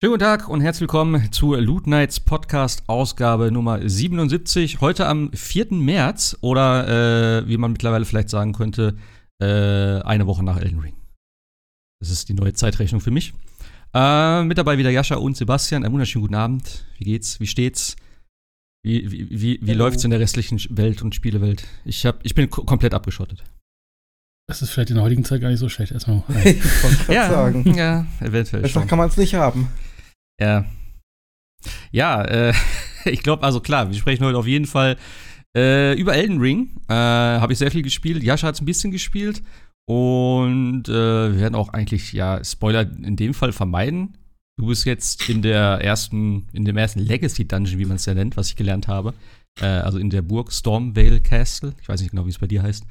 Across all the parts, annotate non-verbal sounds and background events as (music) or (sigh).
Schönen guten Tag und herzlich willkommen zu Loot Nights Podcast Ausgabe Nummer 77. Heute am 4. März oder äh, wie man mittlerweile vielleicht sagen könnte, äh, eine Woche nach Elden Ring. Das ist die neue Zeitrechnung für mich. Äh, mit dabei wieder Jascha und Sebastian. Einen wunderschönen guten Abend. Wie geht's? Wie steht's? Wie, wie, wie, wie läuft's in der restlichen Welt und Spielewelt? Ich, hab, ich bin komplett abgeschottet. Das ist vielleicht in der heutigen Zeit gar nicht so schlecht. Erstmal. (laughs) ich Ja, sagen. ja, eventuell Besser schon. kann man es nicht haben. Ja. Ja, äh, (laughs) ich glaube, also klar, wir sprechen heute auf jeden Fall äh, über Elden Ring. Äh, Habe ich sehr viel gespielt. Jascha hat es ein bisschen gespielt. Und äh, wir werden auch eigentlich, ja, Spoiler in dem Fall vermeiden. Du bist jetzt in der ersten, in dem ersten Legacy Dungeon, wie man es ja nennt, was ich gelernt habe. Äh, also in der Burg Stormvale Castle. Ich weiß nicht genau, wie es bei dir heißt.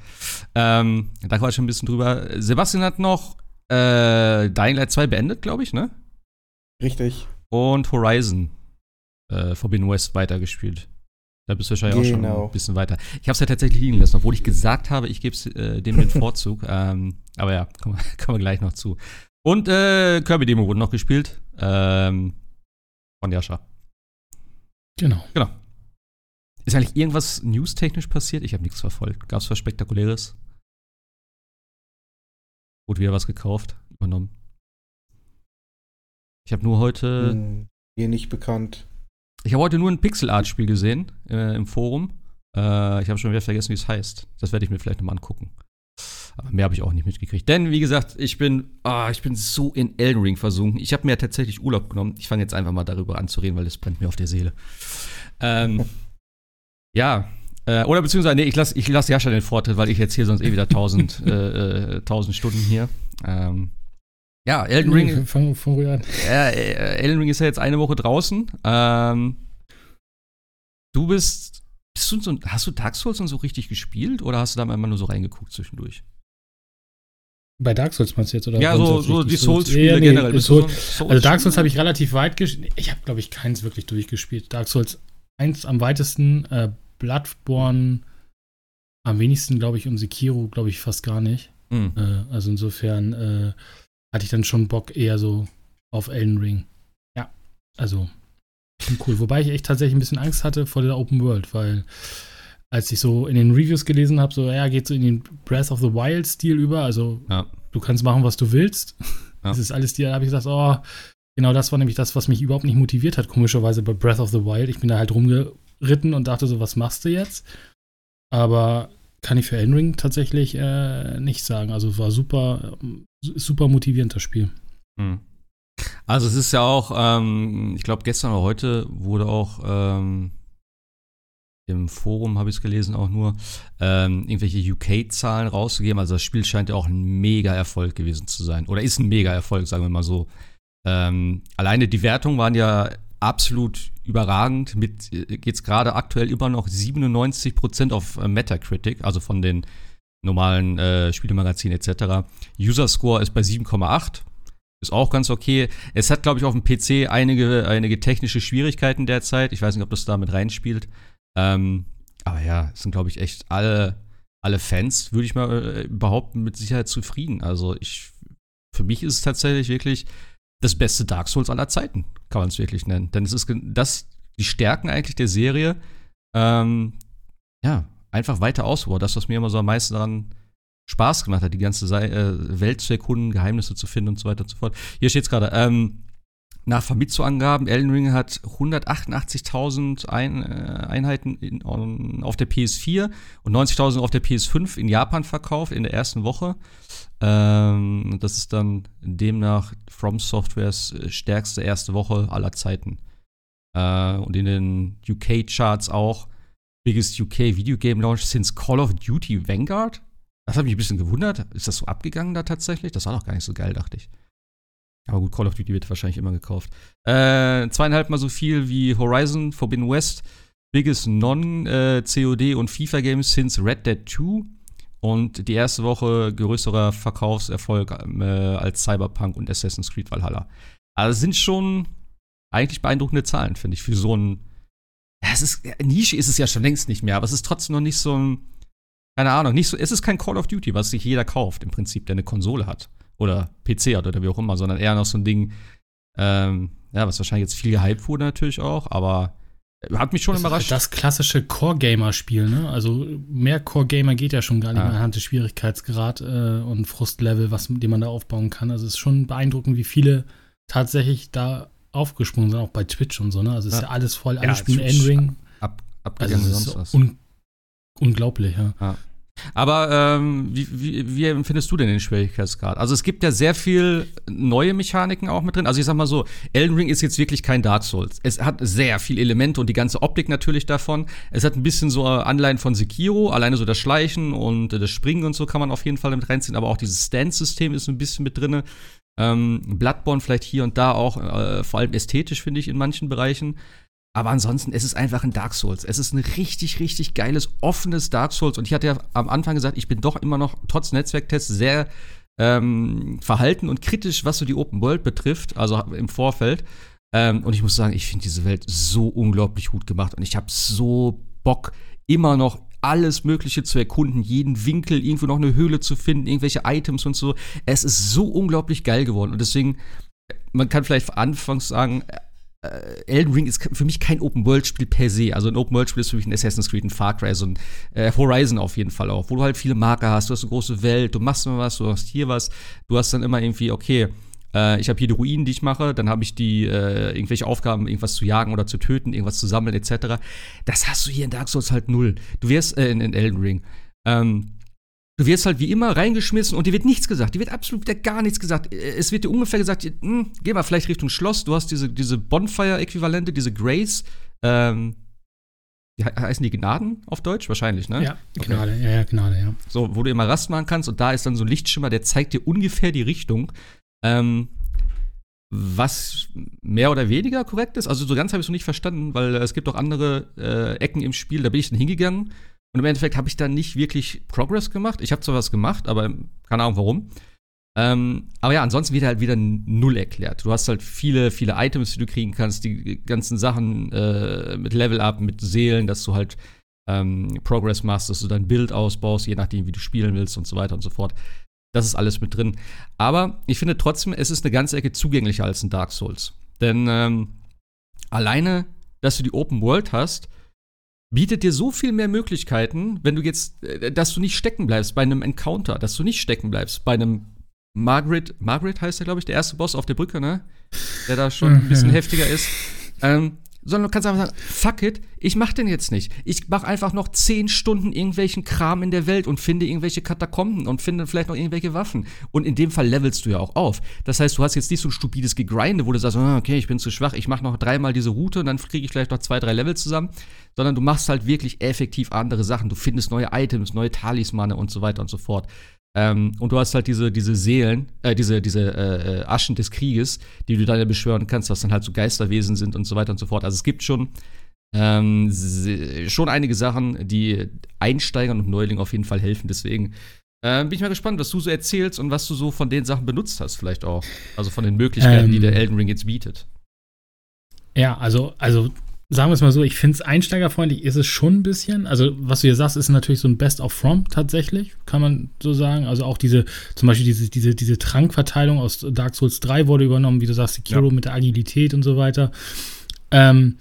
Ähm, da quatschen wir ein bisschen drüber. Sebastian hat noch äh, Dying Light 2 beendet, glaube ich, ne? Richtig. Und Horizon äh, Forbidden West weitergespielt. Da bist du wahrscheinlich auch schon Genau. ein bisschen weiter. Ich habe es ja tatsächlich liegen lassen, obwohl ich gesagt habe, ich gebe äh, dem den (laughs) Vorzug. ähm, aber ja, kommen wir, (laughs) kommen wir gleich noch zu. Und äh, Kirby Demo wurde noch gespielt. Ähm, von Jascha. Genau. Genau. Ist eigentlich irgendwas newstechnisch passiert? Ich habe nichts verfolgt. Gab es was Spektakuläres? Wurde wieder was gekauft, übernommen. Ich habe nur heute Hm, Mir nicht bekannt. Ich habe heute nur ein Pixel-Art-Spiel gesehen äh, im Forum. Äh, ich habe schon wieder vergessen, wie es heißt. Das werde ich mir vielleicht nochmal angucken. Aber mehr habe ich auch nicht mitgekriegt. Denn, wie gesagt, ich bin, ah, ich bin so in Elden Ring versunken. Ich habe mir tatsächlich Urlaub genommen. Ich fange jetzt einfach mal darüber an zu reden, weil das brennt mir auf der Seele. Ähm, (laughs) ja, äh, oder beziehungsweise, nee, ich lasse ich lass Jascha den Vortritt, weil ich jetzt hier sonst eh wieder 1000, (laughs) äh, äh, 1000 Stunden hier. Ähm, ja, Elden Ring. Fang von ruhig an. Ja, äh, Elden Ring ist ja jetzt eine Woche draußen. Ähm, du bist, bist du so, hast du Dark Souls und so richtig gespielt oder hast du da immer nur so reingeguckt zwischendurch? Bei Dark Souls meinst du jetzt? Oder ja, so, so die Souls-Spiele Ja, nee, generell. Soul- so ein Souls- also Dark Souls habe ich relativ weit gespielt. Ich habe, glaube ich, keins wirklich durchgespielt. Dark Souls 1 am weitesten, äh, Bloodborne am wenigsten, glaube ich, und Sekiro, glaube ich, fast gar nicht. Hm. Äh, also insofern äh, hatte ich dann schon Bock eher so auf Elden Ring. Ja, also cool. Wobei ich echt tatsächlich ein bisschen Angst hatte vor der Open World, weil als ich so in den Reviews gelesen habe, so ja, geht so in den Breath of the Wild Stil über, also Ja. du kannst machen, was du willst. (laughs) Ja. Das ist alles dir, da habe ich gesagt, oh, genau das war nämlich das, was mich überhaupt nicht motiviert hat, komischerweise bei Breath of the Wild. Ich bin da halt rumgeritten und dachte so, was machst du jetzt? Aber kann ich für Elden Ring tatsächlich äh, nicht sagen. Also war super, super motivierend, das Spiel. Hm. Also es ist ja auch, ähm, ich glaube gestern oder heute wurde auch ähm, im Forum, habe ich es gelesen, auch nur ähm, irgendwelche UK-Zahlen rausgegeben. Also das Spiel scheint ja auch ein Mega-Erfolg gewesen zu sein. Oder ist ein Mega-Erfolg, sagen wir mal so. Ähm, alleine die Wertungen waren ja absolut überragend. Mit äh, geht's gerade aktuell immer noch 97% auf äh, Metacritic, also von den normalen äh, Spielemagazinen etc. User Score ist bei 7,8. Ist auch ganz okay. Es hat, glaube ich, auf dem PC einige, einige technische Schwierigkeiten derzeit. Ich weiß nicht, ob das da mit reinspielt. Ähm, aber ja, es sind, glaube ich, echt alle, alle Fans, würde ich mal äh, behaupten, mit Sicherheit zufrieden. Also ich, für mich ist es tatsächlich wirklich das beste Dark Souls aller Zeiten, kann man es wirklich nennen. Denn es ist das, die Stärken eigentlich der Serie, ähm, ja, einfach weiter ausbauen. Das, was mir immer so am meisten daran Spaß gemacht hat, die ganze Sei äh, Welt zu erkunden, Geheimnisse zu finden und so weiter und so fort. Hier steht es gerade, ähm, nach Famitsu-Angaben, Elden Ring hat 188.000 Ein äh, Einheiten in, on, auf der PS4 und 90.000 auf der PS5 in Japan verkauft in der ersten Woche. Ähm, das ist dann demnach From Softwares äh, stärkste erste Woche aller Zeiten. Äh, und in den UK-Charts auch Biggest UK Video Game Launch since Call of Duty Vanguard. Das hat mich ein bisschen gewundert. Ist das so abgegangen da tatsächlich? Das war doch gar nicht so geil, dachte ich. Aber gut, Call of Duty wird wahrscheinlich immer gekauft. Äh, zweieinhalb Mal so viel wie Horizon Forbidden West, biggest Non-COD und FIFA-Games since Red Dead 2 und die erste Woche größerer Verkaufserfolg äh, als Cyberpunk und Assassin's Creed Valhalla. Also sind schon eigentlich beeindruckende Zahlen, finde ich, für so ein es ist, Nische ist es ja schon längst nicht mehr, aber es ist trotzdem noch nicht so ein, keine Ahnung, nicht so, es ist kein Call of Duty, was sich jeder kauft, im Prinzip, der eine Konsole hat. Oder PC hat oder wie auch immer, sondern eher noch so ein Ding, Ähm, ja, was wahrscheinlich jetzt viel gehypt wurde natürlich auch, aber hat mich schon das überrascht. Das klassische Core-Gamer-Spiel, ne? Also mehr Core-Gamer geht ja schon gar nicht Ja. mehr anhand des Schwierigkeitsgrad äh, und Frustlevel, was den man da aufbauen kann. Also es ist schon beeindruckend, wie viele tatsächlich da aufgesprungen sind, auch bei Twitch und so, ne? Also es ist Ja. ja alles voll, Ja, alle spielen Twitch. Endring. Ab, Also abgegangen ist sonst so was. un unglaublich, ja. Aber ähm, wie, wie, wie empfindest du denn den Schwierigkeitsgrad? Also es gibt ja sehr viel neue Mechaniken auch mit drin. Also ich sag mal so, Elden Ring ist jetzt wirklich kein Dark Souls. Es hat sehr viele Elemente und die ganze Optik natürlich davon. Es hat ein bisschen so Anleihen von Sekiro, alleine so das Schleichen und das Springen und so kann man auf jeden Fall damit reinziehen. Aber auch dieses Stance-System ist ein bisschen mit drin. Ähm, Bloodborne vielleicht hier und da auch, äh, vor allem ästhetisch finde ich in manchen Bereichen. Aber ansonsten, es ist einfach ein Dark Souls. Es ist ein richtig, richtig geiles, offenes Dark Souls. Und ich hatte ja am Anfang gesagt, ich bin doch immer noch, trotz Netzwerktests, sehr ähm, verhalten und kritisch, was so die Open World betrifft, also im Vorfeld. Ähm, und ich muss sagen, ich finde diese Welt so unglaublich gut gemacht. Und ich habe so Bock, immer noch alles Mögliche zu erkunden, jeden Winkel, irgendwo noch eine Höhle zu finden, irgendwelche Items und so. Es ist so unglaublich geil geworden. Und deswegen, man kann vielleicht anfangs sagen, äh, Elden Ring ist für mich kein Open-World-Spiel per se. Also ein Open-World-Spiel ist für mich ein Assassin's Creed, ein Far Cry, so ein äh, Horizon auf jeden Fall auch, wo du halt viele Marker hast, du hast eine große Welt, du machst mal was, du hast hier was, du hast dann immer irgendwie, okay, äh, ich habe hier die Ruinen, die ich mache, dann habe ich die, äh, irgendwelche Aufgaben, irgendwas zu jagen oder zu töten, irgendwas zu sammeln, etc. Das hast du hier in Dark Souls halt null. Du wirst, äh, in, in Elden Ring. Ähm, Du wirst halt wie immer reingeschmissen und dir wird nichts gesagt. Dir wird absolut wieder gar nichts gesagt. Es wird dir ungefähr gesagt, hm, geh mal vielleicht Richtung Schloss. Du hast diese, diese Bonfire-Äquivalente, diese Grace. Ähm, he- heißen die Gnaden auf Deutsch? Wahrscheinlich, ne? Ja, Gnade, ja, ja, Gnade, ja. So, wo du immer Rast machen kannst und da ist dann so ein Lichtschimmer, der zeigt dir ungefähr die Richtung. Ähm, was mehr oder weniger korrekt ist. Also so ganz habe ich es noch nicht verstanden, weil äh, es gibt auch andere äh, Ecken im Spiel, da bin ich dann hingegangen und im Endeffekt habe ich da nicht wirklich Progress gemacht. Ich habe zwar was gemacht, aber keine Ahnung warum. Ähm, aber ja, ansonsten wird halt wieder null erklärt. Du hast halt viele, viele Items, die du kriegen kannst, die ganzen Sachen äh, mit Level Up, mit Seelen, dass du halt ähm, Progress machst, dass du dein Bild ausbaust, je nachdem, wie du spielen willst und so weiter und so fort. Das ist alles mit drin. Aber ich finde trotzdem, es ist eine ganze Ecke zugänglicher als ein Dark Souls. Denn ähm, alleine, dass du die Open World hast, bietet dir so viel mehr Möglichkeiten, wenn du jetzt, äh, dass du nicht stecken bleibst bei einem Encounter, dass du nicht stecken bleibst bei einem Margaret, Margaret heißt er, glaube ich, der erste Boss auf der Brücke, ne? Der da schon ein bisschen Mhm. heftiger ist. Ähm, sondern du kannst einfach sagen, fuck it, ich mach den jetzt nicht. Ich mach einfach noch zehn Stunden irgendwelchen Kram in der Welt und finde irgendwelche Katakomben und finde vielleicht noch irgendwelche Waffen. Und in dem Fall levelst du ja auch auf. Das heißt, du hast jetzt nicht so ein stupides Gegrinde, wo du sagst, ah, okay, ich bin zu schwach, ich mach noch dreimal diese Route und dann kriege ich vielleicht noch zwei, drei Level zusammen, sondern du machst halt wirklich effektiv andere Sachen. Du findest neue Items, neue Talismane und so weiter und so fort. Ähm, und du hast halt diese, diese Seelen, äh, diese, diese äh, äh, Aschen des Krieges, die du dann ja beschwören kannst, was dann halt so Geisterwesen sind und so weiter und so fort. Also es gibt schon, ähm, schon einige Sachen, die Einsteigern und Neulingen auf jeden Fall helfen. Deswegen äh, bin ich mal gespannt, was du so erzählst und was du so von den Sachen benutzt hast, vielleicht auch. Also von den Möglichkeiten, Ähm. die der Elden Ring jetzt bietet. Ja, also, also sagen wir es mal so, ich finde es einsteigerfreundlich, ist es schon ein bisschen. Also, was du hier sagst, ist natürlich so ein Best of From tatsächlich, kann man so sagen. Also auch diese, zum Beispiel diese, diese, diese Trankverteilung aus Dark Souls 3 wurde übernommen, wie du sagst, Sekiro Ja. mit der Agilität und so weiter. Ähm,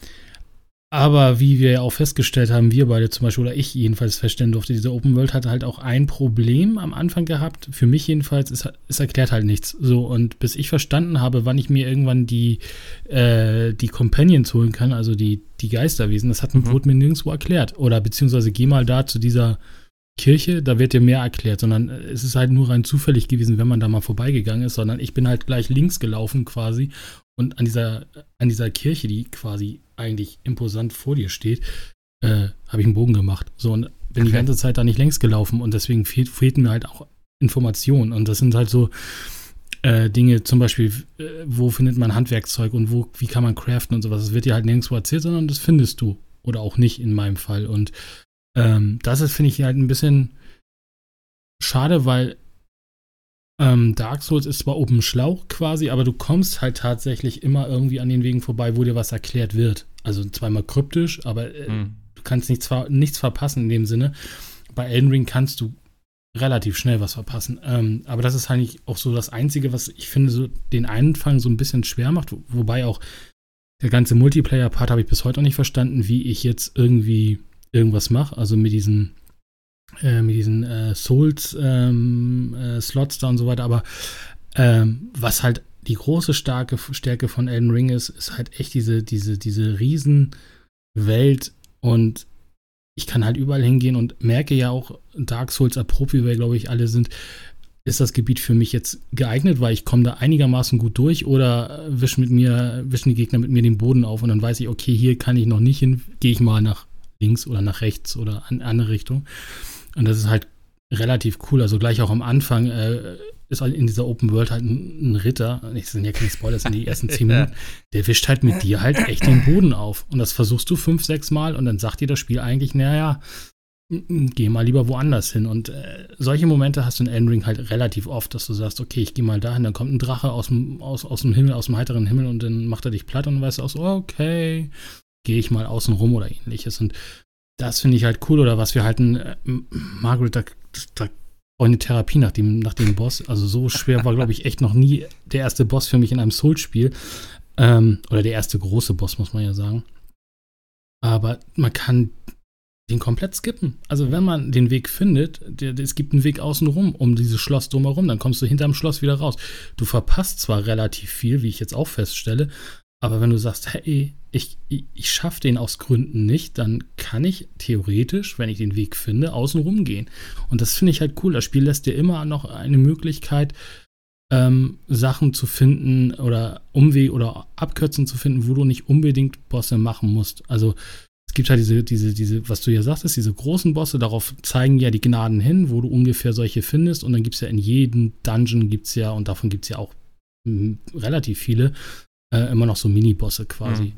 aber wie wir ja auch festgestellt haben, wir beide zum Beispiel, oder ich jedenfalls feststellen durfte, diese Open World hatte halt auch ein Problem am Anfang gehabt. Für mich jedenfalls, es, es erklärt halt nichts. So, und bis ich verstanden habe, wann ich mir irgendwann die, äh, die Companions holen kann, also die, die Geisterwesen, das hat Mhm. wurde mir nirgendwo erklärt. Oder beziehungsweise geh mal da zu dieser Kirche, da wird dir mehr erklärt, sondern äh, es ist halt nur rein zufällig gewesen, wenn man da mal vorbeigegangen ist, sondern ich bin halt gleich links gelaufen quasi und an dieser, an dieser Kirche, die quasi eigentlich imposant vor dir steht, äh, habe ich einen Bogen gemacht. So und bin die Okay. ganze Zeit da nicht längs gelaufen und deswegen fehl, fehlten mir halt auch Informationen und das sind halt so äh, Dinge, zum Beispiel, äh, wo findet man Handwerkzeug und wo, wie kann man craften und sowas. Das wird dir halt nirgendwo erzählt, sondern das findest du. Oder auch nicht in meinem Fall. Und ähm, das ist, finde ich, halt ein bisschen schade, weil ähm, Dark Souls ist zwar oben Schlauch quasi, aber du kommst halt tatsächlich immer irgendwie an den Wegen vorbei, wo dir was erklärt wird. Also zweimal kryptisch, aber äh, Mhm. du kannst nichts, nichts verpassen in dem Sinne. Bei Elden Ring kannst du relativ schnell was verpassen. Ähm, aber das ist eigentlich auch so das Einzige, was ich finde, so den Anfang so ein bisschen schwer macht. Wobei auch der ganze Multiplayer-Part habe ich bis heute noch nicht verstanden, wie ich jetzt irgendwie irgendwas mache. Also mit diesen, äh, mit diesen äh, Souls-Slots ähm, äh, da und so weiter. Aber ähm, was halt die große starke Stärke von Elden Ring ist, ist halt echt diese, diese, diese Riesenwelt und ich kann halt überall hingehen und merke ja auch, Dark Souls Erprobt, wie wir, glaube ich, alle sind, ist das Gebiet für mich jetzt geeignet, weil ich komme da einigermaßen gut durch oder wischen mit mir, wischen die Gegner mit mir den Boden auf und dann weiß ich, okay, hier kann ich noch nicht hin, gehe ich mal nach links oder nach rechts oder in andere Richtung. Und das ist halt relativ cool. Also gleich auch am Anfang äh, ist halt in dieser Open World halt ein, ein Ritter, das sind ja keine Spoilers in die ersten zehn (laughs) Minuten, der wischt halt mit dir halt echt den Boden auf. Und das versuchst du fünf, sechs Mal und dann sagt dir das Spiel eigentlich, naja, geh mal lieber woanders hin. Und äh, solche Momente hast du in Endring halt relativ oft, dass du sagst, okay, ich gehe mal dahin, dann kommt ein Drache aus dem, aus, aus dem Himmel, aus dem heiteren Himmel und dann macht er dich platt und dann weißt du auch so, okay, gehe ich mal außen rum oder ähnliches. Und das finde ich halt cool. Oder was wir halten, äh, Margaret, da, da eine Therapie nach dem, nach dem Boss. Also so schwer war, glaube ich, echt noch nie der erste Boss für mich in einem Souls-Spiel. Ähm, oder der erste große Boss, muss man ja sagen. Aber man kann den komplett skippen. Also wenn man den Weg findet, der, der, es gibt einen Weg außenrum, um dieses Schloss drumherum, dann kommst du hinterm Schloss wieder raus. Du verpasst zwar relativ viel, wie ich jetzt auch feststelle, aber wenn du sagst, hey, ich, ich, ich schaffe den aus Gründen nicht, dann kann ich theoretisch, wenn ich den Weg finde, außenrum gehen. Und das finde ich halt cool. Das Spiel lässt dir immer noch eine Möglichkeit, ähm, Sachen zu finden oder Umweg oder Abkürzen zu finden, wo du nicht unbedingt Bosse machen musst. Also es gibt halt diese, diese, diese, was du ja sagtest, diese großen Bosse, darauf zeigen ja die Gnaden hin, wo du ungefähr solche findest. Und dann gibt es ja in jedem Dungeon gibt es ja, und davon gibt es ja auch m, relativ viele, äh, immer noch so Mini-Bosse quasi.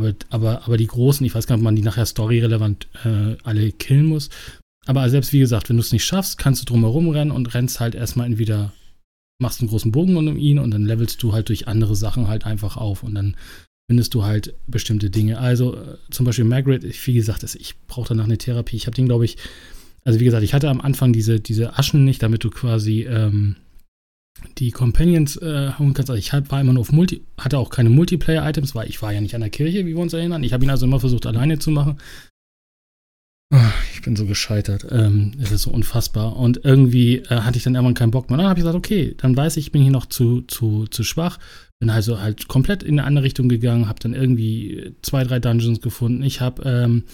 Mhm. Aber, aber, die großen, ich weiß gar nicht, ob man die nachher storyrelevant äh, alle killen muss. Aber selbst wie gesagt, wenn du es nicht schaffst, kannst du drumherum rennen und rennst halt erstmal entweder, machst einen großen Bogen um ihn und dann levelst du halt durch andere Sachen halt einfach auf und dann findest du halt bestimmte Dinge. Also äh, zum Beispiel Margaret, wie gesagt, ich brauche danach eine Therapie. Ich habe den, glaube ich, also wie gesagt, ich hatte am Anfang diese, diese Aschen nicht, damit du quasi ähm, die Companions äh, hauen kannst. Also ich war immer nur auf Multi, hatte auch keine Multiplayer-Items, weil ich war ja nicht an der Kirche, wie wir uns erinnern. Ich habe ihn also immer versucht, alleine zu machen. Ah, ich bin so gescheitert. Ähm, ist so unfassbar. Und irgendwie äh, hatte ich dann irgendwann keinen Bock mehr. Dann habe ich gesagt, okay, dann weiß ich, ich bin hier noch zu, zu, zu schwach. Bin also halt komplett in eine andere Richtung gegangen, habe dann irgendwie zwei, drei Dungeons gefunden. Ich habe ähm,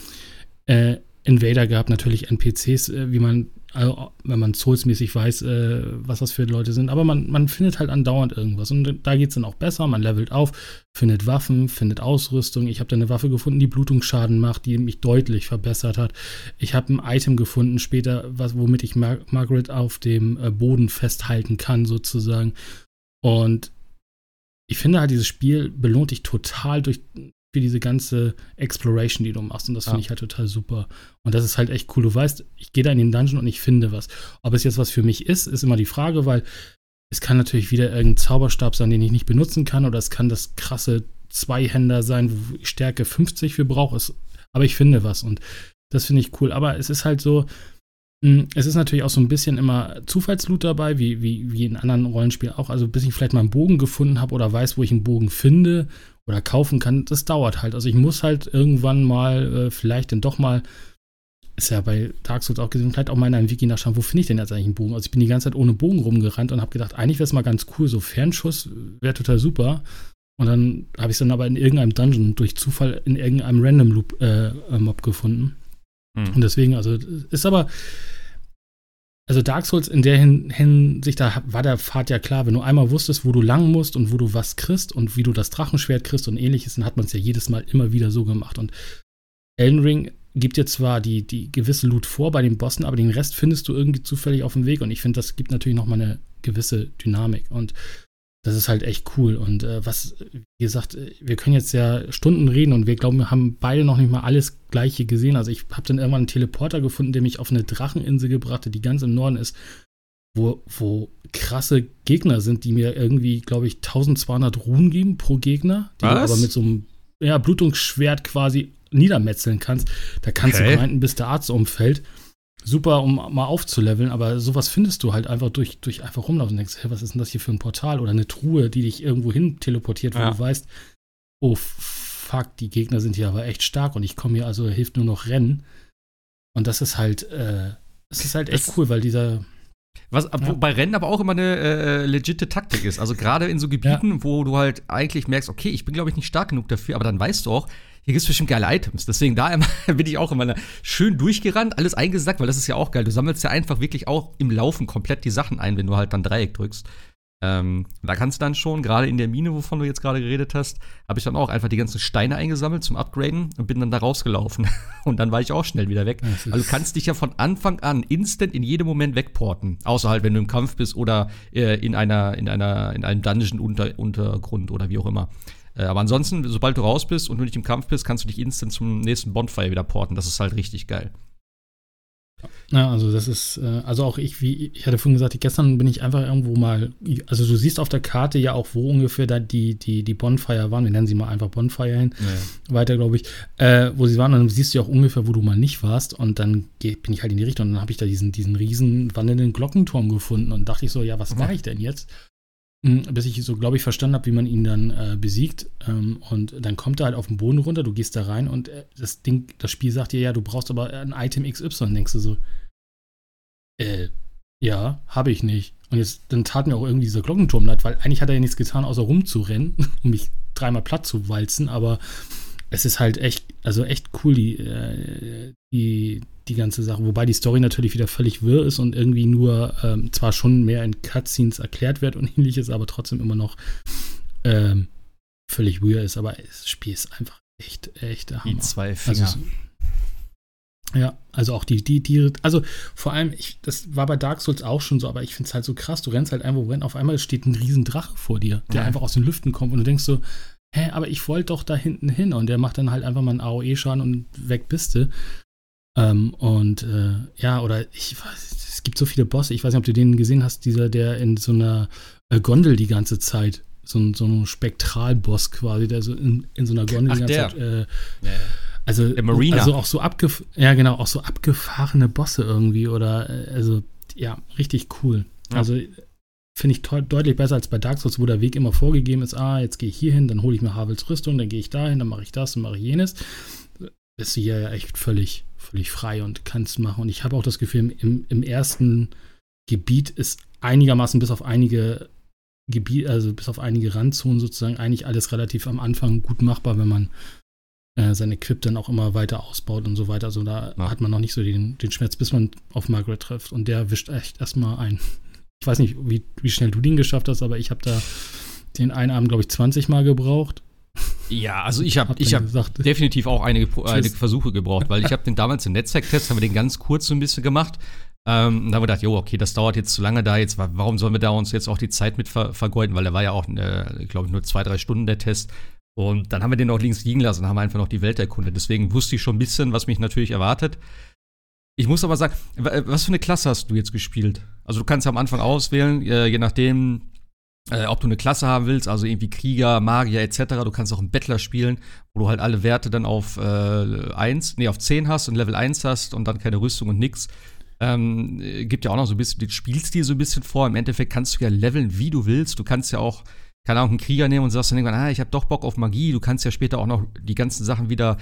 äh, Invader gehabt, natürlich NPCs, äh, wie man also, wenn man Souls-mäßig weiß, äh, was das für Leute sind. Aber man, man findet halt andauernd irgendwas. Und da geht es dann auch besser. Man levelt auf, findet Waffen, findet Ausrüstung. Ich habe da eine Waffe gefunden, die Blutungsschaden macht, die mich deutlich verbessert hat. Ich habe ein Item gefunden später, was, womit ich Mar Margaret auf dem äh, Boden festhalten kann, sozusagen. Und ich finde halt, dieses Spiel belohnt dich total durch für diese ganze Exploration, die du machst. Und das finde ja. ich halt total super. Und das ist halt echt cool. Du weißt, ich gehe da in den Dungeon und ich finde was. Ob es jetzt was für mich ist, ist immer die Frage, weil es kann natürlich wieder irgendein Zauberstab sein, den ich nicht benutzen kann, oder es kann das krasse Zweihänder sein, wo ich Stärke 50 für brauche. Aber ich finde was und das finde ich cool. Aber es ist halt so, hm, es ist natürlich auch so ein bisschen immer Zufallsloot dabei, wie, wie, wie in anderen Rollenspielen auch. Also bis ich vielleicht mal einen Bogen gefunden habe oder weiß, wo ich einen Bogen finde oder kaufen kann, das dauert halt. Also ich muss halt irgendwann mal, äh, vielleicht dann doch mal, ist ja bei Dark Souls auch gesehen, vielleicht auch mal in einem Wiki nachschauen, wo finde ich denn jetzt eigentlich einen Bogen? Also ich bin die ganze Zeit ohne Bogen rumgerannt und habe gedacht, eigentlich wäre es mal ganz cool, so Fernschuss wäre total super. Und dann habe ich es dann aber in irgendeinem Dungeon durch Zufall in irgendeinem Random Loop äh, Mob gefunden. Hm. Und deswegen, also ist aber, also Dark Souls in der Hinsicht, da war der Pfad ja klar, wenn du einmal wusstest, wo du lang musst und wo du was kriegst und wie du das Drachenschwert kriegst und ähnliches, dann hat man es ja jedes Mal immer wieder so gemacht. Und Elden Ring gibt dir zwar die, die gewisse Loot vor bei den Bossen, aber den Rest findest du irgendwie zufällig auf dem Weg und ich finde, das gibt natürlich nochmal eine gewisse Dynamik. Und das ist halt echt cool. Und äh, was, wie gesagt, wir können jetzt ja Stunden reden und wir glauben, wir haben beide noch nicht mal alles Gleiche gesehen. Also ich habe dann irgendwann einen Teleporter gefunden, der mich auf eine Dracheninsel gebracht hat, die ganz im Norden ist, wo, wo krasse Gegner sind, die mir irgendwie, glaube ich, 1200 Ruhen geben pro Gegner, die was? du aber mit so einem ja, Blutungsschwert quasi niedermetzeln kannst. Da kannst okay. du grinden, bis der Arzt umfällt. Super, um mal aufzuleveln, aber sowas findest du halt einfach durch, durch einfach rumlaufen und denkst, hey, was ist denn das hier für ein Portal oder eine Truhe, die dich irgendwo hin teleportiert, wo Ja. du weißt, oh fuck, die Gegner sind hier aber echt stark und ich komme hier, also hilft nur noch Rennen. Und das ist halt, äh, das ist halt echt Das- cool, weil dieser, Was Ja. bei Rennen aber auch immer eine äh, legitime Taktik ist. Also gerade in so Gebieten, wo du halt eigentlich merkst, okay, ich bin glaube ich nicht stark genug dafür, aber dann weißt du auch, hier gibt es bestimmt geile Items. Deswegen da immer, (laughs) bin ich auch immer schön durchgerannt, alles eingesackt, weil das ist ja auch geil. Du sammelst ja einfach wirklich auch im Laufen komplett die Sachen ein, wenn du halt dann Dreieck drückst. Ähm, da kannst du dann schon, gerade in der Mine, wovon du jetzt gerade geredet hast, habe ich dann auch einfach die ganzen Steine eingesammelt zum Upgraden und bin dann da rausgelaufen. (laughs) Und dann war ich auch schnell wieder weg. Also du kannst dich ja von Anfang an instant in jedem Moment wegporten. Außer halt, wenn du im Kampf bist oder äh, in einer, in einer, in einem Dungeon unter, Untergrund oder wie auch immer. Äh, aber ansonsten, sobald du raus bist und du nicht im Kampf bist, kannst du dich instant zum nächsten Bonfire wieder porten. Das ist halt richtig geil. Ja, also das ist, äh, also auch ich, wie ich hatte vorhin gesagt, gestern bin ich einfach irgendwo mal, also du siehst auf der Karte ja auch, wo ungefähr da die, die, die Bonfire waren, wir nennen sie mal einfach Bonfire hin, weiter, glaube ich, äh, wo sie waren, und dann siehst du ja auch ungefähr, wo du mal nicht warst, und dann geh, bin ich halt in die Richtung, und dann habe ich da diesen, diesen riesen wandelnden Glockenturm gefunden, und dachte ich so, ja, was mache ich denn jetzt? Mm, Bis ich so, glaube ich, verstanden habe, wie man ihn dann äh, besiegt. Ähm, und dann kommt er halt auf den Boden runter, du gehst da rein und äh, das Ding, das Spiel sagt dir, ja, du brauchst aber ein Item XY. Denkst du so, äh, ja, habe ich nicht. Und jetzt, dann tat mir auch irgendwie dieser Glockenturm leid, weil eigentlich hat er ja nichts getan, außer rumzurennen, (laughs) um mich dreimal platt zu walzen, aber es ist halt echt, also echt cool, die, äh, die, die ganze Sache. Wobei die Story natürlich wieder völlig wirr ist und irgendwie nur ähm, zwar schon mehr in Cutscenes erklärt wird und (laughs) ähnliches, aber trotzdem immer noch ähm, völlig weird ist. Aber das Spiel ist einfach echt, echt der Die Hammer. zwei Also, Finger. es- ja, also auch die, die, die, also vor allem, ich, das war bei Dark Souls auch schon so, aber ich finde es halt so krass, du rennst halt einfach, auf einmal steht ein riesen Drache vor dir, der Ja. einfach aus den Lüften kommt und du denkst so, hä, aber ich wollte doch da hinten hin und der macht dann halt einfach mal einen AOE-Schaden und weg bist du. Ähm, und äh, ja, oder ich weiß, es gibt so viele Bosse, ich weiß nicht, ob du den gesehen hast, dieser, der in so einer äh, Gondel die ganze Zeit, so, ein- so ein Spektralboss quasi, der so in, in so einer Gondel Ach, die ganze der. Zeit äh, also, Der Marina. also auch so abgef ja genau, auch so abgefahrene Bosse irgendwie oder äh, also ja, richtig cool. Ja. Also finde ich deutlich besser als bei Dark Souls, wo der Weg immer vorgegeben ist, ah, jetzt gehe ich hier hin, dann hole ich mir Havels Rüstung, dann gehe ich dahin, dann mache ich das, dann mache ich jenes. Bist du hier ja echt völlig, völlig frei und kannst machen. Und ich habe auch das Gefühl, im, im ersten Gebiet ist einigermaßen bis auf einige Gebiete, also bis auf einige Randzonen sozusagen, eigentlich alles relativ am Anfang gut machbar, wenn man äh, sein Equip dann auch immer weiter ausbaut und so weiter. Also da Ja. hat man noch nicht so den, den Schmerz, bis man auf Margaret trifft. Und der wischt echt erstmal ein. Ich weiß nicht, wie, wie schnell du den geschafft hast, aber ich habe da den einen Abend, glaube ich, 20 Mal gebraucht. Ja, also ich habe Hab ich hab gesagt, definitiv auch einige, Pro- einige Versuche gebraucht, weil ich habe den damals im Netzwerktest, haben wir den ganz kurz so ein bisschen gemacht. Ähm, und da haben wir gedacht, jo, okay, das dauert jetzt zu lange da jetzt, wa- warum sollen wir da uns jetzt auch die Zeit mit ver vergeuden, weil der war ja auch, äh, glaube ich, nur zwei, drei Stunden der Test. Und dann haben wir den auch links liegen lassen und haben einfach noch die Welt erkundet. Deswegen wusste ich schon ein bisschen, was mich natürlich erwartet. Ich muss aber sagen, äh, was für eine Klasse hast du jetzt gespielt? Also du kannst ja am Anfang auswählen, äh, je nachdem, äh, ob du eine Klasse haben willst, also irgendwie Krieger, Magier etc. Du kannst auch einen Bettler spielen, wo du halt alle Werte dann auf äh, 1, nee, auf 10 hast und Level 1 hast und dann keine Rüstung und nix. Ähm, äh, gibt ja auch noch so ein bisschen den Spielstil so ein bisschen vor. Im Endeffekt kannst du ja leveln, wie du willst. Du kannst ja auch, keine Ahnung, einen Krieger nehmen und sagst dann irgendwann, ah, ich habe doch Bock auf Magie. Du kannst ja später auch noch die ganzen Sachen wieder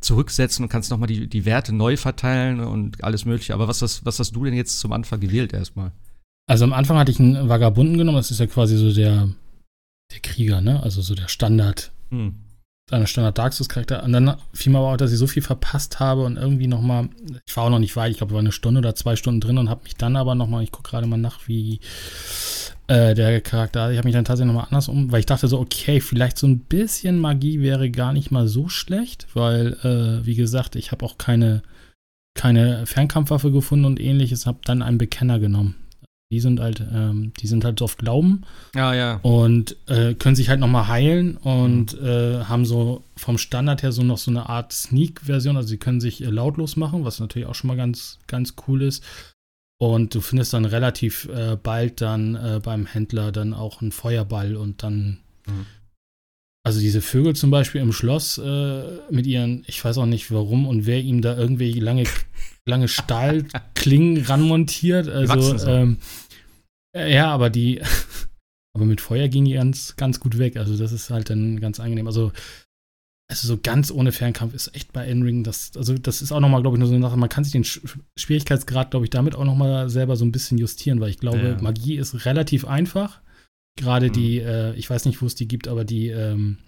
zurücksetzen und kannst nochmal die, die Werte neu verteilen und alles mögliche. Aber was hast, was hast du denn jetzt zum Anfang gewählt erstmal? Also am Anfang hatte ich einen Vagabunden genommen, das ist ja quasi so der, der Krieger, ne? Also so der Standard, Hm. Seine Standard Dark Souls Charakter. Und dann fiel mir aber auch, dass ich so viel verpasst habe und irgendwie noch mal, ich war auch noch nicht weit, ich glaube, ich war eine Stunde oder zwei Stunden drin und habe mich dann aber noch mal, ich gucke gerade mal nach, wie äh, der Charakter, ich habe mich dann tatsächlich noch mal anders um, weil ich dachte so, okay, vielleicht so ein bisschen Magie wäre gar nicht mal so schlecht, weil, äh, wie gesagt, ich habe auch keine, keine Fernkampfwaffe gefunden und ähnliches, habe dann einen Bekenner genommen. Die sind halt, ähm, die sind halt so auf Glauben Ja, ja. und äh, können sich halt nochmal heilen und äh, haben so vom Standard her so noch so eine Art Sneak-Version. Also sie können sich äh, lautlos machen, was natürlich auch schon mal ganz, ganz cool ist. Und du findest dann relativ äh, bald dann äh, beim Händler dann auch einen Feuerball und dann Mhm. Also diese Vögel zum Beispiel im Schloss äh, mit ihren, ich weiß auch nicht warum und wer ihm da irgendwie lange, lange Stahlklingen ranmontiert. Also, so. ähm, äh, ja, aber die, (laughs) aber mit Feuer gehen die ganz, ganz gut weg. Also das ist halt dann ganz angenehm. Also, also so ganz ohne Fernkampf ist echt bei N-Ring, das, also das ist auch nochmal, glaube ich, nur so eine Sache, man kann sich den Sch Schwierigkeitsgrad, glaube ich, damit auch nochmal selber so ein bisschen justieren, weil ich glaube, Ja. Magie ist relativ einfach. Gerade Mhm. die, äh, ich weiß nicht, wo es die gibt, aber die ähm,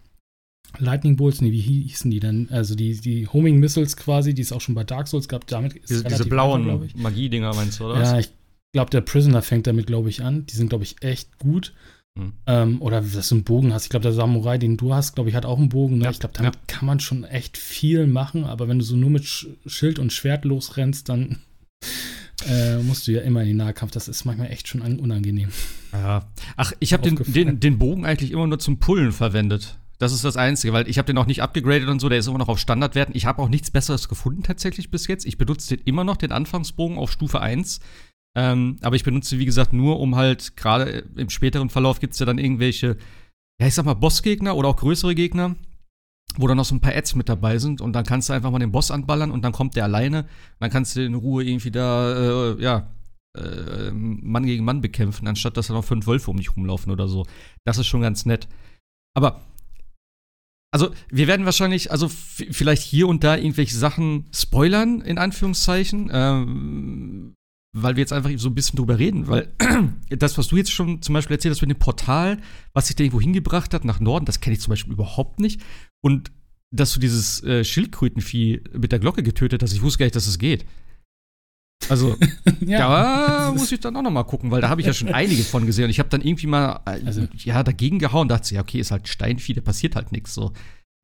Lightning Bolts, nee, wie hie- hießen die denn? Also die, die Homing Missiles quasi, die es auch schon bei Dark Souls gab, damit ist Diese, diese blauen ich. Magiedinger meinst du, oder? Ja, ich glaube, der Prisoner fängt damit, glaube ich, an. Die sind, glaube ich, echt gut. Hm. Ähm, oder dass du einen Bogen hast. Ich glaube, der Samurai, den du hast, glaube ich, hat auch einen Bogen. Ne? Ja, ich glaube, damit kann man schon echt viel machen. Aber wenn du so nur mit Sch Schild und Schwert losrennst, dann äh, musst du ja immer in den Nahkampf. Das ist manchmal echt schon un- unangenehm. Ja. Ach, ich habe den, den, den Bogen eigentlich immer nur zum Pullen verwendet. Das ist das Einzige, weil ich habe den auch nicht abgegradet und so, der ist immer noch auf Standardwerten. Ich habe auch nichts Besseres gefunden tatsächlich bis jetzt. Ich benutze den immer noch, den Anfangsbogen auf Stufe 1. Ähm, aber ich benutze, wie gesagt, nur um halt, gerade im späteren Verlauf gibt es ja dann irgendwelche, ja, ich sag mal, Bossgegner oder auch größere Gegner, wo dann noch so ein paar Ads mit dabei sind und dann kannst du einfach mal den Boss anballern und dann kommt der alleine. Dann kannst du in Ruhe irgendwie da, äh, ja, äh, Mann gegen Mann bekämpfen, anstatt dass da noch fünf Wölfe um dich rumlaufen oder so. Das ist schon ganz nett. Aber, also, wir werden wahrscheinlich, also vielleicht hier und da irgendwelche Sachen spoilern, in Anführungszeichen, ähm, weil wir jetzt einfach so ein bisschen drüber reden, weil (clears throat) das, was du jetzt schon zum Beispiel erzählt hast mit dem Portal, was sich da irgendwo hingebracht hat nach Norden, das kenne ich zum Beispiel überhaupt nicht. Und dass du dieses äh, Schildkrötenvieh mit der Glocke getötet hast, ich wusste gar nicht, dass es geht. Also, (laughs) da muss ich dann auch noch mal gucken, weil da habe ich ja schon einige von gesehen. Und ich habe dann irgendwie mal äh, Also- ja, dagegen gehauen, dachte, ja, okay, ist halt Steinvieh, da passiert halt nichts so.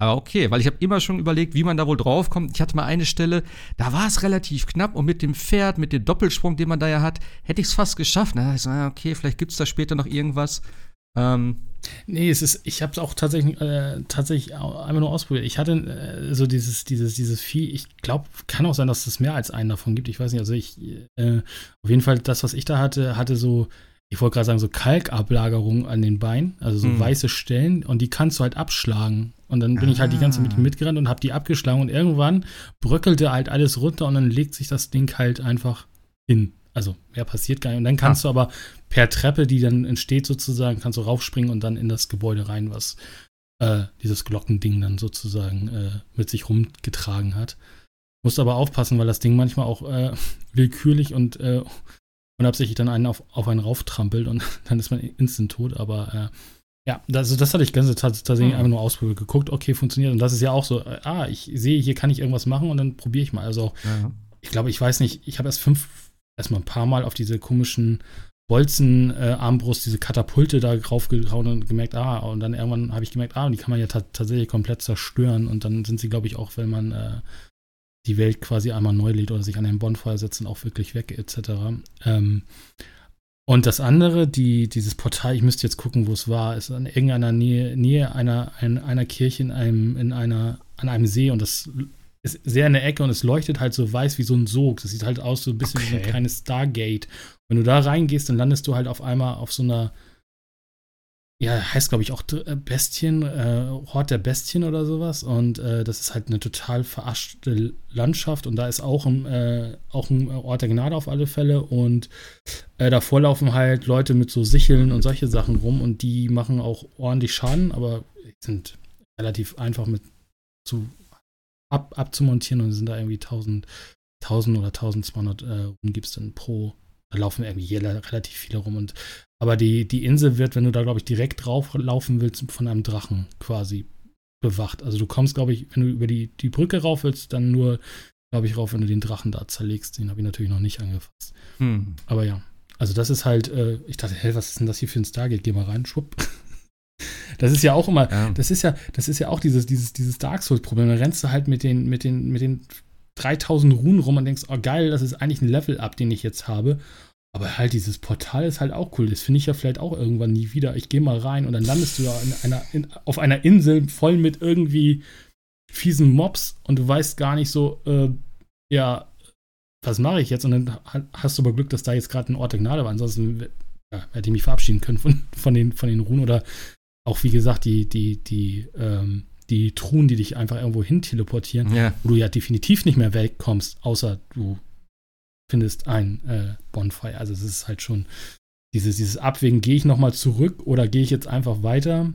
Aber okay, weil ich habe immer schon überlegt, wie man da wohl draufkommt. Ich hatte mal eine Stelle, da war es relativ knapp und mit dem Pferd, mit dem Doppelsprung, den man da ja hat, hätte ich es fast geschafft. Da dachte ich so, okay, vielleicht gibt es da später noch irgendwas. Ähm, Nee, es ist, ich habe es auch tatsächlich, äh, tatsächlich einmal nur ausprobiert. Ich hatte äh, so dieses, dieses, dieses Vieh, ich glaube, kann auch sein, dass es mehr als einen davon gibt. Ich weiß nicht, also ich, äh, auf jeden Fall, das, was ich da hatte, hatte so, ich wollte gerade sagen, so Kalkablagerungen an den Beinen, also so Hm. weiße Stellen und die kannst du halt abschlagen. Und dann bin ich halt die ganze Zeit mit Ah. mitgerannt und habe die abgeschlagen und irgendwann bröckelte halt alles runter und dann legt sich das Ding halt einfach hin. Also mehr passiert gar nicht. Und dann kannst du aber per Treppe, die dann entsteht sozusagen, kannst du raufspringen und dann in das Gebäude rein, was äh, dieses Glockending dann sozusagen äh, mit sich rumgetragen hat. Musst aber aufpassen, weil das Ding manchmal auch äh, (laughs) willkürlich und äh, unabsichtlich dann einen auf, auf einen rauftrampelt und (laughs) dann ist man instant tot. Aber äh, ja, das, das hatte ich ganz tats- tatsächlich Hm. einfach nur ausprobiert, geguckt, okay, funktioniert. Und das ist ja auch so, äh, ah, ich sehe, hier kann ich irgendwas machen und dann probiere ich mal. Also ja. ich glaube, ich weiß nicht, ich habe erst fünf, erstmal ein paar Mal auf diese komischen Bolzen-Armbrust, diese Katapulte da draufgehauen und gemerkt, ah, und dann irgendwann habe ich gemerkt, ah, und die kann man ja ta tatsächlich komplett zerstören und dann sind sie, glaube ich, auch, wenn man äh, die Welt quasi einmal neu lädt oder sich an den Bonfire setzen, auch wirklich weg, etc. Ähm, und das andere, die, dieses Portal, ich müsste jetzt gucken, wo es war, ist in irgendeiner Nähe, Nähe einer, ein, einer Kirche in einem, in einer, an einem See und das ist sehr in der Ecke und es leuchtet halt so weiß wie so ein Sog. Das sieht halt aus so ein bisschen wie so ein Okay. kleines Stargate. Wenn du da reingehst, dann landest du halt auf einmal auf so einer, ja, heißt glaube ich auch äh, Bestien, äh, Hort der Bestien oder sowas. Und äh, das ist halt eine total verarschte Landschaft und da ist auch ein, äh, auch ein Ort der Gnade auf alle Fälle und äh, davor laufen halt Leute mit so Sicheln und solche Sachen rum und die machen auch ordentlich Schaden, aber sind relativ einfach mit zu ab, abzumontieren und sind da irgendwie 1000, 1000 oder 1200 äh, rum gibt's dann pro. Da laufen irgendwie hier relativ viele rum und aber die, die Insel wird, wenn du da, glaube ich, direkt drauf laufen willst, von einem Drachen quasi bewacht. Also du kommst, glaube ich, wenn du über die, die Brücke rauf willst, dann nur, glaube ich, rauf, wenn du den Drachen da zerlegst. Den habe ich natürlich noch nicht angefasst. Hm. Aber ja, also das ist halt, äh, ich dachte, hä, was ist denn das hier für ein Stargate? Geh mal rein, schwupp. (laughs) Das ist ja auch immer, Ja. das ist ja, das ist ja auch dieses, dieses, dieses Dark Souls-Problem. Da rennst du halt mit den, mit den, mit den 3000 Runen rum und denkst, oh geil, das ist eigentlich ein Level-Up, den ich jetzt habe. Aber halt dieses Portal ist halt auch cool. Das finde ich ja vielleicht auch irgendwann nie wieder. Ich gehe mal rein und dann landest du da in einer, in, auf einer Insel voll mit irgendwie fiesen Mobs und du weißt gar nicht so, äh, ja, was mache ich jetzt? Und dann ha- hast du aber Glück, dass da jetzt gerade ein Ort der Gnade war. Ansonsten ja, hätte ich mich verabschieden können von, von, den, von den Runen oder auch wie gesagt, die, die, die, ähm, die Truhen, die dich einfach irgendwo hin teleportieren, Ja. wo du ja definitiv nicht mehr wegkommst, außer du findest ein äh, Bonfire. Also es ist halt schon dieses, dieses Abwägen, gehe ich nochmal zurück oder gehe ich jetzt einfach weiter?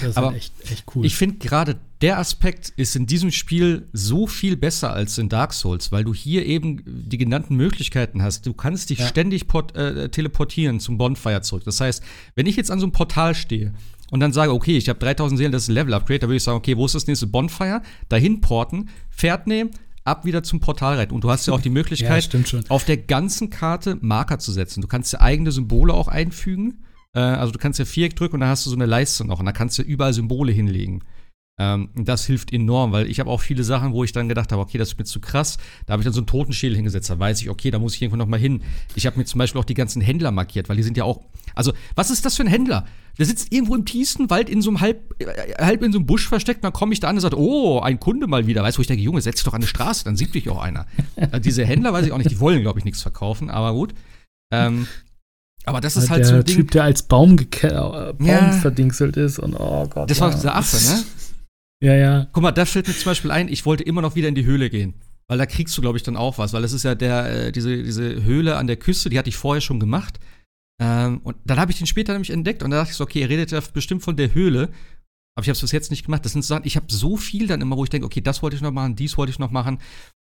Das ist Aber halt echt, echt cool. Ich finde gerade der Aspekt ist in diesem Spiel so viel besser als in Dark Souls, weil du hier eben die genannten Möglichkeiten hast. Du kannst dich Ja. ständig port äh, teleportieren zum Bonfire zurück. Das heißt, wenn ich jetzt an so einem Portal stehe und dann sage, okay, ich habe 3000 Seelen, das ist ein Level-Upgrade, dann würde ich sagen, okay, wo ist das nächste Bonfire? Dahin porten, Pferd nehmen, ab wieder zum Portal reiten. Und du hast ja auch die (laughs) ja, Möglichkeit, schon. auf der ganzen Karte Marker zu setzen. Du kannst ja eigene Symbole auch einfügen. Äh, also du kannst ja Viereck drücken und dann hast du so eine Leiste noch und da kannst du überall Symbole hinlegen. Ähm, das hilft enorm, weil ich habe auch viele Sachen, wo ich dann gedacht habe, okay, das ist mir zu krass. Da habe ich dann so einen Totenschädel hingesetzt. Da weiß ich, okay, da muss ich irgendwo noch mal hin. Ich habe mir zum Beispiel auch die ganzen Händler markiert, weil die sind ja auch. Also, was ist das für ein Händler? Der sitzt irgendwo im tiefsten Wald in so einem halb, äh, halb in so einem Busch versteckt. Dann komme ich da an und sagt, oh, ein Kunde mal wieder. Weißt du, wo ich denke, Junge, setz dich doch an die Straße, dann sieht dich auch einer. (laughs) äh, diese Händler, weiß ich auch nicht, die wollen, glaube ich, nichts verkaufen, aber gut. Ähm, aber das ist halt der so ein Ding. Typ, der als Baum, äh, Baum Ja. verdingselt ist und oh Gott. Das war dieser Affe, ne? (laughs) Ja, ja. Guck mal, da fällt mir zum Beispiel ein, ich wollte immer noch wieder in die Höhle gehen. Weil da kriegst du, glaube ich, dann auch was. Weil das ist ja der, äh, diese, diese Höhle an der Küste, die hatte ich vorher schon gemacht. Ähm, und dann habe ich den später nämlich entdeckt und da dachte ich so, okay, ihr redet ja bestimmt von der Höhle. Aber ich habe es bis jetzt nicht gemacht. Das sind so Sachen, ich habe so viel dann immer, wo ich denke, okay, das wollte ich noch machen, dies wollte ich noch machen.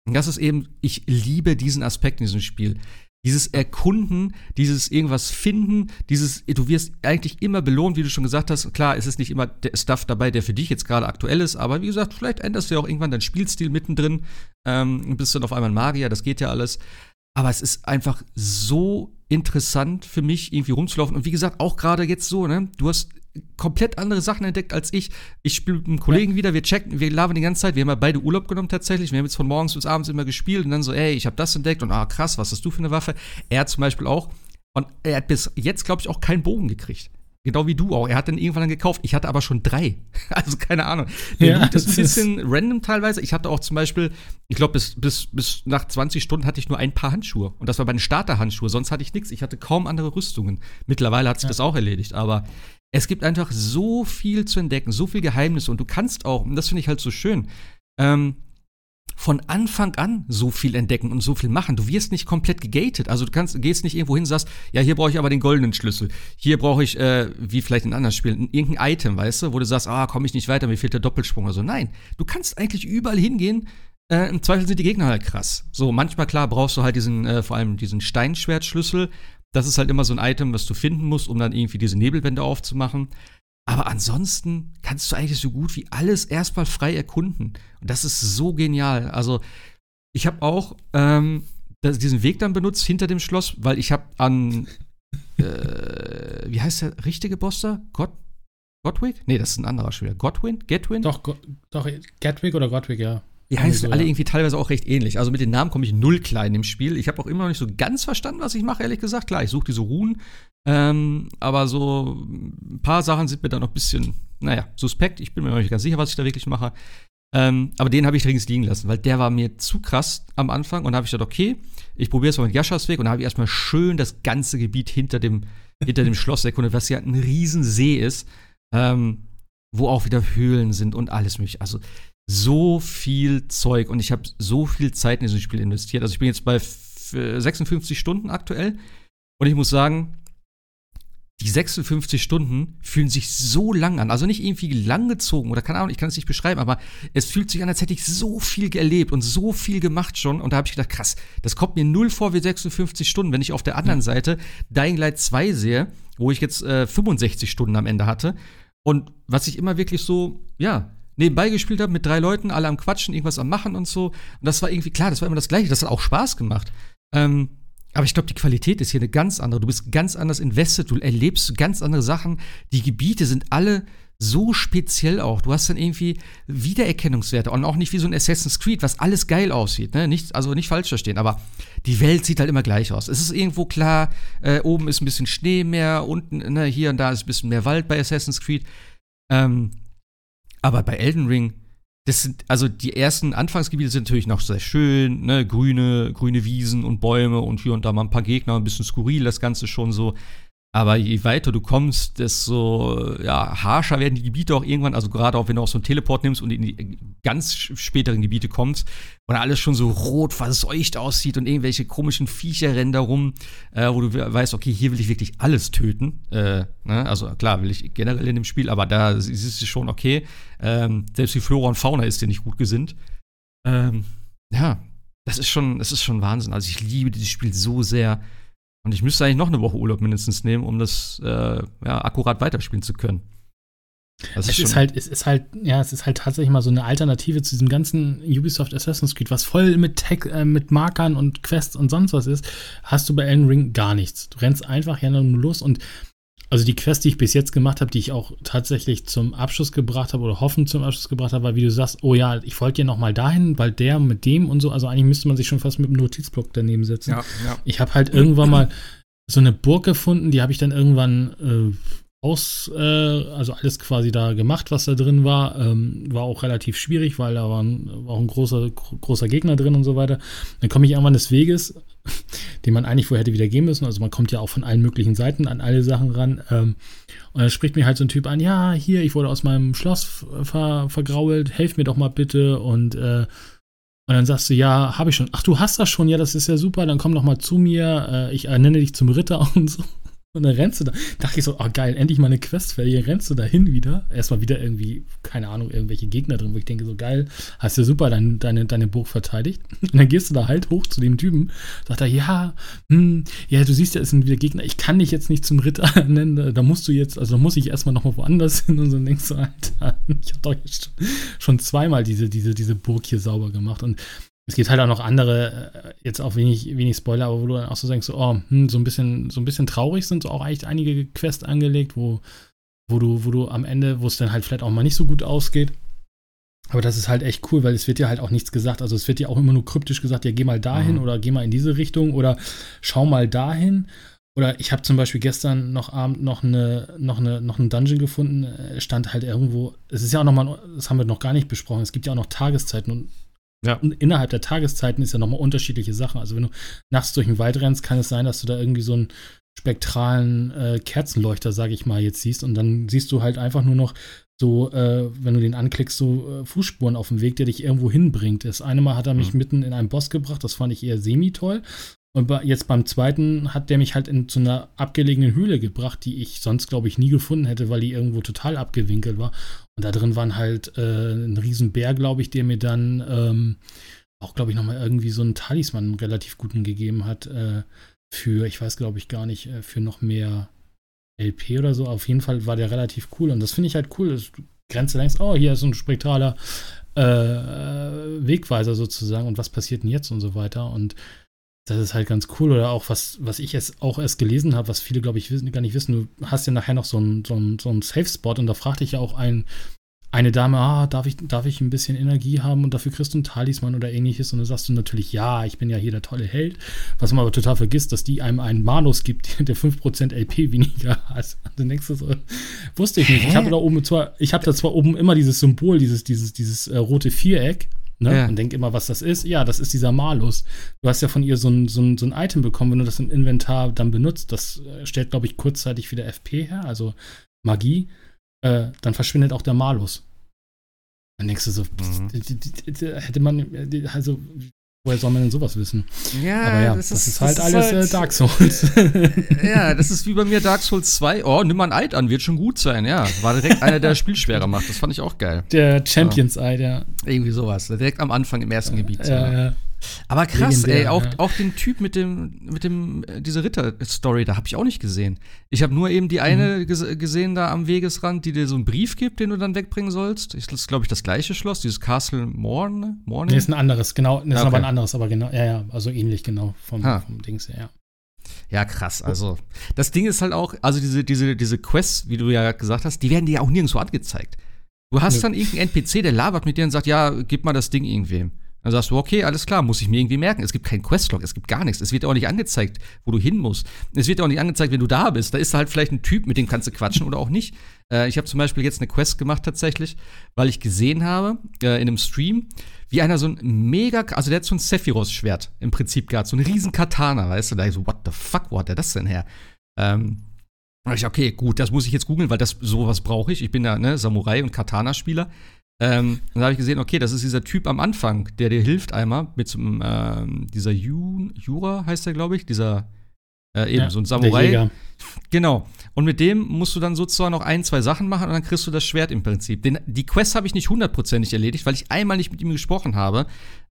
Und das ist eben, ich liebe diesen Aspekt in diesem Spiel. Dieses Erkunden, dieses irgendwas finden, dieses, du wirst eigentlich immer belohnt, wie du schon gesagt hast. Klar, es ist nicht immer der Stuff dabei, der für dich jetzt gerade aktuell ist, aber wie gesagt, vielleicht änderst du ja auch irgendwann deinen Spielstil mittendrin ähm, bist dann auf einmal ein Magier, das geht ja alles. Aber es ist einfach so interessant für mich, irgendwie rumzulaufen. Und wie gesagt, auch gerade jetzt so, ne? Du hast komplett andere Sachen entdeckt als ich. Ich spiele mit einem Kollegen wieder, wir checken, wir labern die ganze Zeit. Wir haben ja beide Urlaub genommen tatsächlich. Wir haben jetzt von morgens bis abends immer gespielt und dann so, ey, ich habe das entdeckt und ah, krass, was hast du für eine Waffe? Er zum Beispiel auch. Und er hat bis jetzt, glaube ich, auch keinen Bogen gekriegt. Genau wie du auch. Er hat den irgendwann dann gekauft. Ich hatte aber schon drei. (laughs) Also keine Ahnung. Der Ja, Loot ist (laughs) ein das ist- bisschen random teilweise. Ich hatte auch zum Beispiel, ich glaube, bis, bis, bis nach 20 Stunden hatte ich nur ein paar Handschuhe. Und das war meine Starterhandschuhe. Sonst hatte ich nichts. Ich hatte kaum andere Rüstungen. Mittlerweile hat sich Ja. das auch erledigt. Aber es gibt einfach so viel zu entdecken, so viel Geheimnisse. Und du kannst auch, und das finde ich halt so schön, ähm, von Anfang an so viel entdecken und so viel machen. Du wirst nicht komplett gegated. Also du kannst, gehst nicht irgendwo hin und sagst, ja, hier brauche ich aber den goldenen Schlüssel. Hier brauche ich, äh, wie vielleicht in anderen Spielen, irgendein Item, weißt du, wo du sagst, ah, komme ich nicht weiter, mir fehlt der Doppelsprung oder so. Nein, du kannst eigentlich überall hingehen. Äh, Im Zweifel sind die Gegner halt krass. So, manchmal, klar, brauchst du halt diesen, äh, vor allem diesen Steinschwertschlüssel. Das ist halt immer so ein Item, was du finden musst, um dann irgendwie diese Nebelwände aufzumachen. Aber ansonsten kannst du eigentlich so gut wie alles erstmal frei erkunden. Und das ist so genial. Also, ich habe auch ähm, diesen Weg dann benutzt hinter dem Schloss, weil ich habe an, (laughs) äh, wie heißt der richtige Boss da? God, Godwick? Nee, das ist ein anderer Spieler. Godwin? Getwin? Doch, Go- doch, Gatwick oder Godwick, ja. Die heißen so, alle ja. irgendwie teilweise auch recht ähnlich. Also mit den Namen komme ich null klein im Spiel. Ich habe auch immer noch nicht so ganz verstanden, was ich mache, ehrlich gesagt. Klar, ich suche diese Runen. Ähm, aber so ein paar Sachen sind mir da noch ein bisschen, naja, suspekt. Ich bin mir noch nicht ganz sicher, was ich da wirklich mache. Ähm, aber den habe ich dringend liegen lassen, weil der war mir zu krass am Anfang. Und da habe ich gedacht, okay, ich probiere es mal mit Jaschas Weg. Und da habe ich erstmal schön das ganze Gebiet hinter dem, (laughs) hinter dem Schloss erkundet, was ja ein Riesensee ist. Ähm, wo auch wieder Höhlen sind und alles mögliche. Also so viel Zeug und ich habe so viel Zeit in dieses Spiel investiert. Also ich bin jetzt bei f- 56 Stunden aktuell und ich muss sagen, die 56 Stunden fühlen sich so lang an. Also nicht irgendwie langgezogen oder keine Ahnung, ich kann es nicht beschreiben, aber es fühlt sich an, als hätte ich so viel erlebt und so viel gemacht schon. Und da habe ich gedacht, krass, das kommt mir null vor wie 56 Stunden, wenn ich auf der anderen Seite Dying Light 2 sehe, wo ich jetzt äh, 65 Stunden am Ende hatte. Und was ich immer wirklich so, ja, nebenbei gespielt habe mit drei Leuten, alle am Quatschen, irgendwas am Machen und so. Und das war irgendwie klar, das war immer das Gleiche. Das hat auch Spaß gemacht. Ähm, aber ich glaube, die Qualität ist hier eine ganz andere. Du bist ganz anders invested, du erlebst ganz andere Sachen. Die Gebiete sind alle so speziell auch. Du hast dann irgendwie Wiedererkennungswerte und auch nicht wie so ein Assassin's Creed, was alles geil aussieht. Ne? Nicht, also nicht falsch verstehen, aber die Welt sieht halt immer gleich aus. Es ist irgendwo klar, äh, oben ist ein bisschen Schnee mehr, unten, ne, hier und da ist ein bisschen mehr Wald bei Assassin's Creed. Ähm, aber bei Elden Ring, das sind, also die ersten Anfangsgebiete sind natürlich noch sehr schön, ne, grüne, grüne Wiesen und Bäume und hier und da mal ein paar Gegner, ein bisschen skurril, das Ganze schon so. Aber je weiter du kommst, desto ja, harscher werden die Gebiete auch irgendwann. Also gerade auch, wenn du auch so einen Teleport nimmst und in die ganz späteren Gebiete kommst, wo alles schon so rot verseucht aussieht und irgendwelche komischen Viecher rennen da rum, äh, wo du weißt, okay, hier will ich wirklich alles töten. Äh, ne? Also klar, will ich generell in dem Spiel, aber da ist es schon okay. Ähm, selbst die Flora und Fauna ist dir nicht gut gesinnt. Ähm, ja, das ist schon, das ist schon Wahnsinn. Also ich liebe dieses Spiel so sehr. Und ich müsste eigentlich noch eine Woche Urlaub mindestens nehmen, um das äh, ja, akkurat weiterspielen zu können. Das es ist, ist halt, es ist halt, ja, es ist halt tatsächlich mal so eine Alternative zu diesem ganzen Ubisoft Assassin's Creed, was voll mit Tech, äh, mit Markern und Quests und sonst was ist, hast du bei Elden Ring gar nichts. Du rennst einfach ja nur los und also die Quest, die ich bis jetzt gemacht habe, die ich auch tatsächlich zum Abschluss gebracht habe oder hoffen zum Abschluss gebracht habe, war, wie du sagst, oh ja, ich wollte ja noch mal dahin, weil der mit dem und so, also eigentlich müsste man sich schon fast mit einem Notizblock daneben setzen. Ja, ja. Ich habe halt irgendwann mal so eine Burg gefunden, die habe ich dann irgendwann äh, aus, äh, also alles quasi da gemacht, was da drin war. Ähm, war auch relativ schwierig, weil da war, ein, war auch ein großer, großer Gegner drin und so weiter. Dann komme ich irgendwann des Weges, (laughs) den man eigentlich vorher hätte wieder gehen müssen. Also man kommt ja auch von allen möglichen Seiten an alle Sachen ran. Ähm, und dann spricht mir halt so ein Typ an, ja, hier, ich wurde aus meinem Schloss ver vergrault, helf mir doch mal bitte. Und äh, und dann sagst du, ja, habe ich schon. Ach, du hast das schon, ja, das ist ja super, dann komm doch mal zu mir, äh, ich ernenne dich zum Ritter (laughs) und so. Und dann rennst du da. Dachte ich so, oh geil, endlich mal eine Quest fertig. Rennst du da hin wieder. Erstmal wieder irgendwie, keine Ahnung, irgendwelche Gegner drin, wo ich denke, so geil, hast du super dein, deine, deine Burg verteidigt. (laughs) Und dann gehst du da halt hoch zu dem Typen. Sagt er, ja, hm, ja, du siehst ja, es sind wieder Gegner. Ich kann dich jetzt nicht zum Ritter (laughs) nennen. Da musst du jetzt, also da muss ich erstmal nochmal woanders (laughs) hin. Und so denkst du, Alter, ich hab doch jetzt schon zweimal diese, diese, diese Burg hier sauber gemacht. Und es gibt halt auch noch andere, äh, jetzt auch wenig, wenig Spoiler, aber wo du dann auch so denkst, so, oh, hm, so ein bisschen, so ein bisschen traurig sind so auch eigentlich einige Quests angelegt, wo, wo du, wo du am Ende, wo es dann halt vielleicht auch mal nicht so gut ausgeht. Aber das ist halt echt cool, weil es wird ja halt auch nichts gesagt. Also es wird ja auch immer nur kryptisch gesagt, ja, geh mal dahin mhm. oder geh mal in diese Richtung oder schau mal dahin. Oder ich habe zum Beispiel gestern noch Abend noch eine, noch eine, noch einen Dungeon gefunden, stand halt irgendwo, es ist ja auch nochmal, das haben wir noch gar nicht besprochen, es gibt ja auch noch Tageszeiten und ja. Und innerhalb der Tageszeiten ist ja nochmal unterschiedliche Sachen. Also wenn du nachts durch den Wald rennst, kann es sein, dass du da irgendwie so einen spektralen äh, Kerzenleuchter, sage ich mal, jetzt siehst. Und dann siehst du halt einfach nur noch so, äh, wenn du den anklickst, so äh, Fußspuren auf dem Weg, der dich irgendwo hinbringt. Das eine Mal hat er mich mhm. mitten in einen Boss gebracht, das fand ich eher semi-toll. Und jetzt beim zweiten hat der mich halt in zu einer abgelegenen Höhle gebracht, die ich sonst, glaube ich, nie gefunden hätte, weil die irgendwo total abgewinkelt war. Und da drin waren halt äh, ein Riesenbär, glaube ich, der mir dann ähm, auch, glaube ich, nochmal irgendwie so einen Talisman einen relativ guten gegeben hat. Äh, für, ich weiß, glaube ich, gar nicht, äh, für noch mehr LP oder so. Auf jeden Fall war der relativ cool. Und das finde ich halt cool. Du grenzt denkst, oh, hier ist so ein spektraler äh, Wegweiser sozusagen. Und was passiert denn jetzt und so weiter. Und das ist halt ganz cool. Oder auch, was, was ich jetzt auch erst gelesen habe, was viele, glaube ich, wissen, gar nicht wissen. Du hast ja nachher noch so einen so so ein Safe-Spot und da fragt dich ja auch ein, eine Dame, ah, darf ich, darf ich ein bisschen Energie haben und dafür kriegst du einen Talisman oder ähnliches. Und dann sagst du natürlich, ja, ich bin ja hier der tolle Held. Was man aber total vergisst, dass die einem einen Malus gibt, (laughs) der 5% LP weniger hat. Und dann denkst du so, wusste ich nicht. Hä? Ich habe da oben zwar, ich habe da zwar oben immer dieses Symbol, dieses, dieses, dieses äh, rote Viereck Ne? Ja. Und denk immer, was das ist. Ja, das ist dieser Malus. Du hast ja von ihr so ein, so, ein, so ein Item bekommen, wenn du das im Inventar dann benutzt. Das äh, stellt, glaube ich, kurzzeitig wieder FP her, also Magie. Äh, dann verschwindet auch der Malus. Dann denkst du so, mhm. hätte man, also Woher soll man denn sowas wissen? Ja, Aber ja das, das ist, halt das alles ist halt, äh, Dark Souls. (laughs) ja, das ist wie bei mir Dark Souls 2. Oh, nimm mal ein Eid an, wird schon gut sein, ja. War direkt einer, der das Spiel schwerer macht. Das fand ich auch geil. Der Champions-Eid, ja. Irgendwie sowas. Direkt am Anfang im ersten ja, Gebiet. Ja, ja. Aber krass, ey, auch, ja. auch den Typ mit dem, mit dem, äh, diese Ritter-Story, da habe ich auch nicht gesehen. Ich habe nur eben die eine mhm. ges gesehen da am Wegesrand, die dir so einen Brief gibt, den du dann wegbringen sollst. Das ist, glaube ich, das gleiche Schloss, dieses Castle Morne. Morne? Nee, ist ein anderes, genau. Das okay. ist aber ein anderes, aber genau, ja, ja, also ähnlich genau vom, vom Dings her, ja. Ja, krass. Also, das Ding ist halt auch, also diese, diese, diese Quests, wie du ja gesagt hast, die werden dir ja auch nirgendwo angezeigt. Du hast ja. dann irgendeinen NPC, der labert mit dir und sagt, ja, gib mal das Ding irgendwem. Dann sagst du, okay, alles klar, muss ich mir irgendwie merken. Es gibt keinen Questlog, es gibt gar nichts. Es wird auch nicht angezeigt, wo du hin musst. Es wird auch nicht angezeigt, wenn du da bist. Da ist halt vielleicht ein Typ, mit dem kannst du quatschen oder auch nicht. Äh, ich habe zum Beispiel jetzt eine Quest gemacht tatsächlich, weil ich gesehen habe äh, in einem Stream, wie einer so ein mega, also der hat so ein Sephiros-Schwert im Prinzip gehabt, so ein riesen Katana, weißt du? Da ich so, what the fuck, wo hat der das denn her? Ähm, Da ich, okay, gut, das muss ich jetzt googeln, weil das sowas brauche ich. Ich bin ja ne, Samurai und Katana-Spieler. Ähm, dann habe ich gesehen, okay, das ist dieser Typ am Anfang, der dir hilft einmal mit so einem, ähm, dieser Jun, Jura heißt der, glaube ich, dieser äh, eben Ja, so ein der Samurai. Genau. Und mit dem musst du dann sozusagen noch ein, zwei Sachen machen und dann kriegst du das Schwert im Prinzip. Den, die Quest habe ich nicht hundertprozentig erledigt, weil ich einmal nicht mit ihm gesprochen habe.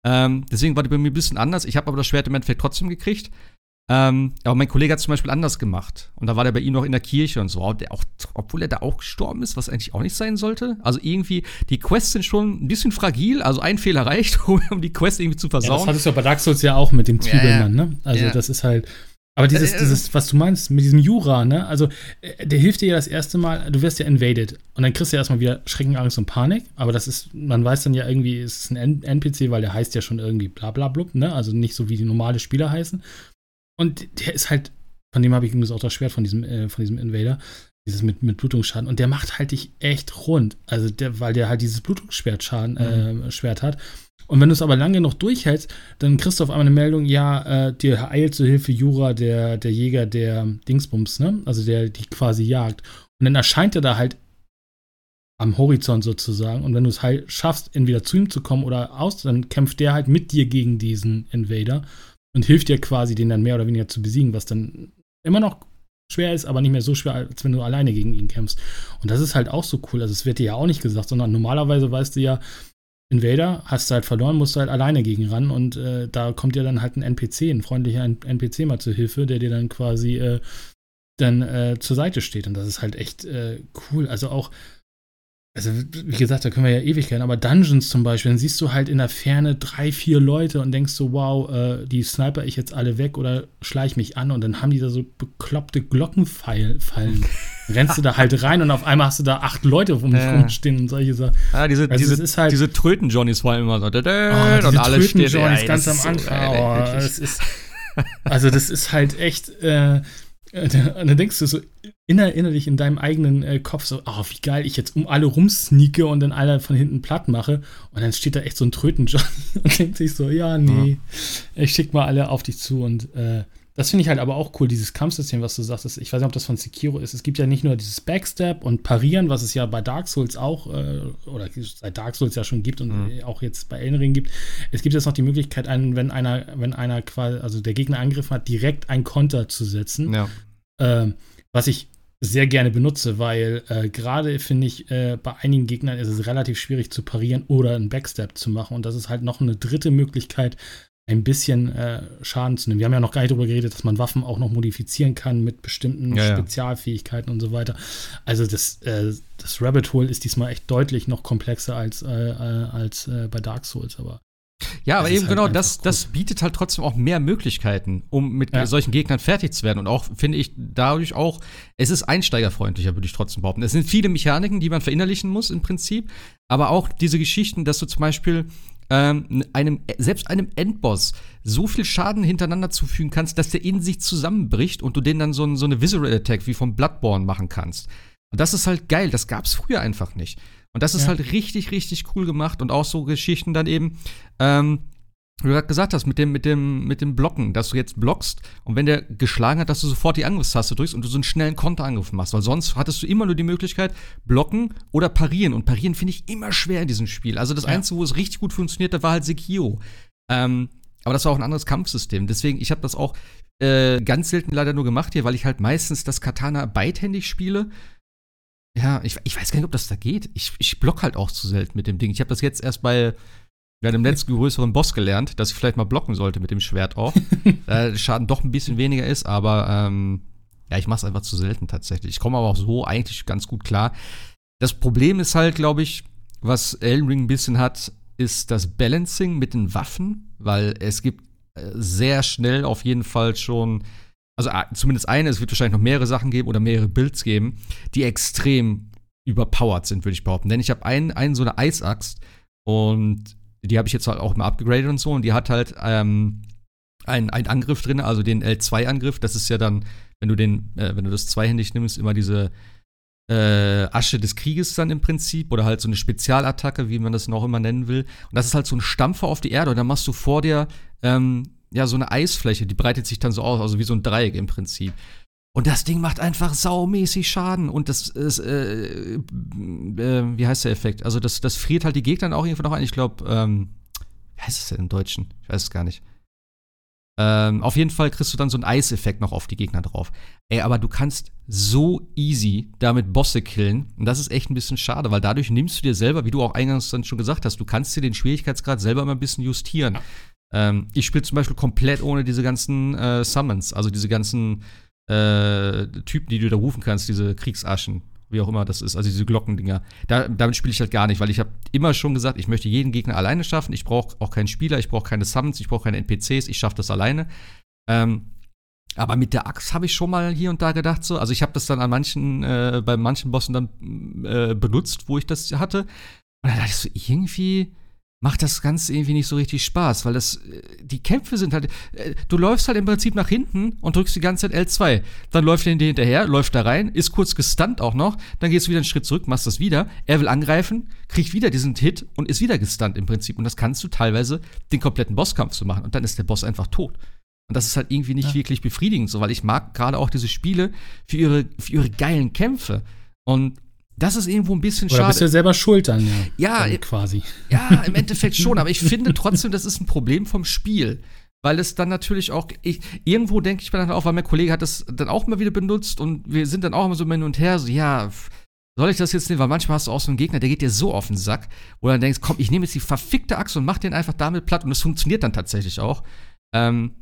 Ähm, deswegen war die bei mir ein bisschen anders. Ich habe aber das Schwert im Endeffekt trotzdem gekriegt. Ähm, aber mein Kollege hat zum Beispiel anders gemacht. Und da war der bei ihm noch in der Kirche und so. Auch, obwohl er da auch gestorben ist, was eigentlich auch nicht sein sollte. Also irgendwie, die Quests sind schon ein bisschen fragil. Also ein Fehler reicht, (laughs) um die Quest irgendwie zu Ja, das versauen. hattest du ja bei Dark Souls ja auch mit dem Ja, ja. Zwiebelmann, ne? Also Ja. das ist halt. Aber dieses, Äh, dieses, was du meinst, mit diesem Jura, ne? Also, äh, der hilft dir ja das erste Mal, du wirst ja invaded. Und dann kriegst du ja erstmal wieder Schrecken, Angst und Panik. Aber das ist, man weiß dann ja irgendwie, es ist ein NPC, weil der heißt ja schon irgendwie bla bla blub, ne? Also nicht so wie die normale Spieler heißen. Und der ist halt, von dem habe ich übrigens auch das Schwert von diesem, äh, von diesem Invader, dieses mit, mit Blutungsschaden. Und der macht halt dich echt rund. Also der, weil der halt dieses Blutungsschwertschaden, äh, Schwert hat. Und wenn du es aber lange noch durchhältst, dann kriegst du auf einmal eine Meldung, ja, äh, dir eilt zur Hilfe Jura, der, der Jäger der Dingsbums, ne? Also der die quasi jagt. Und dann erscheint er da halt am Horizont sozusagen. Und wenn du es halt schaffst, entweder zu ihm zu kommen oder aus, dann kämpft der halt mit dir gegen diesen Invader und hilft dir quasi, den dann mehr oder weniger zu besiegen, was dann immer noch schwer ist, aber nicht mehr so schwer, als wenn du alleine gegen ihn kämpfst. Und das ist halt auch so cool. Also es wird dir ja auch nicht gesagt, sondern normalerweise weißt du ja, Invader, hast du halt verloren, musst du halt alleine gegen ran und äh, da kommt dir dann halt ein NPC, ein freundlicher NPC mal zur Hilfe, der dir dann quasi äh, dann äh, zur Seite steht und das ist halt echt äh, cool. Also auch, also wie gesagt, da können wir ja Ewigkeiten, aber Dungeons zum Beispiel, dann siehst du halt in der Ferne drei, vier Leute und denkst so, wow, äh, die sniper ich jetzt alle weg oder schleich mich an und dann haben die da so bekloppte Glockenfallen. (laughs) Rennst du da halt rein und auf einmal hast du da acht Leute um dich Ja. rumstehen und solche Sachen. Ja, diese, Also diese, halt- diese Tröten-Johnnies allem immer so. Oh, und alle stehen Tröten-Joints ey, ganz am ist so Anfang. geil, ey, oh, ist, also das ist halt echt. Äh, äh, (laughs) dann denkst du so inner, innerlich in deinem eigenen äh, Kopf so, oh, wie geil ich jetzt um alle rumsneake und dann alle von hinten platt mache. Und dann steht da echt so ein Tröten-Johnny (laughs) und denkt sich so, ja, nee, ich schick mal alle auf dich zu. Und äh, das finde ich halt aber auch cool, dieses Kampfsystem, was du sagst. Ich weiß nicht, ob das von Sekiro ist. Es gibt ja nicht nur dieses Backstab und Parieren, was es ja bei Dark Souls auch, äh, oder seit Dark Souls ja schon gibt und Mhm. äh, auch jetzt bei Elden Ring gibt. Es gibt jetzt noch die Möglichkeit, einen, wenn einer, wenn einer quasi, also der Gegner angegriffen hat, direkt einen Konter zu setzen. Ja. Ähm, was ich sehr gerne benutze, weil äh, gerade finde ich, äh, bei einigen Gegnern ist es relativ schwierig zu parieren oder einen Backstab zu machen. Und das ist halt noch eine dritte Möglichkeit, ein bisschen äh, Schaden zu nehmen. Wir haben ja noch gar nicht darüber geredet, dass man Waffen auch noch modifizieren kann mit bestimmten Ja, ja. Spezialfähigkeiten und so weiter. Also das, äh, das Rabbit Hole ist diesmal echt deutlich noch komplexer als, äh, äh, als äh, bei Dark Souls, aber Ja, aber eben halt genau, das, cool. das bietet halt trotzdem auch mehr Möglichkeiten, um mit Ja. solchen Gegnern fertig zu werden. Und auch, finde ich, dadurch auch, es ist einsteigerfreundlicher, würde ich trotzdem behaupten. Es sind viele Mechaniken, die man verinnerlichen muss im Prinzip, aber auch diese Geschichten, dass du zum Beispiel ähm, einem, selbst einem Endboss so viel Schaden hintereinander zufügen kannst, dass der in sich zusammenbricht und du den dann so, ein, so eine Visceral Attack wie vom Bloodborne machen kannst. Und das ist halt geil, das gab's früher einfach nicht. Und das ist Ja. halt richtig, richtig cool gemacht und auch so Geschichten dann eben, ähm, wie du gerade gesagt hast, mit dem, mit, dem, mit dem Blocken, dass du jetzt blockst und wenn der geschlagen hat, dass du sofort die Angriffstaste drückst und du so einen schnellen Konterangriff machst, weil sonst hattest du immer nur die Möglichkeit, blocken oder parieren. Und parieren finde ich immer schwer in diesem Spiel. Also das Ja. Einzige, wo es richtig gut funktionierte, war halt Sekiro. Ähm, aber das war auch ein anderes Kampfsystem. Deswegen, ich habe das auch äh, ganz selten leider nur gemacht hier, weil ich halt meistens das Katana beidhändig spiele. Ja, ich, ich weiß gar nicht, ob das da geht. Ich, ich block halt auch zu selten mit dem Ding. Ich habe das jetzt erst bei ja, dem letzten größeren Boss gelernt, dass ich vielleicht mal blocken sollte mit dem Schwert auch. (laughs) äh, der Schaden doch ein bisschen weniger ist, aber ähm, ja, ich mache es einfach zu selten tatsächlich. Ich komme aber auch so eigentlich ganz gut klar. Das Problem ist halt, glaube ich, was Elden Ring ein bisschen hat, ist das Balancing mit den Waffen, weil es gibt äh, sehr schnell auf jeden Fall schon, also äh, zumindest eine, es wird wahrscheinlich noch mehrere Sachen geben oder mehrere Builds geben, die extrem überpowered sind, würde ich behaupten. Denn ich habe einen, einen so eine Eisaxt und die habe ich jetzt halt auch mal abgegradet und so und die hat halt ähm, einen, Angriff drin, also den L2-Angriff. Das ist ja dann, wenn du den, äh, wenn du das zweihändig nimmst, immer diese äh, Asche des Krieges dann im Prinzip oder halt so eine Spezialattacke, wie man das noch immer nennen will. Und das ist halt so ein Stampfer auf die Erde und dann machst du vor dir ähm, ja so eine Eisfläche, die breitet sich dann so aus, also wie so ein Dreieck im Prinzip. Und das Ding macht einfach saumäßig Schaden. Und das ist, äh, äh, wie heißt der Effekt? Also, das, das friert halt die Gegner auch irgendwann noch ein. Ich glaube, ähm, wie heißt es denn im Deutschen? Ich weiß es gar nicht. Ähm, auf jeden Fall kriegst du dann so einen Eiseffekt noch auf die Gegner drauf. Ey, aber du kannst so easy damit Bosse killen. Und das ist echt ein bisschen schade, weil dadurch nimmst du dir selber, wie du auch eingangs dann schon gesagt hast, du kannst dir den Schwierigkeitsgrad selber mal ein bisschen justieren. Ähm, ich spiele zum Beispiel komplett ohne diese ganzen äh, Summons, also diese ganzen äh, Typen, die du da rufen kannst, diese Kriegsaschen, wie auch immer das ist, also diese Glockendinger. Da, damit spiele ich halt gar nicht, weil ich habe immer schon gesagt, ich möchte jeden Gegner alleine schaffen. Ich brauche auch keinen Spieler, ich brauche keine Summons, ich brauche keine NPCs, ich schaffe das alleine. Ähm, aber mit der Axt habe ich schon mal hier und da gedacht so. Also ich habe das dann an manchen, äh, bei manchen Bossen dann äh, benutzt, wo ich das hatte. Und da dachte ich so, irgendwie macht das Ganze irgendwie nicht so richtig Spaß, weil das, äh, die Kämpfe sind halt, äh, du läufst halt im Prinzip nach hinten und drückst die ganze Zeit L2. Dann läuft er hinterher, läuft da rein, ist kurz gestunt auch noch, dann gehst du wieder einen Schritt zurück, machst das wieder, er will angreifen, kriegt wieder diesen Hit und ist wieder gestunt im Prinzip. Und das kannst du teilweise den kompletten Bosskampf zu so machen und dann ist der Boss einfach tot. Und das ist halt irgendwie nicht ja. wirklich befriedigend, so, weil ich mag gerade auch diese Spiele für ihre, für ihre geilen Kämpfe. Und das ist irgendwo ein bisschen Oder schade. bist du ja selber schuld dann, ja. Ja, quasi. Ja, im Endeffekt schon, aber ich finde trotzdem, das ist ein Problem vom Spiel. Weil es dann natürlich auch, ich, irgendwo denke ich mir dann auch, weil mein Kollege hat das dann auch mal wieder benutzt und wir sind dann auch immer so hin und her, so, ja, soll ich das jetzt nehmen? Weil manchmal hast du auch so einen Gegner, der geht dir so auf den Sack, wo du dann denkst, komm, ich nehme jetzt die verfickte Axt und mach den einfach damit platt und es funktioniert dann tatsächlich auch. Ähm,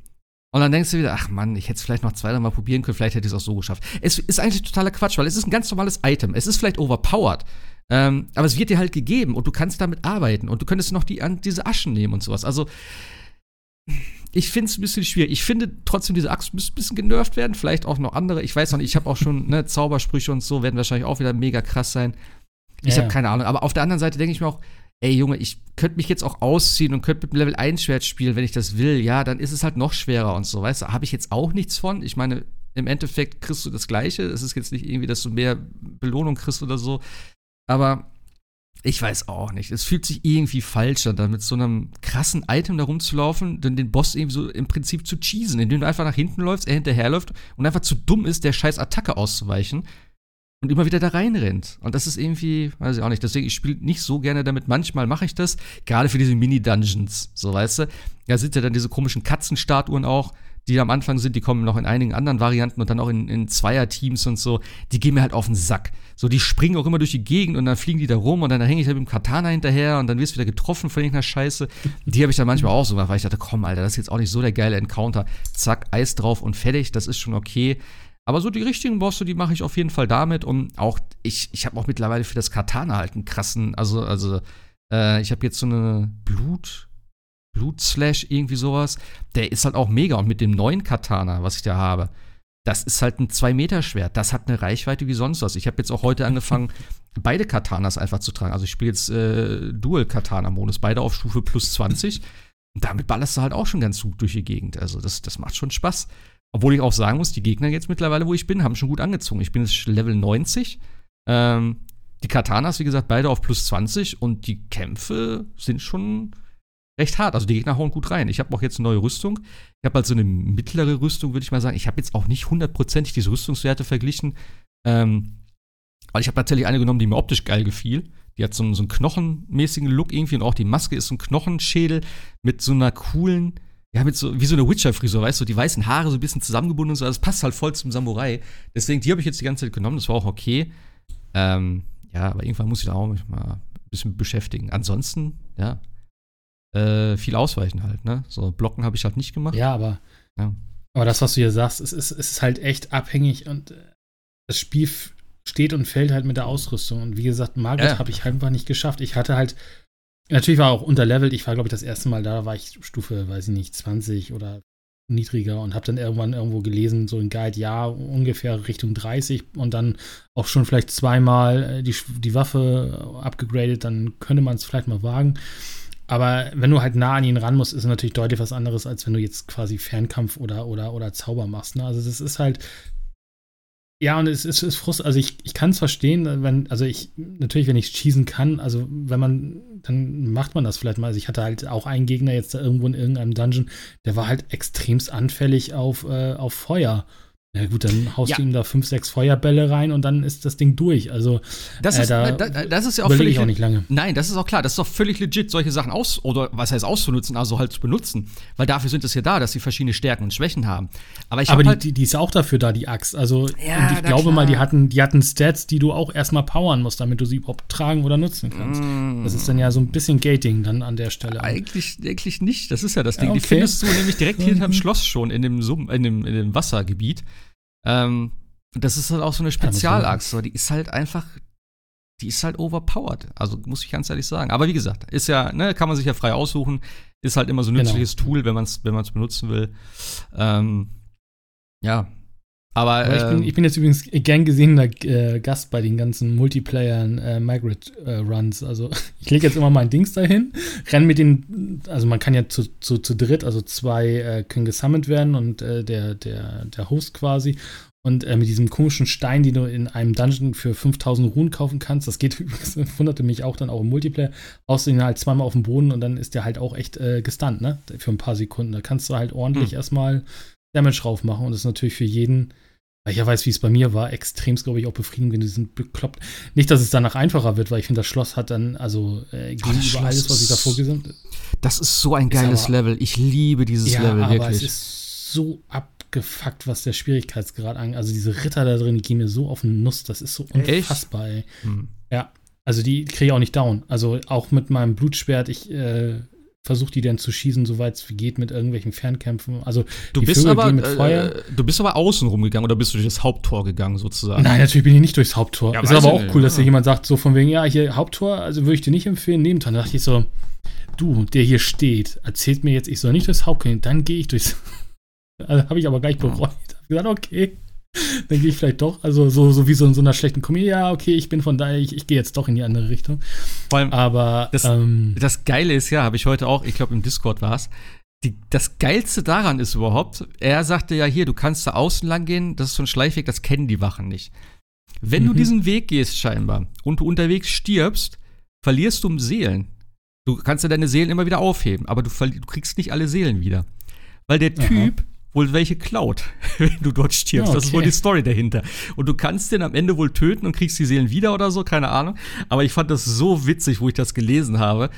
und dann denkst du wieder, ach Mann, ich hätte es vielleicht noch zwei, drei Mal probieren können, vielleicht hätte ich es auch so geschafft. Es ist eigentlich totaler Quatsch, weil es ist ein ganz normales Item. Es ist vielleicht overpowered, ähm, aber es wird dir halt gegeben und du kannst damit arbeiten und du könntest noch die, an diese Aschen nehmen und sowas. Also, ich finde es ein bisschen schwierig. Ich finde trotzdem, diese Axt müsste ein bisschen genervt werden. Vielleicht auch noch andere. Ich weiß noch nicht, ich habe auch schon, ne, Zaubersprüche und so werden wahrscheinlich auch wieder mega krass sein. Ich ja, habe keine Ahnung. Aber auf der anderen Seite denke ich mir auch, ey Junge, ich könnte mich jetzt auch ausziehen und könnte mit dem Level 1 Schwert spielen, wenn ich das will, ja, dann ist es halt noch schwerer und so, weißt du, habe ich jetzt auch nichts von. Ich meine, im Endeffekt kriegst du das Gleiche. Es ist jetzt nicht irgendwie, dass du mehr Belohnung kriegst oder so. Aber ich weiß auch nicht. Es fühlt sich irgendwie falsch an, da mit so einem krassen Item da rumzulaufen, dann den Boss irgendwie so im Prinzip zu cheesen, indem du einfach nach hinten läufst, er hinterherläuft und einfach zu dumm ist, der scheiß Attacke auszuweichen und immer wieder da reinrennt. Und das ist irgendwie, weiß ich auch nicht. Deswegen, ich spiele nicht so gerne damit. Manchmal mache ich das, gerade für diese Mini-Dungeons, so weißt du. Da sind ja dann diese komischen Katzenstatuen auch, die am Anfang sind, die kommen noch in einigen anderen Varianten und dann auch in, in Zweier-Teams und so. Die gehen mir halt auf den Sack. So, die springen auch immer durch die Gegend und dann fliegen die da rum und dann hänge ich halt mit dem Katana hinterher und dann wirst du wieder getroffen von irgendeiner Scheiße. Die habe ich dann manchmal auch so gemacht, weil ich dachte, komm, Alter, das ist jetzt auch nicht so der geile Encounter. Zack, Eis drauf und fertig, das ist schon okay. Aber so die richtigen Bosse, die mache ich auf jeden Fall damit. Und auch, ich, ich habe auch mittlerweile für das Katana halt einen krassen, also, also, äh, ich habe jetzt so eine Blut, Blutslash, irgendwie sowas. Der ist halt auch mega. Und mit dem neuen Katana, was ich da habe, das ist halt ein 2-Meter-Schwert. Das hat eine Reichweite wie sonst was. Ich habe jetzt auch heute angefangen, (laughs) beide Katanas einfach zu tragen. Also ich spiele jetzt äh, Dual-Katana-Modus, beide auf Stufe plus 20. Und damit ballerst du halt auch schon ganz gut durch die Gegend. Also das, das macht schon Spaß. Obwohl ich auch sagen muss, die Gegner jetzt mittlerweile, wo ich bin, haben schon gut angezogen. Ich bin jetzt Level 90. Ähm, die Katanas, wie gesagt, beide auf plus 20 und die Kämpfe sind schon recht hart. Also die Gegner hauen gut rein. Ich habe auch jetzt eine neue Rüstung. Ich habe halt so eine mittlere Rüstung, würde ich mal sagen. Ich habe jetzt auch nicht hundertprozentig diese Rüstungswerte verglichen. Ähm, weil ich habe tatsächlich eine genommen, die mir optisch geil gefiel. Die hat so so einen knochenmäßigen Look irgendwie und auch die Maske ist so ein Knochenschädel mit so einer coolen ja, mit so, wie so eine Witcher-Frisur, weißt du, die weißen Haare so ein bisschen zusammengebunden und so, das passt halt voll zum Samurai. Deswegen, die habe ich jetzt die ganze Zeit genommen, das war auch okay. Ähm, ja, aber irgendwann muss ich da auch mich mal ein bisschen beschäftigen. Ansonsten, ja, äh, viel ausweichen halt, ne? So Blocken habe ich halt nicht gemacht. Ja, aber, ja. aber das, was du hier sagst, es ist, es ist halt echt abhängig und äh, das Spiel steht und fällt halt mit der Ausrüstung. Und wie gesagt, Margaret ja. habe ich halt einfach nicht geschafft. Ich hatte halt Natürlich war auch unterlevelt. Ich war, glaube ich, das erste Mal da, war ich Stufe, weiß ich nicht, 20 oder niedriger und habe dann irgendwann irgendwo gelesen, so ein Guide, ja, ungefähr Richtung 30 und dann auch schon vielleicht zweimal äh, die, die Waffe abgegradet, dann könnte man es vielleicht mal wagen. Aber wenn du halt nah an ihn ran musst, ist natürlich deutlich was anderes, als wenn du jetzt quasi Fernkampf oder, oder, oder Zauber machst. Ne? Also das ist halt, ja, und es ist, ist frust, also ich, ich kann es verstehen, wenn, also ich, natürlich, wenn ich schießen kann, also wenn man, dann macht man das vielleicht mal. Also ich hatte halt auch einen Gegner jetzt da irgendwo in irgendeinem Dungeon, der war halt extremst anfällig auf, äh, auf Feuer. Ja gut, dann haust Ja. du ihm da fünf, sechs Feuerbälle rein und dann ist das Ding durch. Also Das Äh, ist, da da, das ist ja auch völlig auch nicht lange. Nein, das ist auch klar. Das ist doch völlig legit, solche Sachen aus oder was heißt auszunutzen, also halt zu benutzen. Weil dafür sind es ja da, dass sie verschiedene Stärken und Schwächen haben. Aber ich Aber habe die, halt. die, die ist auch dafür da, die Axt. Also Ja, ich glaube mal, die klar. hatten, die hatten Stats, die du auch erstmal powern musst, damit du sie überhaupt tragen oder nutzen kannst. Mm. Das ist dann ja so ein bisschen Gating dann an der Stelle. Eigentlich, eigentlich nicht. Das ist ja das Ding. Ja, Die okay. findest du nämlich direkt (laughs) hinterm. Schloss schon in dem, Sum in dem, in dem Wassergebiet. Ähm, das ist halt auch so eine so. Die ist halt einfach, die ist halt overpowered. Also muss ich ganz ehrlich sagen. Aber wie gesagt, ist ja, ne, kann man sich ja frei aussuchen. Ist halt immer so ein Genau. nützliches Tool, wenn man es wenn man's benutzen will. Ähm, ja. Aber, Aber ich, bin, ähm, ich bin jetzt übrigens gern gesehener äh, Gast bei den ganzen Multiplayern äh, Margaret äh, Runs. Also (laughs) ich lege jetzt immer mein Dings dahin, renn mit den, also man kann ja zu, zu, zu dritt, also zwei äh, können gesammelt werden und äh, der, der, der Host quasi. Und äh, mit diesem komischen Stein, den du in einem Dungeon für 5000 Runen kaufen kannst, das geht (laughs) übrigens, wunderte mich auch dann auch im Multiplayer, haust du ihn halt zweimal auf den Boden und dann ist der halt auch echt gestunt, ne? Für ein paar Sekunden. Da kannst du halt ordentlich Hm. erstmal Damage drauf machen und das ist natürlich für jeden, weil ich ja weiß, wie es bei mir war, extremst, glaube ich, auch befriedigend, wenn du sind bekloppt. Nicht, dass es danach einfacher wird, weil ich finde, das Schloss hat dann, also äh, gegenüber Schloss alles, was ich ist- davor gesehen habe. das ist so ein geiles aber- Level. Ich liebe dieses Ja, Level aber wirklich. es ist so abgefuckt, was der Schwierigkeitsgrad angeht. Also diese Ritter da drin, die gehen mir so auf den Nuss, das ist so unfassbar, ey. Hm. Also die kriege ich auch nicht down. Also auch mit meinem Blutschwert, ich äh, versuche die dann zu schießen, soweit es geht, mit irgendwelchen Fernkämpfen. Also Du bist Vögel aber, gehen mit Feuer. äh, du bist aber außen rumgegangen oder bist du durch das Haupttor gegangen sozusagen? Nein, natürlich bin ich nicht durchs Haupttor. Ja, ist aber auch nicht, cool, dass ja. dir jemand sagt, so von wegen, ja, hier Haupttor, also würde ich dir nicht empfehlen, Nebentor. Da dachte ich so, du, der hier steht, erzählt mir jetzt, ich soll nicht durchs Haupttor gehen, dann gehe ich durchs. (laughs) Also habe ich aber gleich bereut. Hab gesagt, okay, (laughs) dann gehe ich vielleicht doch. Also so, so wie so in so einer schlechten Komödie, ja, okay, ich bin von daher, ich, ich gehe jetzt doch in die andere Richtung. Vor allem, Aber Das- ähm, das Geile ist ja, habe ich heute auch, ich glaube im Discord war es, das Geilste daran ist überhaupt, er sagte ja hier, du kannst da außen lang gehen, das ist so ein Schleichweg, das kennen die Wachen nicht. Wenn du Mhm. diesen Weg gehst scheinbar und du unterwegs stirbst, verlierst du Seelen. Du kannst ja deine Seelen immer wieder aufheben, aber du, du kriegst nicht alle Seelen wieder. Weil der Aha. Wohl welche klaut, (laughs) wenn du dort stirbst. Ah, Das ist wohl okay. die Story dahinter. Und du kannst den am Ende wohl töten und kriegst die Seelen wieder oder so, keine Ahnung. Aber ich fand das so witzig, wo ich das gelesen habe,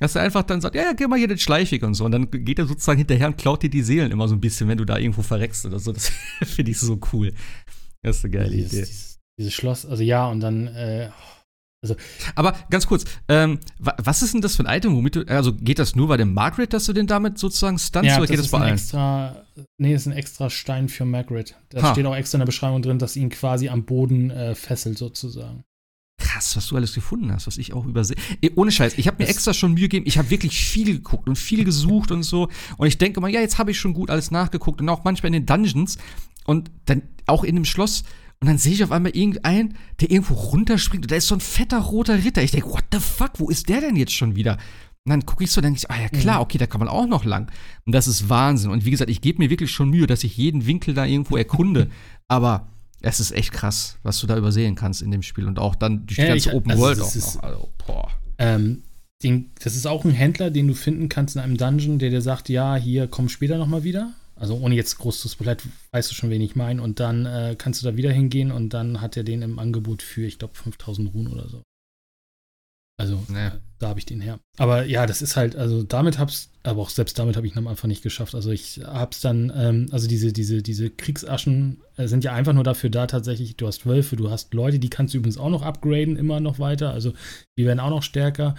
dass er einfach dann sagt, ja, ja, geh mal hier den Schleichweg und so. Und dann geht er sozusagen hinterher und klaut dir die Seelen immer so ein bisschen, wenn du da irgendwo verreckst oder so. Das (laughs) finde ich so cool. Das ist eine geile dieses, Idee. dieses, dieses Schloss, also ja, und dann, äh, Aber ganz kurz, ähm, wa was ist denn das für ein Item, womit du, also geht das nur bei dem Margaret, dass du den damit sozusagen stunst ja, oder das geht das ist bei ein allen? extra, nee, ist ein extra Stein für Margaret. Da Ha. steht auch extra in der Beschreibung drin, dass ihn quasi am Boden äh, fesselt sozusagen. Krass, was du alles gefunden hast, was ich auch übersehe. Ey, Ohne Scheiß, ich habe mir Das- extra schon Mühe gegeben. Ich habe wirklich viel geguckt und viel gesucht und so. Und ich denke mal, ja, jetzt habe ich schon gut alles nachgeguckt und auch manchmal in den Dungeons und dann auch in dem Schloss. Und dann sehe ich auf einmal irgendeinen, der irgendwo runterspringt und da ist so ein fetter roter Ritter. Ich denke, what the fuck, wo ist der denn jetzt schon wieder? Und dann gucke ich so, denke ich, ah ja klar, Mhm. okay, da kann man auch noch lang. Und das ist Wahnsinn. Und wie gesagt, ich gebe mir wirklich schon Mühe, dass ich jeden Winkel da irgendwo erkunde. (laughs) Aber es ist echt krass, was du da übersehen kannst in dem Spiel. Und auch dann durch die Ja, ganze ich- Open also World auch ist- noch. Also, boah. Ähm, den, das ist auch ein Händler, den du finden kannst in einem Dungeon, der dir sagt, ja, hier komm später noch mal wieder. Also ohne jetzt groß zu spoilern, weißt du schon, wen ich meine. Und dann äh, kannst du da wieder hingehen und dann hat er den im Angebot für, ich glaube, 5000 Runen oder so. Also Nee. äh, da habe ich den her. Aber ja, das ist halt, also damit hab's, aber auch selbst damit habe ich ihn am Anfang nicht geschafft. Also ich hab's dann, ähm, also diese, diese, diese Kriegsaschen äh, sind ja einfach nur dafür da tatsächlich, du hast Wölfe, du hast Leute, die kannst du übrigens auch noch upgraden, immer noch weiter. Also die werden auch noch stärker.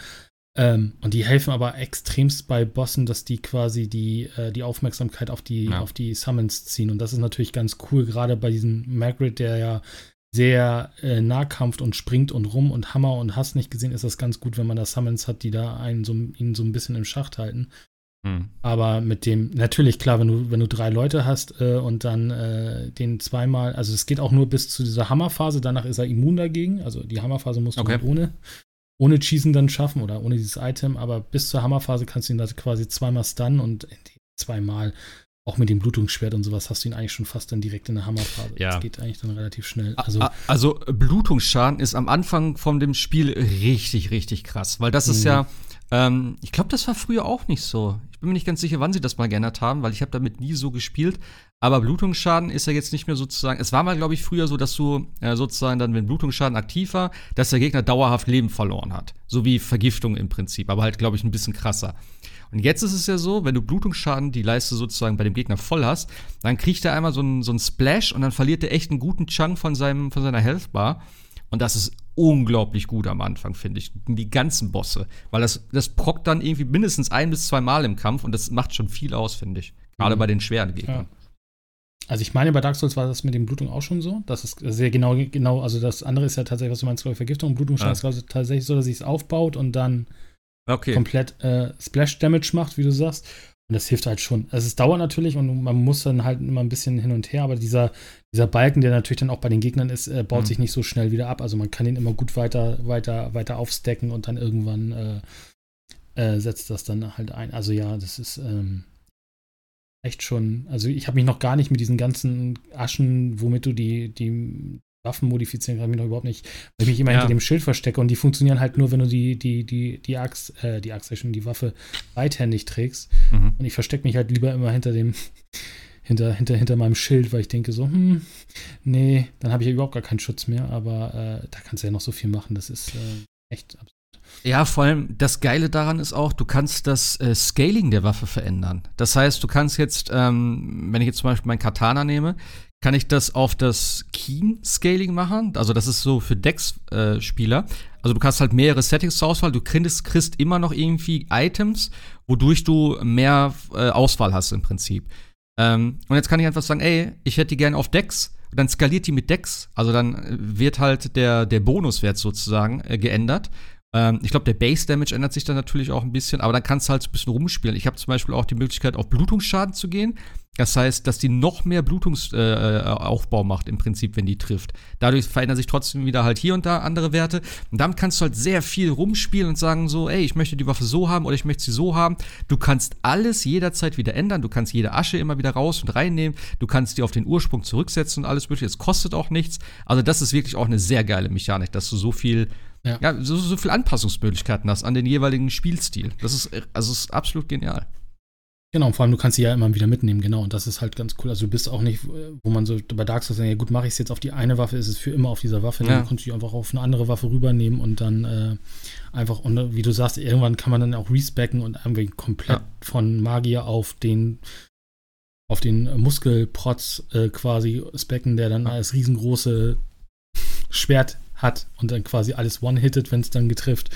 Ähm, und die helfen aber extremst bei Bossen, dass die quasi die, äh, die Aufmerksamkeit auf die, Ja. auf die Summons ziehen. Und das ist natürlich ganz cool, gerade bei diesem Margaret, der ja sehr äh, nahkampft und springt und rum und Hammer und hast nicht gesehen, ist das ganz gut, wenn man da Summons hat, die da einen so, ihn so ein bisschen im Schacht halten. Hm. Aber mit dem, natürlich, klar, wenn du, wenn du drei Leute hast äh, und dann äh, den zweimal, also es geht auch nur bis zu dieser Hammerphase, danach ist er immun dagegen. Also die Hammerphase musst du Okay. ohne, ohne Cheesen dann schaffen oder ohne dieses Item, aber bis zur Hammerphase kannst du ihn da quasi zweimal stunnen und zweimal auch mit dem Blutungsschwert und sowas hast du ihn eigentlich schon fast dann direkt in der Hammerphase. Ja. Das geht eigentlich dann relativ schnell. Also, Also, Blutungsschaden ist am Anfang von dem Spiel richtig, richtig krass. Weil das ist Mhm. ja, ähm, ich glaube, das war früher auch nicht so. bin mir nicht ganz sicher, wann sie das mal geändert haben, weil ich habe damit nie so gespielt. Aber Blutungsschaden ist ja jetzt nicht mehr sozusagen. Es war mal, glaube ich, früher so, dass du äh, sozusagen dann, wenn Blutungsschaden aktiv war, dass der Gegner dauerhaft Leben verloren hat. So wie Vergiftung im Prinzip, aber halt, glaube ich, ein bisschen krasser. Und jetzt ist es ja so, wenn du Blutungsschaden die Leiste sozusagen bei dem Gegner voll hast, dann kriegt er einmal so einen so Splash und dann verliert er echt einen guten Chunk von, seinem, von seiner Health Bar. Und das ist unglaublich gut am Anfang, finde ich. Die ganzen Bosse. Weil das, das prockt dann irgendwie mindestens ein bis zwei Mal im Kampf und das macht schon viel aus, finde ich. Gerade Mhm. bei den schweren Gegnern. Also ich meine, bei Dark Souls war das mit den Blutung auch schon so. Das ist sehr genau, genau, also das andere ist ja tatsächlich, was du meinst, glaube ich, Vergiftung. Blutungsschaden Ja. ist also tatsächlich so, dass sich es aufbaut und dann Okay. komplett äh, Splash-Damage macht, wie du sagst. Und das hilft halt schon. Also es dauert natürlich und man muss dann halt immer ein bisschen hin und her, aber dieser, dieser Balken, der natürlich dann auch bei den Gegnern ist, äh, baut Mhm. sich nicht so schnell wieder ab. Also man kann ihn immer gut weiter, weiter, weiter aufstacken und dann irgendwann äh, äh, setzt das dann halt ein. Also ja, das ist ähm, echt schon. Also ich habe mich noch gar nicht mit diesen ganzen Aschen, womit du die, die Waffen modifizieren kannst, mich noch überhaupt nicht, weil ich mich immer Ja. hinter dem Schild verstecke und die funktionieren halt nur, wenn du die, die, die, die Axt, äh, die Axt, ich schon, die Waffe beidhändig trägst. Mhm. Und ich verstecke mich halt lieber immer hinter dem, (laughs) hinter, hinter, hinter meinem Schild, weil ich denke so, hm, nee, dann habe ich ja überhaupt gar keinen Schutz mehr, aber äh, da kannst du ja noch so viel machen, das ist äh, echt absurd. Ja, vor allem das Geile daran ist auch, du kannst das äh, Scaling der Waffe verändern. Das heißt, du kannst jetzt, ähm, wenn ich jetzt zum Beispiel mein Katana nehme, kann ich das auf das Keen-Scaling machen. Also das ist so für Dex-Spieler. also du kannst halt mehrere Settings zur Auswahl. Du kriegst, kriegst immer noch irgendwie Items, wodurch du mehr äh, Auswahl hast im Prinzip. Ähm, und jetzt kann ich einfach sagen, ey, ich hätte die gerne auf Dex. Und dann skaliert die mit Dex. Also dann äh, wird halt der, der Bonuswert sozusagen äh, geändert. Ähm, ich glaube, der Base Damage ändert sich dann natürlich auch ein bisschen, aber dann kannst du halt so ein bisschen rumspielen. Ich habe zum Beispiel auch die Möglichkeit, auf Blutungsschaden zu gehen. Das heißt, dass die noch mehr Blutungsaufbau äh, Aufbau macht im Prinzip, wenn die trifft. Dadurch verändern sich trotzdem wieder halt hier und da andere Werte. Und damit kannst du halt sehr viel rumspielen und sagen so, ey, ich möchte die Waffe so haben oder ich möchte sie so haben. Du kannst alles jederzeit wieder ändern. Du kannst jede Asche immer wieder raus und reinnehmen. Du kannst die auf den Ursprung zurücksetzen und alles mögliche. Es kostet auch nichts. Also das ist wirklich auch eine sehr geile Mechanik, dass du so viel Ja. ja, so, so viel Anpassungsmöglichkeiten hast an den jeweiligen Spielstil. Das ist, also ist absolut genial. Genau, und vor allem, du kannst sie ja immer wieder mitnehmen, genau. Und das ist halt ganz cool. Also du bist auch nicht, wo man so bei Dark Souls sagt, ja gut, mache ich es jetzt auf die eine Waffe, ist es für immer auf dieser Waffe. Ja. Dann kannst du die einfach auf eine andere Waffe rübernehmen und dann äh, einfach, und wie du sagst, irgendwann kann man dann auch respecken und irgendwie komplett Ja. von Magier auf den auf den Muskelprotz äh, quasi specken, der dann als riesengroße Schwert hat und dann quasi alles one-hittet, wenn es dann getrifft.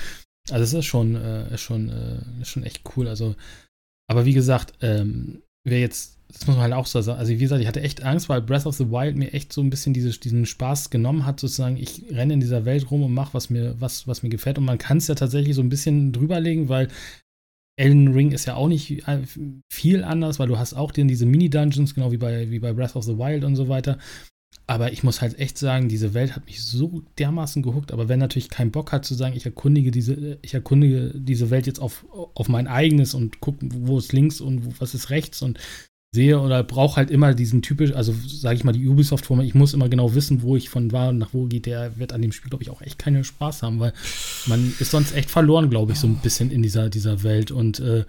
Also es ist schon, äh, schon, äh, schon echt cool. Also, aber wie gesagt, ähm, wer jetzt, das muss man halt auch so sagen, also wie gesagt, ich hatte echt Angst, weil Breath of the Wild mir echt so ein bisschen diese, diesen Spaß genommen hat, sozusagen, ich renne in dieser Welt rum und mache, was mir, was, was mir gefällt. Und man kann es ja tatsächlich so ein bisschen drüberlegen, weil Elden Ring ist ja auch nicht äh, viel anders, weil du hast auch den, diese Mini-Dungeons, genau wie bei, wie bei Breath of the Wild und so weiter. Aber ich muss halt echt sagen, diese Welt hat mich so dermaßen gehuckt. Aber wer natürlich keinen Bock hat zu sagen, ich erkundige diese, ich erkundige diese Welt jetzt auf, auf mein eigenes und gucke, wo ist links und wo, was ist rechts und sehe oder brauche halt immer diesen typisch, also sage ich mal, die Ubisoft-Form, ich muss immer genau wissen, wo ich von war und nach wo geht, der wird an dem Spiel, glaube ich, auch echt keinen Spaß haben, weil man ist sonst echt verloren, glaube ich, so ein bisschen in dieser, dieser Welt. Und äh,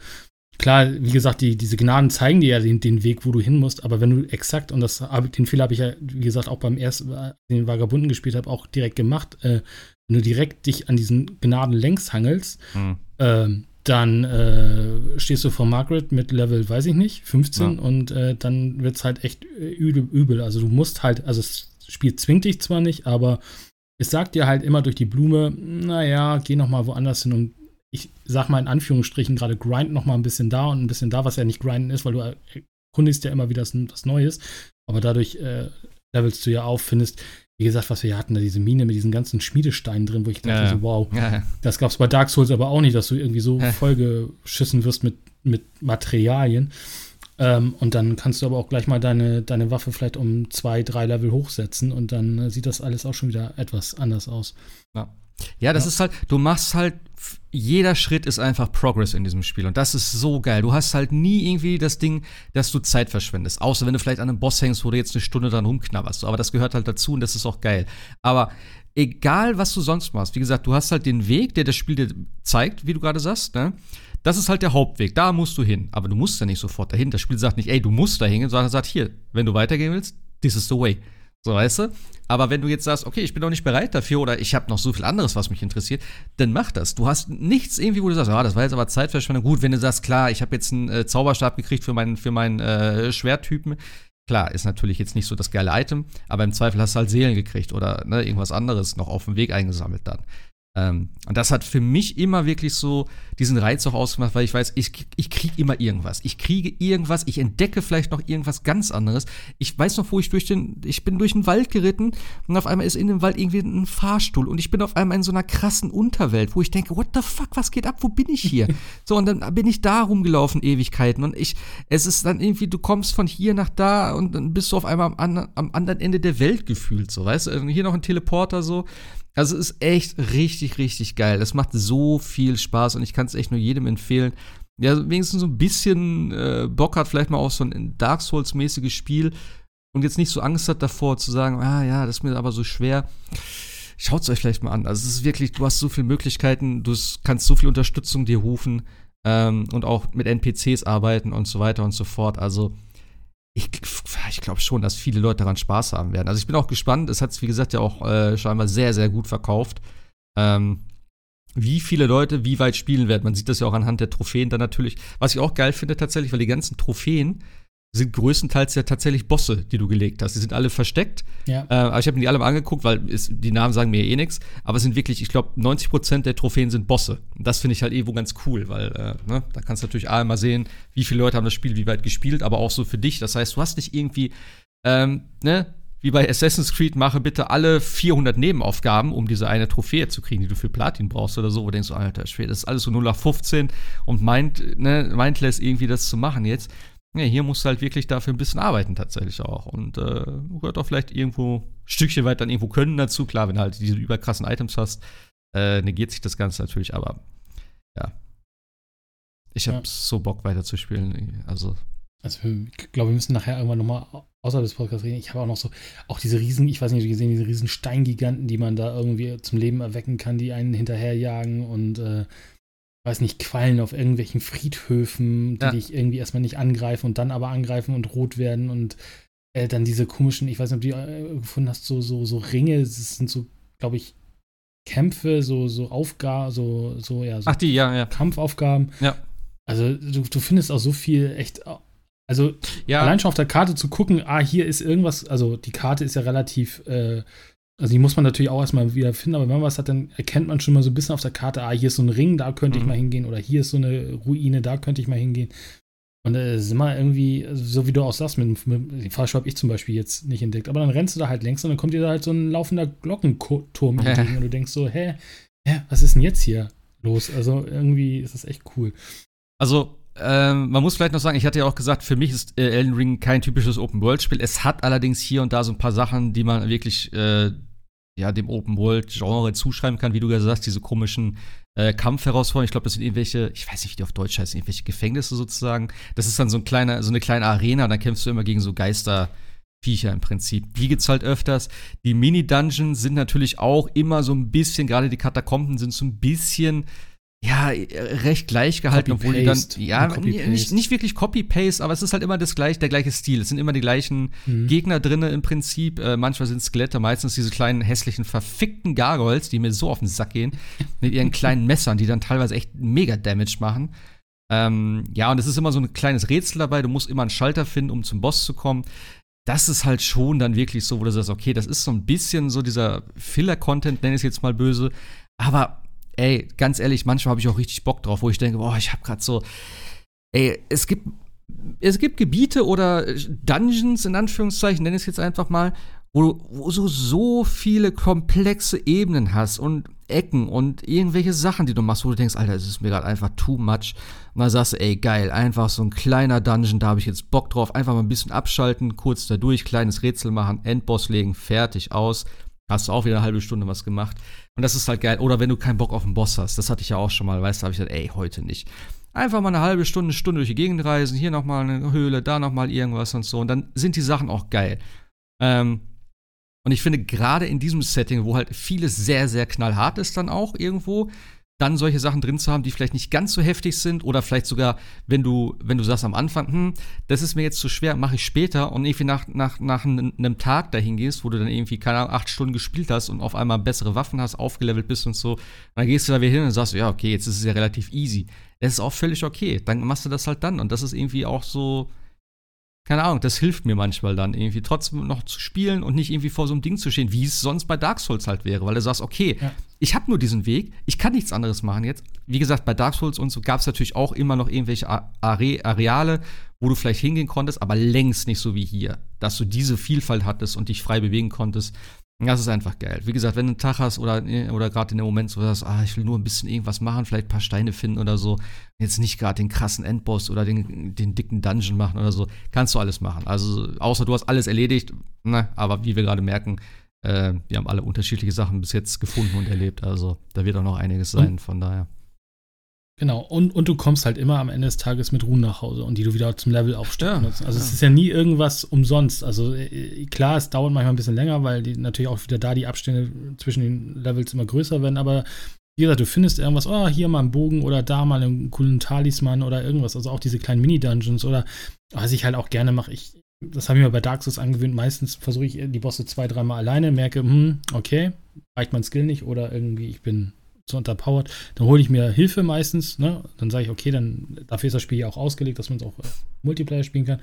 klar, wie gesagt, die, diese Gnaden zeigen dir ja den, den Weg, wo du hin musst, aber wenn du exakt, und das den Fehler habe ich ja, wie gesagt, auch beim ersten, äh, den Vagabunden gespielt habe, auch direkt gemacht, äh, wenn du direkt dich an diesen Gnaden längs hangelst, Hm. ähm, dann äh, stehst du vor Margaret mit Level, weiß ich nicht, 15 Ja. und äh, dann wird es halt echt äh, übel, übel. Also du musst halt, also das Spiel zwingt dich zwar nicht, aber es sagt dir halt immer durch die Blume, naja, geh noch mal woanders hin und ich sag mal in Anführungsstrichen gerade grind noch mal ein bisschen da und ein bisschen da, was ja nicht grinden ist, weil du erkundigst ja immer wieder was, was Neues, aber dadurch äh, levelst du ja auf, findest, wie gesagt, was wir hier hatten, da diese Mine mit diesen ganzen Schmiedesteinen drin, wo ich dachte Ja. so, wow, Ja, ja. das gab es bei Dark Souls aber auch nicht, dass du irgendwie so Hä? vollgeschissen wirst mit, mit Materialien. Ähm, und dann kannst du aber auch gleich mal deine, deine Waffe vielleicht um zwei, drei Level hochsetzen und dann äh, sieht das alles auch schon wieder etwas anders aus. Ja, das Ja. ist halt, du machst halt, jeder Schritt ist einfach Progress in diesem Spiel. Und das ist so geil. Du hast halt nie irgendwie das Ding, dass du Zeit verschwendest. Außer wenn du vielleicht an einem Boss hängst, wo du jetzt eine Stunde dran rumknabberst. Aber das gehört halt dazu und das ist auch geil. Aber egal, was du sonst machst, wie gesagt, du hast halt den Weg, der das Spiel dir zeigt, wie du gerade sagst, ne? Das ist halt der Hauptweg. Da musst du hin. Aber du musst ja nicht sofort dahin. Das Spiel sagt nicht, ey, du musst da hingehen, sondern sagt, hier, wenn du weitergehen willst, this is the way. So, weißt du? Aber wenn du jetzt sagst, okay, ich bin noch nicht bereit dafür oder ich habe noch so viel anderes, was mich interessiert, dann mach das. Du hast nichts irgendwie, wo du sagst, ah, das war jetzt aber Zeitverschwendung. Gut, wenn du sagst, klar, ich habe jetzt einen äh, Zauberstab gekriegt für meinen, für meinen äh, Schwerttypen. Klar, ist natürlich jetzt nicht so das geile Item, aber im Zweifel hast du halt Seelen gekriegt oder ne, irgendwas anderes noch auf dem Weg eingesammelt dann. Ähm, und das hat für mich immer wirklich so diesen Reiz auch ausgemacht, weil ich weiß, ich, ich kriege immer irgendwas. Ich kriege irgendwas, ich entdecke vielleicht noch irgendwas ganz anderes. Ich weiß noch, wo ich durch den, ich bin durch den Wald geritten und auf einmal ist in dem Wald irgendwie ein Fahrstuhl und ich bin auf einmal in so einer krassen Unterwelt, wo ich denke, what the fuck, was geht ab, wo bin ich hier? (laughs) so, und dann bin ich da rumgelaufen, Ewigkeiten und ich, es ist dann irgendwie, du kommst von hier nach da und dann bist du auf einmal am, am anderen Ende der Welt gefühlt, so, weißt du, hier noch ein Teleporter so also es ist echt richtig, richtig geil. Es macht so viel Spaß und ich kann es echt nur jedem empfehlen, der wenigstens so ein bisschen äh, Bock hat, vielleicht mal auf so ein Dark Souls-mäßiges Spiel und jetzt nicht so Angst hat davor zu sagen, ah ja, das ist mir aber so schwer. Schaut es euch vielleicht mal an. Also es ist wirklich, du hast so viele Möglichkeiten, du kannst so viel Unterstützung dir rufen ähm, und auch mit NPCs arbeiten und so weiter und so fort. Also ich, ich glaube schon, dass viele Leute daran Spaß haben werden. Also ich bin auch gespannt. Es hat es, wie gesagt, ja auch äh, scheinbar sehr, sehr gut verkauft. Ähm, wie viele Leute wie weit spielen werden. Man sieht das ja auch anhand der Trophäen dann natürlich. Was ich auch geil finde tatsächlich, weil die ganzen Trophäen sind größtenteils ja tatsächlich Bosse, die du gelegt hast. Die sind alle versteckt. Ja. Äh, aber ich habe mir die alle mal angeguckt, weil es, die Namen sagen mir eh nichts. Aber es sind wirklich, ich glaube, 90% der Trophäen sind Bosse. Und das finde ich halt irgendwo ganz cool, weil äh, ne, da kannst du natürlich einmal sehen, wie viele Leute haben das Spiel wie weit gespielt, aber auch so für dich. Das heißt, du hast nicht irgendwie, ähm, ne, wie bei Assassin's Creed, mache bitte alle 400 Nebenaufgaben, um diese eine Trophäe zu kriegen, die du für Platin brauchst oder so, wo du denkst, Alter, Schwede, das ist alles so 0 nach 15 und meint, ne, mindless irgendwie das zu machen jetzt. Ja, hier musst du halt wirklich dafür ein bisschen arbeiten tatsächlich auch. Und äh, gehört auch vielleicht irgendwo ein Stückchen weit dann irgendwo Können dazu. Klar, wenn du halt diese überkrassen Items hast, äh, negiert sich das Ganze natürlich, aber ja. Ich habe ja. so Bock weiterzuspielen. Also. Also ich glaube, wir müssen nachher irgendwann nochmal außerhalb des Podcasts reden. Ich habe auch noch so, auch diese riesen, ich weiß nicht, ob ihr gesehen, diese riesen Steingiganten, die man da irgendwie zum Leben erwecken kann, die einen hinterherjagen und äh, weiß nicht, Quallen auf irgendwelchen Friedhöfen, die ja. dich irgendwie erstmal nicht angreifen und dann aber angreifen und rot werden und äh, dann diese komischen, ich weiß nicht, ob du die äh, gefunden hast, so, so, so Ringe, das sind so, glaube ich, Kämpfe, so, so Aufgaben, so, so, ja, so Ach, die, ja, ja. Kampfaufgaben. Ja. Also du, du findest auch so viel echt. Also ja. allein schon auf der Karte zu gucken, ah, hier ist irgendwas, also die Karte ist ja relativ äh, also die muss man natürlich auch erstmal wieder finden, aber wenn man was hat, dann erkennt man schon mal so ein bisschen auf der Karte, ah, hier ist so ein Ring, da könnte mhm. ich mal hingehen, oder hier ist so eine Ruine, da könnte ich mal hingehen. Und es äh, ist immer irgendwie, so wie du auch sagst, mit, mit den Fahrstuhl habe ich zum Beispiel jetzt nicht entdeckt, aber dann rennst du da halt längs und dann kommt dir da halt so ein laufender Glockenturm (laughs) entgegen und du denkst so, hä, hä, was ist denn jetzt hier los? Also irgendwie ist das echt cool. Also ähm, man muss vielleicht noch sagen, ich hatte ja auch gesagt, für mich ist äh, Elden Ring kein typisches Open-World-Spiel. Es hat allerdings hier und da so ein paar Sachen, die man wirklich äh, ja, dem Open-World-Genre zuschreiben kann, wie du gesagt hast, diese komischen äh, Kampfherausforderungen. Ich glaube, das sind irgendwelche, ich weiß nicht, wie die auf Deutsch heißen, irgendwelche Gefängnisse sozusagen. Das ist dann so, ein kleiner, so eine kleine Arena, dann kämpfst du immer gegen so Geisterviecher im Prinzip. Die gibt's halt öfters. Die Mini-Dungeons sind natürlich auch immer so ein bisschen, gerade die Katakomben sind so ein bisschen ja, recht gleich gehalten, obwohl die dann, ja, nicht, nicht wirklich Copy-Paste, aber es ist halt immer das gleiche, der gleiche Stil. Es sind immer die gleichen mhm. Gegner drin im Prinzip. Äh, manchmal sind Skelette, meistens diese kleinen hässlichen, verfickten Gargoyles, die mir so auf den Sack gehen, mit ihren kleinen (laughs) Messern, die dann teilweise echt mega Damage machen. Ähm, ja, und es ist immer so ein kleines Rätsel dabei. Du musst immer einen Schalter finden, um zum Boss zu kommen. Das ist halt schon dann wirklich so, wo du sagst, okay, das ist so ein bisschen so dieser Filler-Content, nenne ich es jetzt mal böse. Aber ey, ganz ehrlich, manchmal habe ich auch richtig Bock drauf, wo ich denke, boah, ich habe gerade so, ey, es gibt es gibt Gebiete oder Dungeons in Anführungszeichen, nenne ich es jetzt einfach mal, wo, wo du so viele komplexe Ebenen hast und Ecken und irgendwelche Sachen, die du machst, wo du denkst, Alter, es ist mir gerade einfach too much. Und dann sagst du, ey, geil, einfach so ein kleiner Dungeon, da habe ich jetzt Bock drauf, einfach mal ein bisschen abschalten, kurz da durch, kleines Rätsel machen, Endboss legen, fertig, aus. Hast du auch wieder eine halbe Stunde was gemacht. Und das ist halt geil. Oder wenn du keinen Bock auf einen Boss hast, das hatte ich ja auch schon mal, weißt du, habe ich gesagt, ey, heute nicht. Einfach mal eine halbe Stunde, eine Stunde durch die Gegend reisen, hier nochmal eine Höhle, da nochmal irgendwas und so. Und dann sind die Sachen auch geil. Ähm, und ich finde, gerade in diesem Setting, wo halt vieles sehr, sehr knallhart ist, dann auch irgendwo, dann solche Sachen drin zu haben, die vielleicht nicht ganz so heftig sind oder vielleicht sogar, wenn du, wenn du sagst am Anfang, hm, das ist mir jetzt zu schwer, mache ich später und irgendwie nach, nach, nach einem Tag dahin gehst, wo du dann irgendwie, keine Ahnung, acht Stunden gespielt hast und auf einmal bessere Waffen hast, aufgelevelt bist und so, dann gehst du da wieder hin und sagst, ja, okay, jetzt ist es ja relativ easy. Das ist auch völlig okay. Dann machst du das halt dann und das ist irgendwie auch so, keine Ahnung, das hilft mir manchmal dann irgendwie trotzdem noch zu spielen und nicht irgendwie vor so einem Ding zu stehen, wie es sonst bei Dark Souls halt wäre, weil du sagst, okay, ja. ich habe nur diesen Weg, ich kann nichts anderes machen jetzt. Wie gesagt, bei Dark Souls und so gab es natürlich auch immer noch irgendwelche Are Areale, wo du vielleicht hingehen konntest, aber längst nicht so wie hier, dass du diese Vielfalt hattest und dich frei bewegen konntest. Das ist einfach geil. Wie gesagt, wenn du einen Tag hast oder, oder gerade in dem Moment so sagst, ah, ich will nur ein bisschen irgendwas machen, vielleicht ein paar Steine finden oder so, jetzt nicht gerade den krassen Endboss oder den, den dicken Dungeon machen oder so, kannst du alles machen. Also, außer du hast alles erledigt, ne, aber wie wir gerade merken, äh, wir haben alle unterschiedliche Sachen bis jetzt gefunden und erlebt. Also, da wird auch noch einiges sein, von daher. Genau, und, und du kommst halt immer am Ende des Tages mit Ruhen nach Hause und die du wieder zum Level aufstellen ja, Also ja. es ist ja nie irgendwas umsonst. Also äh, klar, es dauert manchmal ein bisschen länger, weil die natürlich auch wieder da die Abstände zwischen den Levels immer größer werden, aber wie gesagt, du findest irgendwas, oh, hier mal einen Bogen oder da mal einen coolen Talisman oder irgendwas. Also auch diese kleinen Mini-Dungeons oder was ich halt auch gerne mache, ich, das habe ich mir bei Dark Souls angewöhnt, meistens versuche ich die Bosse zwei, dreimal alleine, merke, hm, okay, reicht mein Skill nicht oder irgendwie ich bin zu unterpowered. Dann hole ich mir Hilfe meistens. Ne? Dann sage ich, okay, dann dafür ist das Spiel ja auch ausgelegt, dass man es auch äh, Multiplayer spielen kann.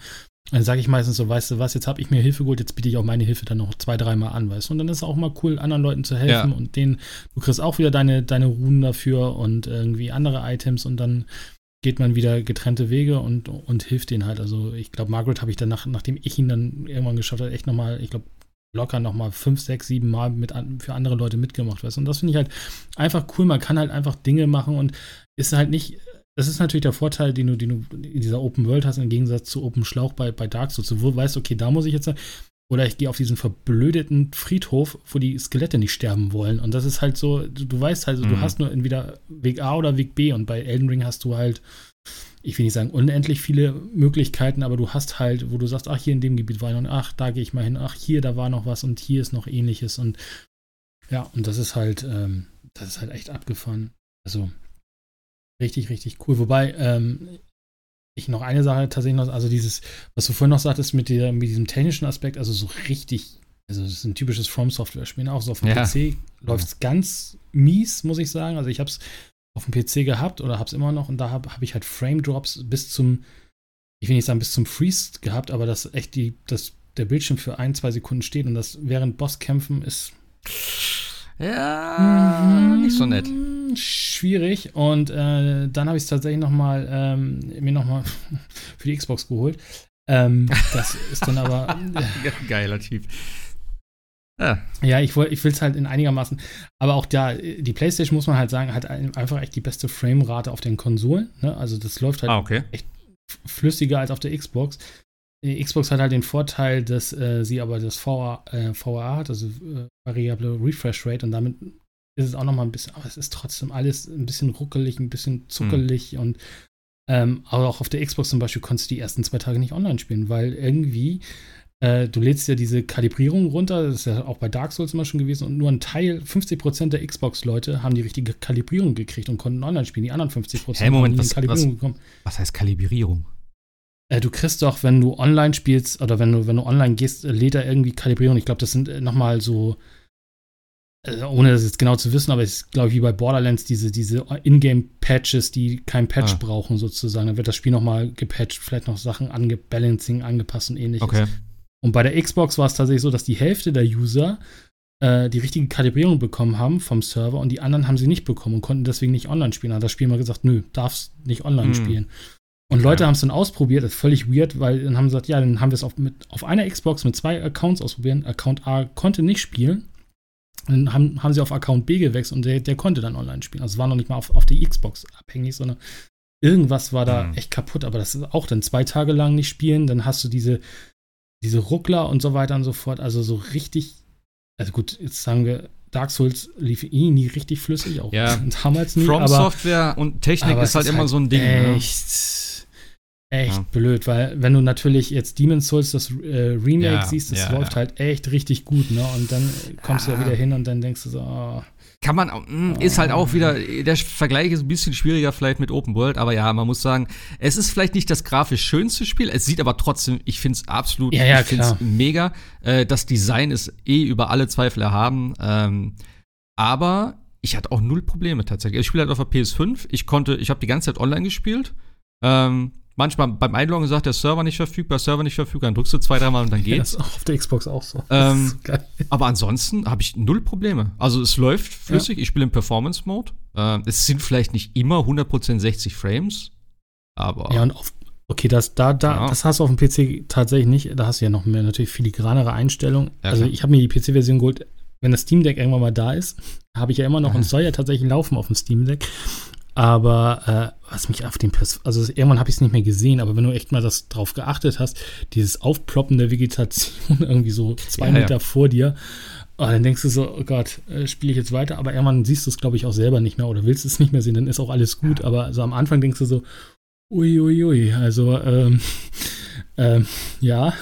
Dann sage ich meistens so, weißt du was, jetzt habe ich mir Hilfe geholt, jetzt biete ich auch meine Hilfe dann noch zwei, dreimal an, weißt du. Und dann ist es auch mal cool, anderen Leuten zu helfen ja. und denen, du kriegst auch wieder deine, deine Runen dafür und irgendwie andere Items und dann geht man wieder getrennte Wege und, und hilft denen halt. Also ich glaube, Margaret habe ich dann, nach, nachdem ich ihn dann irgendwann geschafft habe, echt nochmal, ich glaube, locker nochmal fünf, sechs, sieben Mal mit an, für andere Leute mitgemacht, weißt Und das finde ich halt einfach cool. Man kann halt einfach Dinge machen und ist halt nicht. Das ist natürlich der Vorteil, den du, den du in dieser Open World hast, im Gegensatz zu Open Schlauch bei, bei Dark Souls. Du weißt, okay, da muss ich jetzt. Oder ich gehe auf diesen verblödeten Friedhof, wo die Skelette nicht sterben wollen. Und das ist halt so, du, du weißt halt, mhm. du hast nur entweder Weg A oder Weg B. Und bei Elden Ring hast du halt ich will nicht sagen unendlich viele Möglichkeiten, aber du hast halt, wo du sagst, ach, hier in dem Gebiet war ich noch, ach, da gehe ich mal hin, ach, hier, da war noch was und hier ist noch ähnliches und ja, und das ist halt, ähm, das ist halt echt abgefahren. Also richtig, richtig cool. Wobei, ähm, ich noch eine Sache tatsächlich noch, also dieses, was du vorhin noch sagtest mit, der, mit diesem technischen Aspekt, also so richtig, also das ist ein typisches From-Software-Spiel, auch so auf dem ja. PC läuft es ganz mies, muss ich sagen. Also ich habe es auf dem PC gehabt oder habe es immer noch und da habe hab ich halt Frame Drops bis zum, ich will nicht sagen bis zum Freeze gehabt, aber dass echt die, dass der Bildschirm für ein, zwei Sekunden steht und das während Bosskämpfen ist. Ja, mhm, nicht so nett. Schwierig. Und äh, dann habe ich es tatsächlich noch mal, ähm, mir noch mal (laughs) für die Xbox geholt. Ähm, das ist dann aber. Äh, (laughs) Geiler Typ. Ja, ja ich, ich will es halt in einigermaßen. Aber auch da, die PlayStation, muss man halt sagen, hat einfach echt die beste Framerate auf den Konsolen. Ne? Also das läuft halt ah, okay. echt flüssiger als auf der Xbox. Die Xbox hat halt den Vorteil, dass äh, sie aber das VA, äh, VA hat, also äh, variable Refresh Rate, und damit ist es auch nochmal ein bisschen, aber es ist trotzdem alles ein bisschen ruckelig, ein bisschen zuckelig hm. und ähm, aber auch auf der Xbox zum Beispiel konntest du die ersten zwei Tage nicht online spielen, weil irgendwie äh, du lädst ja diese Kalibrierung runter, das ist ja auch bei Dark Souls immer schon gewesen, und nur ein Teil, 50% der Xbox-Leute haben die richtige Kalibrierung gekriegt und konnten online spielen. Die anderen 50% hey, Moment, haben was, Kalibrierung was, bekommen. Was heißt Kalibrierung? Äh, du kriegst doch, wenn du online spielst oder wenn du, wenn du online gehst, äh, lädt er irgendwie Kalibrierung. Ich glaube, das sind nochmal so, ohne das jetzt genau zu wissen, aber es ist, glaube ich, wie bei Borderlands, diese, diese Ingame-Patches, die kein Patch ah. brauchen, sozusagen. Dann wird das Spiel nochmal gepatcht, vielleicht noch Sachen angebalancing, angepasst und ähnliches. Okay. Und bei der Xbox war es tatsächlich so, dass die Hälfte der User äh, die richtige Kalibrierung bekommen haben vom Server und die anderen haben sie nicht bekommen und konnten deswegen nicht online spielen. Hat das Spiel mal gesagt, nö, darfst nicht online hm. spielen. Und Leute ja. haben es dann ausprobiert, das ist völlig weird, weil dann haben sie gesagt, ja, dann haben wir es auf, auf einer Xbox mit zwei Accounts ausprobiert. Account A konnte nicht spielen. Dann haben, haben sie auf Account B gewechselt und der, der konnte dann online spielen. Also es war noch nicht mal auf, auf die Xbox abhängig, sondern irgendwas war da mhm. echt kaputt. Aber das ist auch dann zwei Tage lang nicht spielen. Dann hast du diese, diese Ruckler und so weiter und so fort. Also so richtig, also gut, jetzt sagen wir, Dark Souls lief eh nie richtig flüssig, auch ja. (laughs) damals nie. From aber, Software und Technik ist halt ist immer halt so ein Ding. Ne? Echt, ne? echt ja. blöd, weil wenn du natürlich jetzt Demon's Souls das äh, Remake ja, siehst, das läuft halt echt richtig gut, ne? Und dann kommst du ja wieder hin und dann denkst du so, oh, kann man, mh, ist halt auch wieder, der Vergleich ist ein bisschen schwieriger vielleicht mit Open World, aber ja, man muss sagen, es ist vielleicht nicht das grafisch schönste Spiel, es sieht aber trotzdem, ich finde es absolut, Ja, ja, ich finde es klar. mega. Äh, das Design ist eh über alle Zweifel erhaben, ähm, aber ich hatte auch null Probleme tatsächlich. Ich spiele halt auf der PS5, ich konnte, ich habe die ganze Zeit online gespielt, ähm, Manchmal beim Einloggen sagt der Server nicht verfügbar, Server nicht verfügbar, dann drückst du zwei, dreimal und dann Ja, das geht's. ist auf der Xbox auch so. Ähm. Aber ansonsten habe ich null Probleme. Also es läuft flüssig, ich spiele im Performance-Mode. Ähm, es sind vielleicht nicht immer 100% 60 Frames, aber Ja, und auf, okay, das, da, da, Ja. das hast du auf dem PC tatsächlich nicht. Da hast du ja noch mehr natürlich filigranere Einstellungen. Ja, also ich habe mir die PC-Version geholt, wenn das Steam Deck irgendwann mal da ist, habe ich ja immer noch und soll ja tatsächlich laufen auf dem Steam Deck. Aber äh, was mich auf dem PS, also irgendwann habe ich es nicht mehr gesehen, aber wenn du echt mal das drauf geachtet hast, dieses Aufploppen der Vegetation (laughs) irgendwie so zwei Ja, ja. Meter vor dir, oh, dann denkst du so, oh Gott, äh, spiele ich jetzt weiter, aber irgendwann siehst du es, glaube ich, auch selber nicht mehr oder willst es nicht mehr sehen, dann ist auch alles gut, aber so am Anfang denkst du so, uiuiui, ui, ui, also ähm, (laughs) ähm, ja,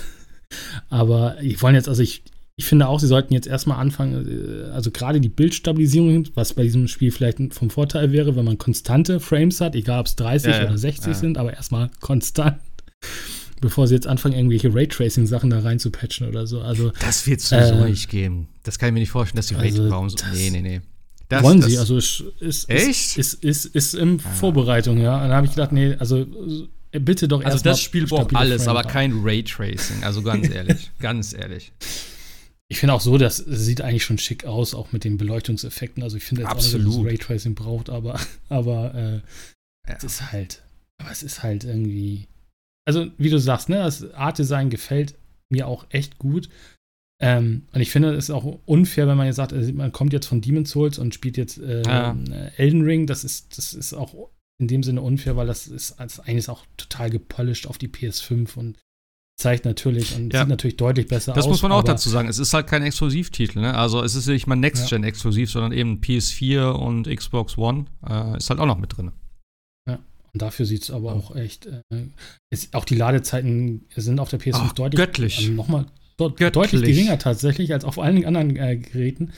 aber die wollen jetzt, also ich, ich finde auch, sie sollten jetzt erstmal anfangen, äh, also gerade die Bildstabilisierung, was bei diesem Spiel vielleicht vom Vorteil wäre, wenn man konstante Frames hat, egal ob es 30 Ja, oder 60 ja. sind, aber erstmal konstant, bevor sie jetzt anfangen, irgendwelche Raytracing-Sachen da rein zu patchen oder so. Also das wird sowieso Äh, nicht geben. Das kann ich mir nicht vorstellen, dass die also Rating-Baum so. Nee, nee, nee. Das, wollen das, sie, also es ist, Echt? ist, ist, ist, ist in Vorbereitung, ja. Und dann habe ich gedacht, nee, also äh, bitte doch Also erstmal das Spiel braucht alles, aber Framerate. kein Raytracing. Also ganz (laughs) ehrlich, ganz ehrlich. Ich finde auch so, das sieht eigentlich schon schick aus, auch mit den Beleuchtungseffekten. Also ich finde jetzt auch nicht, dass Absolut. es Raytracing braucht, aber, (laughs) aber äh, Ja. es ist halt, aber es ist halt irgendwie, also wie du sagst, ne, das Art-Design gefällt mir auch echt gut. Ähm, und ich finde, es ist auch unfair, wenn man jetzt sagt, also man kommt jetzt von Demon's Souls und spielt jetzt äh, Ja. Elden Ring. Das ist, das ist auch in dem Sinne unfair, weil das ist als eines auch total gepolished auf die PS5 und zeigt natürlich und Ja. sieht natürlich deutlich besser Das aus. muss man auch dazu sagen. Es ist halt kein Exklusivtitel. Ne? Also es ist nicht mal Next-Gen-exklusiv, sondern eben PS4 und Xbox One äh, ist halt auch noch mit drin. Und dafür sieht es aber auch echt. Äh, ist, auch die Ladezeiten sind auf der PS5 Ach, deutlich. göttlich. Also nochmal Göttlich. deutlich geringer tatsächlich als auf allen anderen äh, Geräten.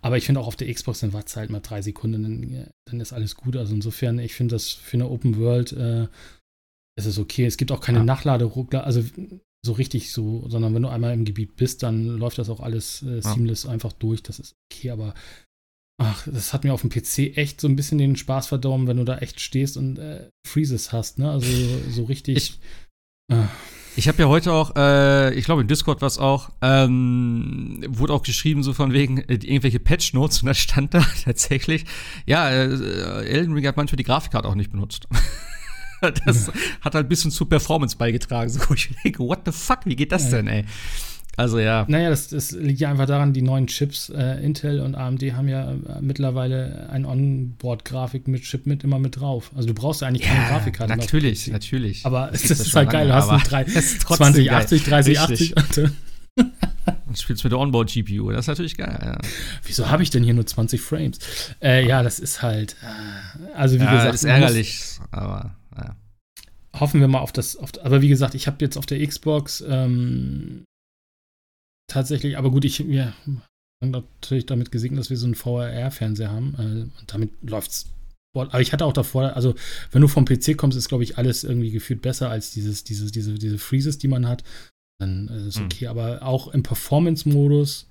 Aber ich finde auch auf der Xbox dann wartet halt mal drei Sekunden, dann, äh, dann ist alles gut. Also insofern, ich finde das für eine Open World äh, ist es okay. Es gibt auch keine Ja. Nachladeruckler, also so richtig so, sondern wenn du einmal im Gebiet bist, dann läuft das auch alles äh, Ja. seamless einfach durch. Das ist okay, aber ach, das hat mir auf dem PC echt so ein bisschen den Spaß verdorben, wenn du da echt stehst und äh, Freezes hast, ne? Also (laughs) so richtig. Ich- äh, Ich habe ja heute auch, äh, ich glaube im Discord war es auch, ähm, wurde auch geschrieben so von wegen äh, irgendwelche Patch Notes und da stand da (laughs) tatsächlich, ja, äh, Elden Ring hat manchmal die Grafikkarte auch nicht benutzt. (laughs) (laughs) das hat halt ein bisschen zur Performance beigetragen. So, ich denke, what the fuck, wie geht das denn, ey? Also ja, Naja, das, das liegt ja einfach daran, die neuen Chips, äh, Intel und AMD haben ja äh, mittlerweile ein Onboard-Grafik mit Chip mit immer mit drauf. Also du brauchst ja eigentlich keine ja Grafikkarte. mehr natürlich, PC. natürlich. Aber es gibt's ist ja halt schon geil, du lange, hast einen aber 3, es (laughs) ist trotzdem 2080, geil. 3080. (laughs) Und, spielst mit der Onboard-GPU, das ist natürlich geil. Ja, wieso habe ich denn hier nur 20 Frames? Äh, ja, das ist halt, äh, also wie ja gesagt, das ist ärgerlich, aber ja. hoffen wir mal auf das, auf, aber wie gesagt, ich habe jetzt auf der Xbox ähm, tatsächlich, aber gut, ich wir haben natürlich damit gesegnet, dass wir so einen VRR-Fernseher haben äh, und damit läuft's. Aber ich hatte auch davor, also wenn du vom PC kommst, ist glaube ich alles irgendwie gefühlt besser als dieses, dieses, diese, diese Freezes, die man hat. Dann äh, ist Hm. okay, aber auch im Performance-Modus.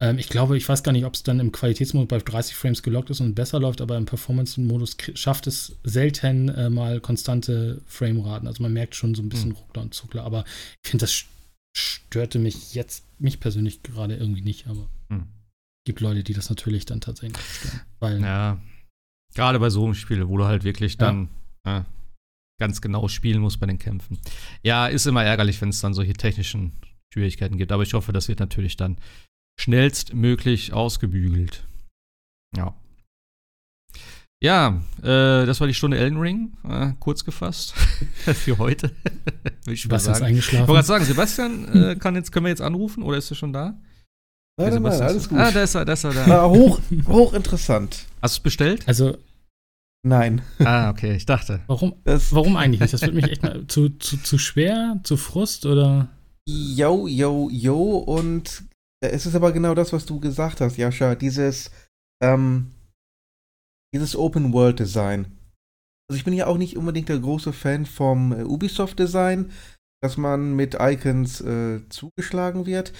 Ähm, ich glaube, ich weiß gar nicht, ob es dann im Qualitätsmodus bei 30 Frames gelockt ist und besser läuft, aber im Performance-Modus schafft es selten äh, mal konstante Frameraten. Also man merkt schon so ein bisschen Ruckler und Zuckler, aber ich finde, das st- störte mich jetzt, mich persönlich gerade irgendwie nicht, aber Hm. gibt Leute, die das natürlich dann tatsächlich stören. Weil, Ja. Gerade bei so einem Spiel, wo du halt wirklich dann äh, ganz genau spielen musst bei den Kämpfen. Ja, ist immer ärgerlich, wenn es dann solche technischen Schwierigkeiten gibt. Aber ich hoffe, das wird natürlich dann schnellstmöglich ausgebügelt. Ja. Ja, äh, das war die Stunde Elden Ring, äh, kurz gefasst (laughs) für heute. Will ich mal was ist sagen. Ich eingeschlafen? wollte gerade sagen, Sebastian, äh, kann jetzt, können wir jetzt anrufen oder ist er schon da? Nein, nein, nein, Sebastian alles ist- gut. Ah, da ist er, da ist er da. War hoch, hochinteressant. Hast du es bestellt? also, Nein. ah, okay, ich dachte. warum, Das, warum eigentlich nicht? Das wird mich echt mal zu, zu, zu schwer, zu Frust oder? yo, yo, yo. Und es ist aber genau das, was du gesagt hast, Jascha. Dieses ähm, dieses Open World Design. Also ich bin ja auch nicht unbedingt der große Fan vom äh, Ubisoft Design, dass man mit Icons äh, zugeschlagen wird.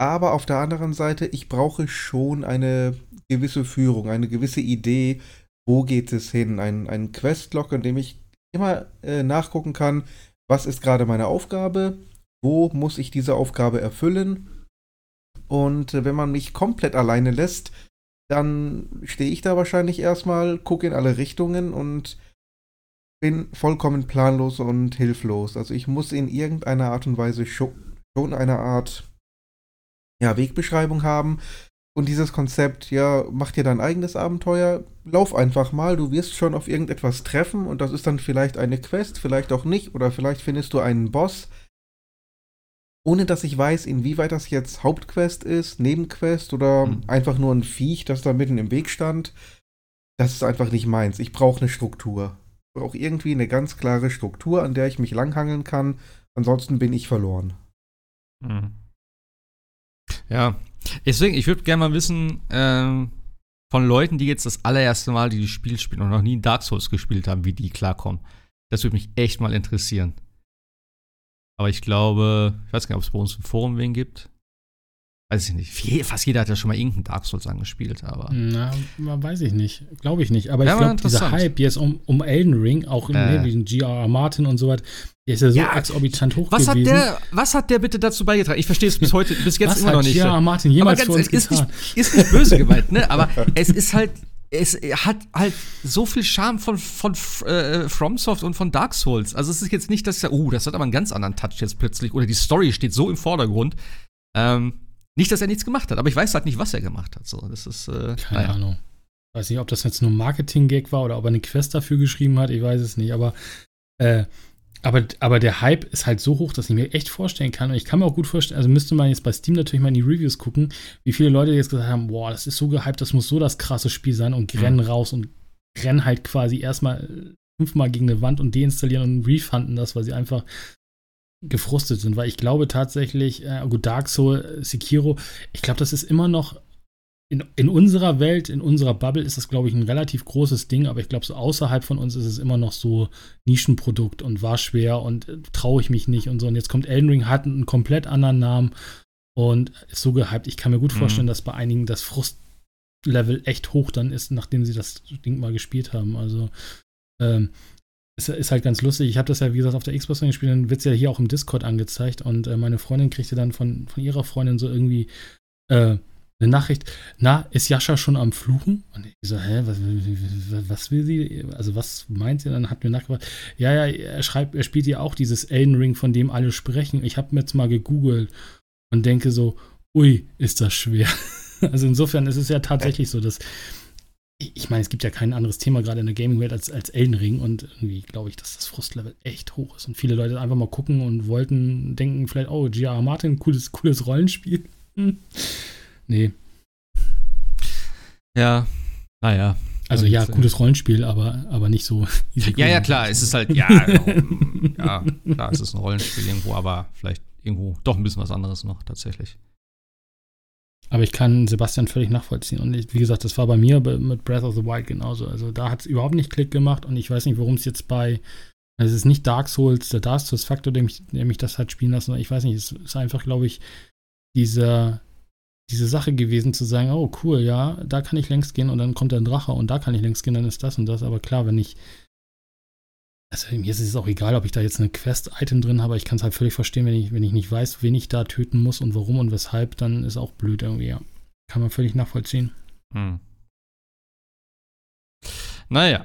Aber auf der anderen Seite, ich brauche schon eine gewisse Führung, eine gewisse Idee, wo geht es hin. Ein, ein Questlog, in dem ich immer äh, nachgucken kann, was ist gerade meine Aufgabe, wo muss ich diese Aufgabe erfüllen. Und äh, wenn man mich komplett alleine lässt, dann stehe ich da wahrscheinlich erstmal, gucke in alle Richtungen und bin vollkommen planlos und hilflos. Also ich muss in irgendeiner Art und Weise schon, eine Art ja, Wegbeschreibung haben. Und dieses Konzept, ja, mach dir dein eigenes Abenteuer, lauf einfach mal, du wirst schon auf irgendetwas treffen und das ist dann vielleicht eine Quest, vielleicht auch nicht, oder vielleicht findest du einen Boss. Ohne dass ich weiß, inwieweit das jetzt Hauptquest ist, Nebenquest oder mhm. einfach nur ein Viech, das da mitten im Weg stand. Das ist einfach nicht meins. Ich brauche eine Struktur. Ich brauche irgendwie eine ganz klare Struktur, an der ich mich langhangeln kann. Ansonsten bin ich verloren. Mhm. Ja, deswegen, ich würde gerne mal wissen, ähm, von Leuten, die jetzt das allererste Mal dieses Spiel spielen und noch nie Dark Souls gespielt haben, wie die klarkommen. Das würde mich echt mal interessieren. Aber ich glaube, ich weiß gar nicht, ob es bei uns im Forum wen gibt. Weiß ich nicht. Fast jeder hat ja schon mal irgendeinen Dark Souls angespielt, aber. Na, weiß ich nicht. Glaube ich nicht. Aber ja, ich glaube, dieser Hype jetzt um, um Elden Ring, auch in äh. G.R.R. Martin und so weiter, der ist ja so ja, exorbitant hoch was gewesen. Hat der, was hat der bitte dazu beigetragen? Ich verstehe es bis heute, bis jetzt was immer noch nicht. Ja, Martin jemals aber ganz, für uns ist nicht, ist nicht böse gemeint, ne? Aber (laughs) es ist halt, es hat halt so viel Charme von, von äh, FromSoft und von Dark Souls. Also es ist jetzt nicht, dass ja, oh, das hat aber einen ganz anderen Touch jetzt plötzlich. Oder die Story steht so im Vordergrund. Ähm, nicht, dass er nichts gemacht hat, aber ich weiß halt nicht, was er gemacht hat. So, das ist, äh, Keine naja. Ahnung. Ich weiß nicht, ob das jetzt nur Marketing-Gag war oder ob er eine Quest dafür geschrieben hat, ich weiß es nicht, aber, äh, aber, aber der Hype ist halt so hoch, dass ich mir echt vorstellen kann. Und ich kann mir auch gut vorstellen, also müsste man jetzt bei Steam natürlich mal in die Reviews gucken, wie viele Leute jetzt gesagt haben, boah, das ist so gehypt, das muss so das krasse Spiel sein und rennen mhm. raus und rennen halt quasi erstmal fünfmal gegen eine Wand und deinstallieren und refunden das, weil sie einfach gefrustet sind, weil ich glaube tatsächlich, äh, gut, Dark Soul, Sekiro, ich glaube, das ist immer noch in, in unserer Welt, in unserer Bubble ist das, glaube ich, ein relativ großes Ding, aber ich glaube, so außerhalb von uns ist es immer noch so Nischenprodukt und war schwer und äh, traue ich mich nicht und so. Und jetzt kommt Elden Ring, hat einen komplett anderen Namen und ist so gehypt. Ich kann mir gut mhm. vorstellen, dass bei einigen das Frustlevel echt hoch dann ist, nachdem sie das Ding mal gespielt haben. Also, ähm, ist, ist halt ganz lustig. Ich habe das ja, wie gesagt, auf der Xbox gespielt, dann wird es ja hier auch im Discord angezeigt und äh, meine Freundin kriegte dann von, von ihrer Freundin so irgendwie äh, eine Nachricht, na, ist Jascha schon am Fluchen? Und ich so, hä, was, was will sie? Also was meint sie? Dann hat mir nachgefragt, ja, ja, er schreibt, er spielt ja auch dieses Elden Ring, von dem alle sprechen. Ich habe mir jetzt mal gegoogelt und denke so, ui, ist das schwer. (laughs) Also insofern ist es ja tatsächlich so, dass ich meine, es gibt ja kein anderes Thema gerade in der Gaming-Welt als, als Elden Ring und irgendwie glaube ich, dass das Frustlevel echt hoch ist und viele Leute einfach mal gucken und wollten denken vielleicht, oh, G.R. Martin, cooles, cooles Rollenspiel. (laughs) Nee. Ja, naja. Also ja, cooles Rollenspiel, aber, aber nicht so (laughs) easy. Ja, ja, klar, es ist halt, ja, (laughs) ja, klar, es ist ein Rollenspiel irgendwo, aber vielleicht irgendwo doch ein bisschen was anderes noch tatsächlich. Aber ich kann Sebastian völlig nachvollziehen. Und ich, wie gesagt, das war bei mir mit Breath of the Wild genauso. Also da hat es überhaupt nicht Klick gemacht und ich weiß nicht, worum es jetzt bei. Also es ist nicht Dark Souls, der Dark Souls Faktor, der mich, der mich das hat spielen lassen. Ich weiß nicht, es ist einfach, glaube ich, dieser, diese Sache gewesen zu sagen, oh cool, ja, da kann ich längst gehen und dann kommt ein Drache und da kann ich längst gehen, dann ist das und das. Aber klar, wenn ich also mir ist es auch egal, ob ich da jetzt eine Quest-Item drin habe, ich kann es halt völlig verstehen, wenn ich, wenn ich nicht weiß, wen ich da töten muss und warum und weshalb, dann ist auch blöd irgendwie, ja. Kann man völlig nachvollziehen. Hm. Naja.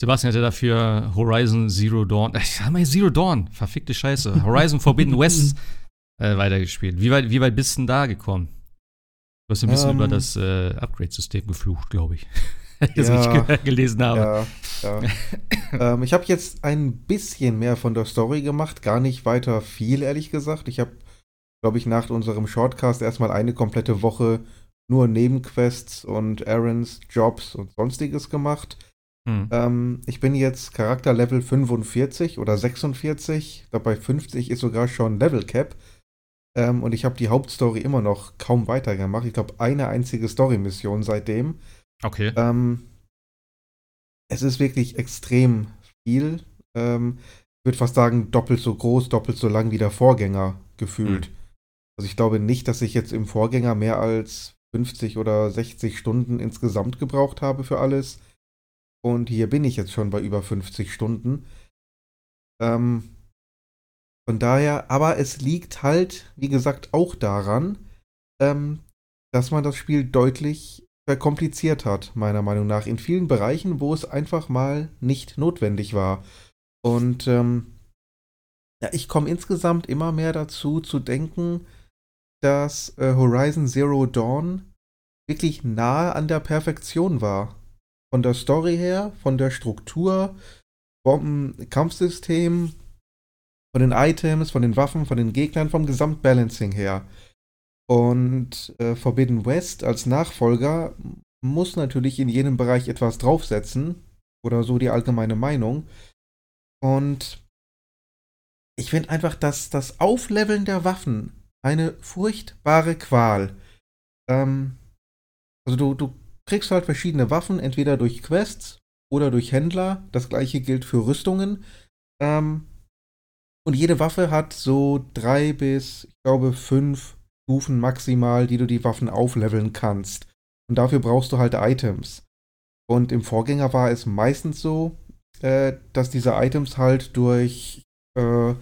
Sebastian hatte dafür Horizon Zero Dawn, ich sag mal Zero Dawn, verfickte Scheiße, Horizon Forbidden (laughs) West äh, weitergespielt. Wie weit, wie weit bist du denn da gekommen? Du hast ein bisschen ähm. über das äh, Upgrade-System geflucht, glaube ich. (laughs) das ja, ich gelesen habe. Ja, ja. (laughs) ähm, ich habe jetzt ein bisschen mehr von der Story gemacht, gar nicht weiter viel, ehrlich gesagt. Ich habe, glaube ich, nach unserem Shortcast erstmal eine komplette Woche nur Nebenquests und Errands, Jobs und sonstiges gemacht. Hm. Ähm, ich bin jetzt Charakterlevel 45 oder 46. Dabei 50 ist sogar schon Level Cap. Ähm, und ich habe die Hauptstory immer noch kaum weitergemacht. Ich glaube, eine einzige Story-Mission seitdem. Okay. Ähm, es ist wirklich extrem viel. Ähm, ich würde fast sagen, doppelt so groß, doppelt so lang wie der Vorgänger gefühlt. Hm. Also ich glaube nicht, dass ich jetzt im Vorgänger mehr als 50 oder 60 Stunden insgesamt gebraucht habe für alles. Und hier bin ich jetzt schon bei über 50 Stunden. Ähm, von daher, aber es liegt halt, wie gesagt, auch daran, ähm, dass man das Spiel deutlich verkompliziert hat, meiner Meinung nach, in vielen Bereichen, wo es einfach mal nicht notwendig war. Und ähm, ja, ich komme insgesamt immer mehr dazu zu denken, dass äh, Horizon Zero Dawn wirklich nahe an der Perfektion war. Von der Story her, von der Struktur, vom Kampfsystem, von den Items, von den Waffen, von den Gegnern, vom Gesamtbalancing her. Und äh, Forbidden West als Nachfolger muss natürlich in jedem Bereich etwas draufsetzen. Oder so die allgemeine Meinung. Und ich finde einfach, dass das Aufleveln der Waffen eine furchtbare Qual. Ähm, also du, du kriegst halt verschiedene Waffen, entweder durch Quests oder durch Händler. Das gleiche gilt für Rüstungen. Ähm, und jede Waffe hat so drei bis, ich glaube, fünf Stufen maximal, die du die Waffen aufleveln kannst. Und dafür brauchst du halt Items. Und im Vorgänger war es meistens so, äh, dass diese Items halt durch, äh,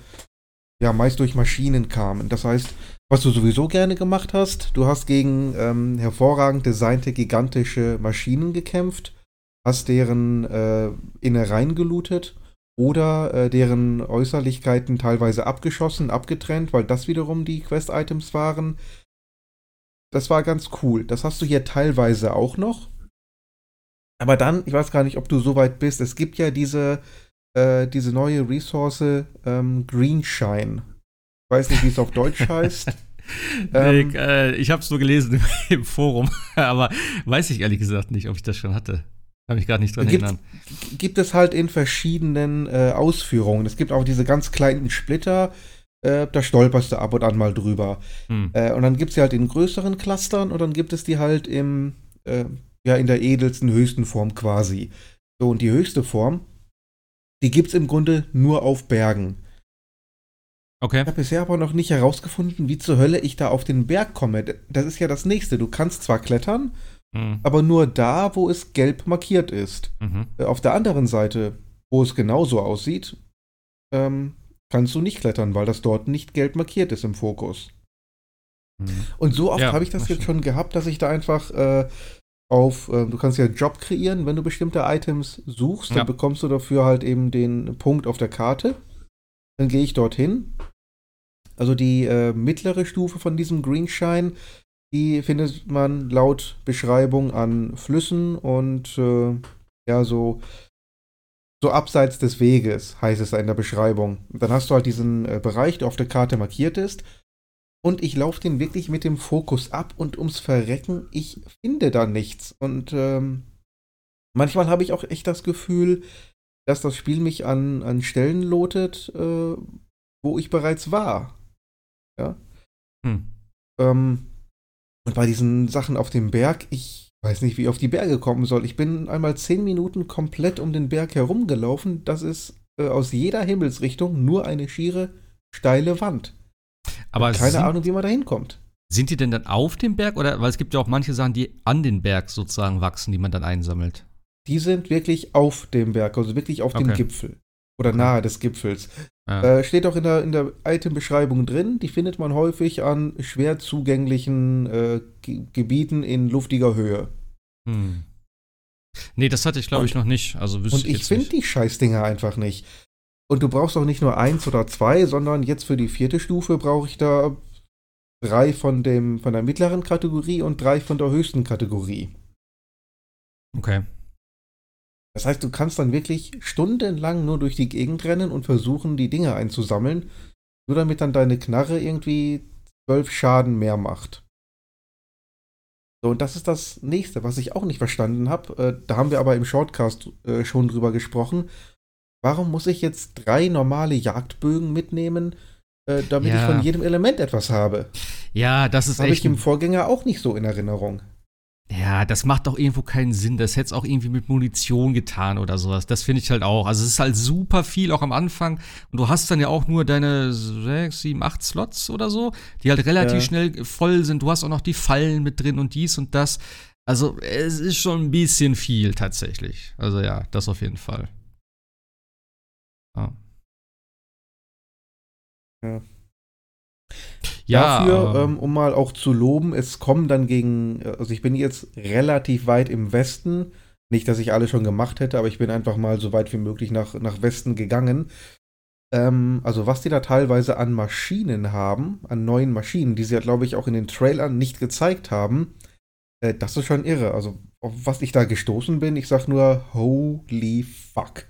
ja, meist durch Maschinen kamen. Das heißt, was du sowieso gerne gemacht hast, du hast gegen ähm, hervorragend designte gigantische Maschinen gekämpft, hast deren äh, Innereien gelootet oder äh, deren Äußerlichkeiten teilweise abgeschossen, abgetrennt, weil das wiederum die Quest-Items waren. Das war ganz cool. Das hast du hier teilweise auch noch. Aber dann, ich weiß gar nicht, ob du so weit bist. Es gibt ja diese, äh, diese neue Ressource ähm, Greenshine. Ich weiß nicht, wie es auf Deutsch heißt. (laughs) ähm, äh, ich habe es nur gelesen (laughs) im Forum, aber weiß ich ehrlich gesagt nicht, ob ich das schon hatte. Kann mich gerade nicht dran gibt, erinnern. Gibt es halt in verschiedenen äh, Ausführungen. Es gibt auch diese ganz kleinen Splitter, äh, da stolperst du ab und an mal drüber. Hm. Äh, und dann gibt es die halt in größeren Clustern und dann gibt es die halt im, äh, ja, in der edelsten, höchsten Form quasi. So, und die höchste Form, die gibt es im Grunde nur auf Bergen. Okay. Ich habe bisher aber noch nicht herausgefunden, wie zur Hölle ich da auf den Berg komme. Das ist ja das nächste. Du kannst zwar klettern, mhm. aber nur da, wo es gelb markiert ist. Mhm. Äh, auf der anderen Seite, wo es genauso aussieht, ähm, kannst du nicht klettern, weil das dort nicht gelb markiert ist im Fokus. Mhm. Und so oft ja, habe ich das jetzt schon gehabt, dass ich da einfach äh, auf, äh, du kannst ja Job kreieren, wenn du bestimmte Items suchst, dann ja. bekommst du dafür halt eben den Punkt auf der Karte. Dann gehe ich dorthin. Also die äh, mittlere Stufe von diesem Greenshine, die findet man laut Beschreibung an Flüssen und äh, ja, so, so abseits des Weges, heißt es in der Beschreibung. Dann hast du halt diesen äh, Bereich, der auf der Karte markiert ist. Und ich laufe den wirklich mit dem Fokus ab und ums Verrecken, ich finde da nichts. Und ähm, manchmal habe ich auch echt das Gefühl, dass das Spiel mich an, an Stellen lotet, äh, wo ich bereits war. Ja. Hm. Ähm, und bei diesen Sachen auf dem Berg, ich weiß nicht, wie ich auf die Berge kommen soll. Ich bin einmal zehn Minuten komplett um den Berg herumgelaufen. Das ist äh, aus jeder Himmelsrichtung nur eine schiere, steile Wand. Aber keine sind, Ahnung, wie man da hinkommt. Sind die denn dann auf dem Berg? Oder weil es gibt ja auch manche Sachen, die an den Berg sozusagen wachsen, die man dann einsammelt. Die sind wirklich auf dem Berg, also wirklich auf okay. dem Gipfel. Oder nahe des Gipfels. Ja. Äh, steht auch in der, in der Item-Beschreibung drin. Die findet man häufig an schwer zugänglichen äh, Gebieten in luftiger Höhe. Hm. Nee, das hatte ich, glaube ich, noch nicht. Also und ich, ich finde die Scheißdinger einfach nicht. Und du brauchst auch nicht nur eins oder zwei, sondern jetzt für die vierte Stufe brauche ich da drei von, dem, von der mittleren Kategorie und drei von der höchsten Kategorie. Okay. Das heißt, du kannst dann wirklich stundenlang nur durch die Gegend rennen und versuchen, die Dinge einzusammeln, nur damit dann deine Knarre irgendwie zwölf Schaden mehr macht. So, und das ist das nächste, was ich auch nicht verstanden habe. Äh, da haben wir aber im Shortcast äh, schon drüber gesprochen. Warum muss ich jetzt drei normale Jagdbögen mitnehmen, äh, damit Ja. ich von jedem Element etwas habe. Ja, das ist Das habe echt. ich im Vorgänger auch nicht so in Erinnerung. Ja, das macht doch irgendwo keinen Sinn. Das hätte es auch irgendwie mit Munition getan oder sowas. Das finde ich halt auch. Also es ist halt super viel, auch am Anfang. Und du hast dann ja auch nur deine sechs, sieben, acht Slots oder so, die halt relativ Ja. schnell voll sind. Du hast auch noch die Fallen mit drin und dies und das. Also es ist schon ein bisschen viel tatsächlich. Also ja, das auf jeden Fall. Ja. Ja. Ja, Dafür, aber- ähm, um mal auch zu loben, es kommen dann gegen, also ich bin jetzt relativ weit im Westen. Nicht, dass ich alles schon gemacht hätte, aber ich bin einfach mal so weit wie möglich nach, nach Westen gegangen. Ähm, also was die da teilweise an Maschinen haben, an neuen Maschinen, die sie ja, glaube ich, auch in den Trailern nicht gezeigt haben, äh, das ist schon irre. Also auf was ich da gestoßen bin, ich sag nur, holy fuck.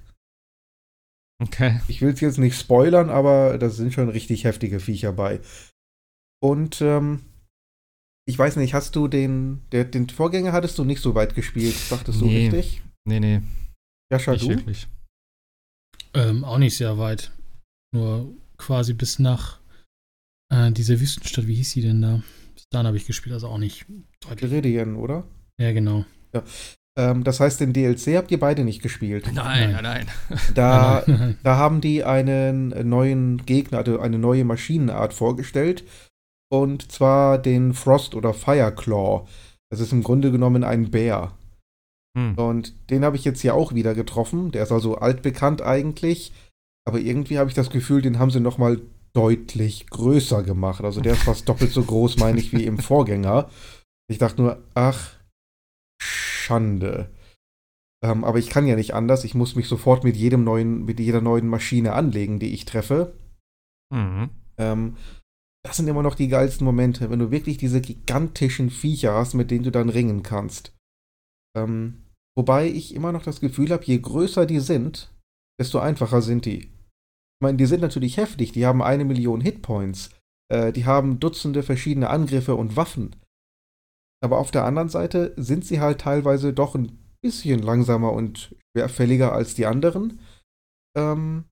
Okay. Ich will es jetzt nicht spoilern, aber da sind schon richtig heftige Viecher bei. Und ähm, ich weiß nicht, hast du den, der, den Vorgänger hattest du nicht so weit gespielt, dachtest Nee. du richtig? Nee, nee, Jascha, nicht du? wirklich. Ähm, auch nicht sehr weit. Nur quasi bis nach äh, dieser Wüstenstadt, wie hieß sie denn da? Bis dahin habe ich gespielt, also auch nicht deutlich. Geridian, oder? Ja, genau. Ähm, das heißt, den DLC habt ihr beide nicht gespielt. Nein, Nein. nein, nein. (laughs) Da, Nein. da haben die einen neuen Gegner, also eine neue Maschinenart vorgestellt. Und zwar den Frost- oder Fireclaw. Das ist im Grunde genommen ein Bär. Hm. Und den habe ich jetzt hier auch wieder getroffen. Der ist also altbekannt eigentlich. Aber irgendwie habe ich das Gefühl, den haben sie noch mal deutlich größer gemacht. Also der ist fast doppelt so groß, meine ich, wie im (laughs) Vorgänger. Ich dachte nur, ach, Schande. Ähm, aber ich kann ja nicht anders. Ich muss mich sofort mit jedem neuen, mit jeder neuen Maschine anlegen, die ich treffe. Mhm. Ähm, das sind immer noch die geilsten Momente, wenn du wirklich diese gigantischen Viecher hast, mit denen du dann ringen kannst. Ähm, wobei ich immer noch das Gefühl habe, je größer die sind, desto einfacher sind die. Ich meine, die sind natürlich heftig, die haben eine Million Hitpoints, äh, die haben Dutzende verschiedene Angriffe und Waffen. Aber auf der anderen Seite sind sie halt teilweise doch ein bisschen langsamer und schwerfälliger als die anderen. Ähm,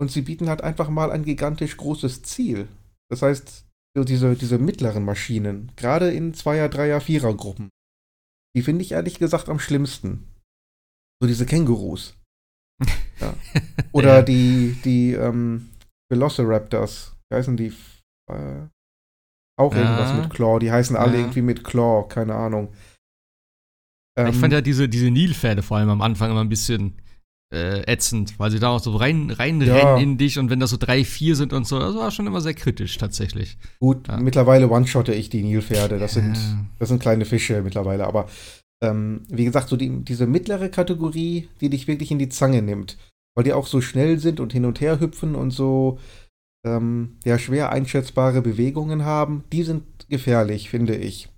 und sie bieten halt einfach mal ein gigantisch großes Ziel. Das heißt, so diese, diese mittleren Maschinen, gerade in Zweier-, Dreier-, Vierer-Gruppen, die finde ich ehrlich gesagt am schlimmsten. So diese Kängurus. Ja. (laughs) Oder Ja. die, die ähm, Velociraptors. Wie heißen die? Äh, auch irgendwas Ja. mit Claw. Die heißen alle Ja. irgendwie mit Claw, keine Ahnung. ich Ähm, fand ja diese, diese Nilpferde vor allem am Anfang immer ein bisschen äh, ätzend, weil sie da auch so rein, reinrennen Ja. in dich und wenn das so drei, vier sind und so, das war schon immer sehr kritisch tatsächlich. Gut, Ja. mittlerweile one-shotte ich die Nilpferde. Das sind, das sind kleine Fische mittlerweile. Aber ähm, wie gesagt, so die, diese mittlere Kategorie, die dich wirklich in die Zange nimmt, weil die auch so schnell sind und hin und her hüpfen und so ähm, ja, schwer einschätzbare Bewegungen haben, die sind gefährlich, finde ich.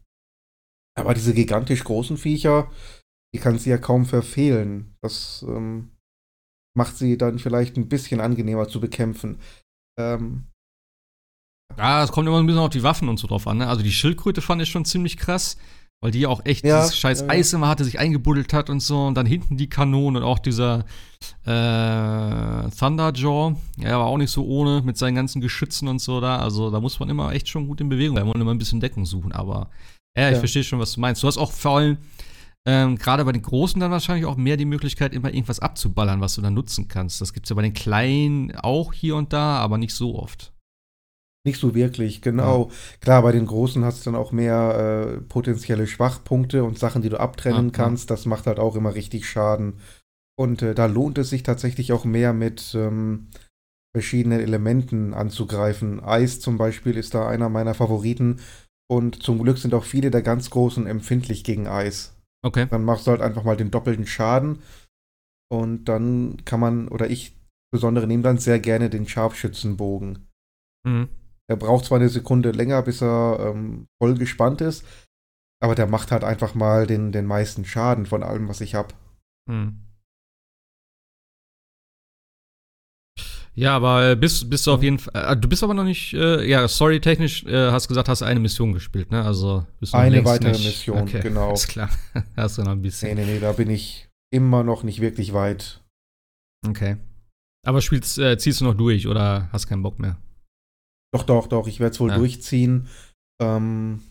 Aber diese gigantisch großen Viecher, die kannst du ja kaum verfehlen. Das ähm, macht sie dann vielleicht ein bisschen angenehmer zu bekämpfen. Ähm, Ja, es kommt immer ein bisschen auf die Waffen und so drauf an. Ne? Also die Schildkröte fand ich schon ziemlich krass, weil die auch echt Ja, dieses scheiß ja, ja. Eis immer hatte, sich eingebuddelt hat und so. Und dann hinten die Kanonen und auch dieser äh, Thunderjaw, ja, war auch nicht so ohne mit seinen ganzen Geschützen und so da. Also da muss man immer echt schon gut in Bewegung bleiben und immer ein bisschen Deckung suchen. Aber ja, ich Ja. verstehe schon, was du meinst. Du hast auch vor allem ähm, gerade bei den Großen dann wahrscheinlich auch mehr die Möglichkeit, immer irgendwas abzuballern, was du dann nutzen kannst. Das gibt es ja bei den Kleinen auch hier und da, aber nicht so oft. Nicht so wirklich, genau. Klar, bei den Großen hast du dann auch mehr äh, potenzielle Schwachpunkte und Sachen, die du abtrennen Ja, ja. kannst. Das macht halt auch immer richtig Schaden. Und äh, da lohnt es sich tatsächlich auch mehr mit ähm, verschiedenen Elementen anzugreifen. Eis zum Beispiel ist da einer meiner Favoriten. Und zum Glück sind auch viele der ganz Großen empfindlich gegen Eis. Okay. Dann machst du halt einfach mal den doppelten Schaden. Und dann kann man, oder ich besondere nehme dann sehr gerne den Scharfschützenbogen. Mhm. Er braucht zwar eine Sekunde länger, bis er ähm, voll gespannt ist, aber der macht halt einfach mal den, den meisten Schaden von allem, was ich habe. Hm. Ja, aber äh, bist, bist du auf jeden Fall. Äh, du bist aber noch nicht. Äh, ja, storytechnisch äh, hast gesagt, hast eine Mission gespielt, ne? Also bist du Eine weitere nicht- Mission, okay, genau. Alles klar. (laughs) hast du noch ein bisschen. Nee, nee, nee, da bin ich immer noch nicht wirklich weit. Okay. Aber spielst, äh, ziehst du noch durch oder hast keinen Bock mehr? Doch, doch, doch, ich werde es wohl Ja. durchziehen. Ähm,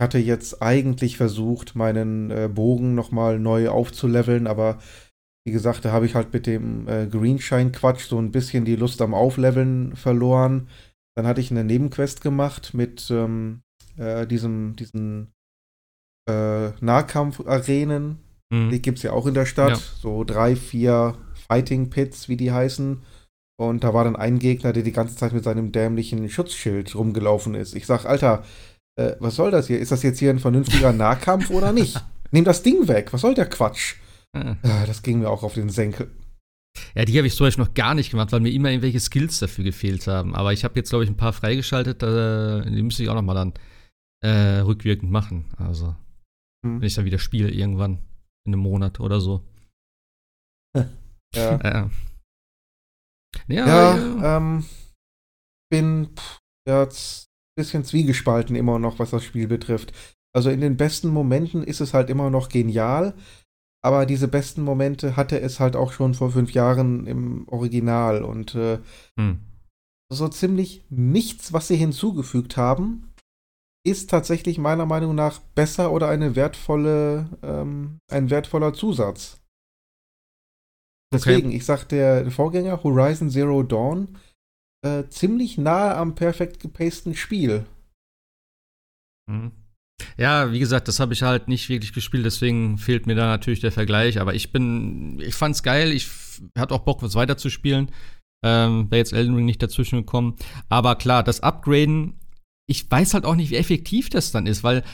hatte jetzt eigentlich versucht, meinen äh, Bogen nochmal neu aufzuleveln, aber wie gesagt, da habe ich halt mit dem äh, Greenshine-Quatsch so ein bisschen die Lust am Aufleveln verloren. Dann hatte ich eine Nebenquest gemacht mit ähm, äh, diesem, diesen äh, Nahkampf-Arenen. Mhm. Die gibt es ja auch in der Stadt. Ja. So drei, vier Fighting Pits, wie die heißen. Und da war dann ein Gegner, der die ganze Zeit mit seinem dämlichen Schutzschild rumgelaufen ist. Ich sag, Alter, äh, was soll das hier? Ist das jetzt hier ein vernünftiger Nahkampf oder nicht? (laughs) Nimm das Ding weg. Was soll der Quatsch? Ah, das ging mir auch auf den Senkel. Ja, die habe ich zum Beispiel noch gar nicht gemacht, weil mir immer irgendwelche Skills dafür gefehlt haben. Aber ich habe jetzt, glaube ich, ein paar freigeschaltet. Äh, die müsste ich auch noch mal dann äh, rückwirkend machen. Also, Hm. wenn ich dann wieder spiele, irgendwann in einem Monat oder so. (laughs) Ja, Äh, ja, ja ja. ähm, bin pff, jetzt ein bisschen zwiegespalten immer noch, was das Spiel betrifft. Also in den besten Momenten ist es halt immer noch genial, aber diese besten Momente hatte es halt auch schon vor fünf Jahren im Original und äh, Hm. so ziemlich nichts, was sie hinzugefügt haben, ist tatsächlich meiner Meinung nach besser oder eine wertvolle, ähm, ein wertvoller Zusatz. Deswegen, ich sag, der Vorgänger Horizon Zero Dawn äh, ziemlich nahe am perfekt gepaceden Spiel. Hm. Ja, wie gesagt, das habe ich halt nicht wirklich gespielt, deswegen fehlt mir da natürlich der Vergleich. Aber ich bin, ich fand's geil, ich hatte auch Bock, was weiterzuspielen. Ähm, Wäre jetzt Elden Ring nicht dazwischen gekommen. Aber klar, das Upgraden, ich weiß halt auch nicht, wie effektiv das dann ist, weil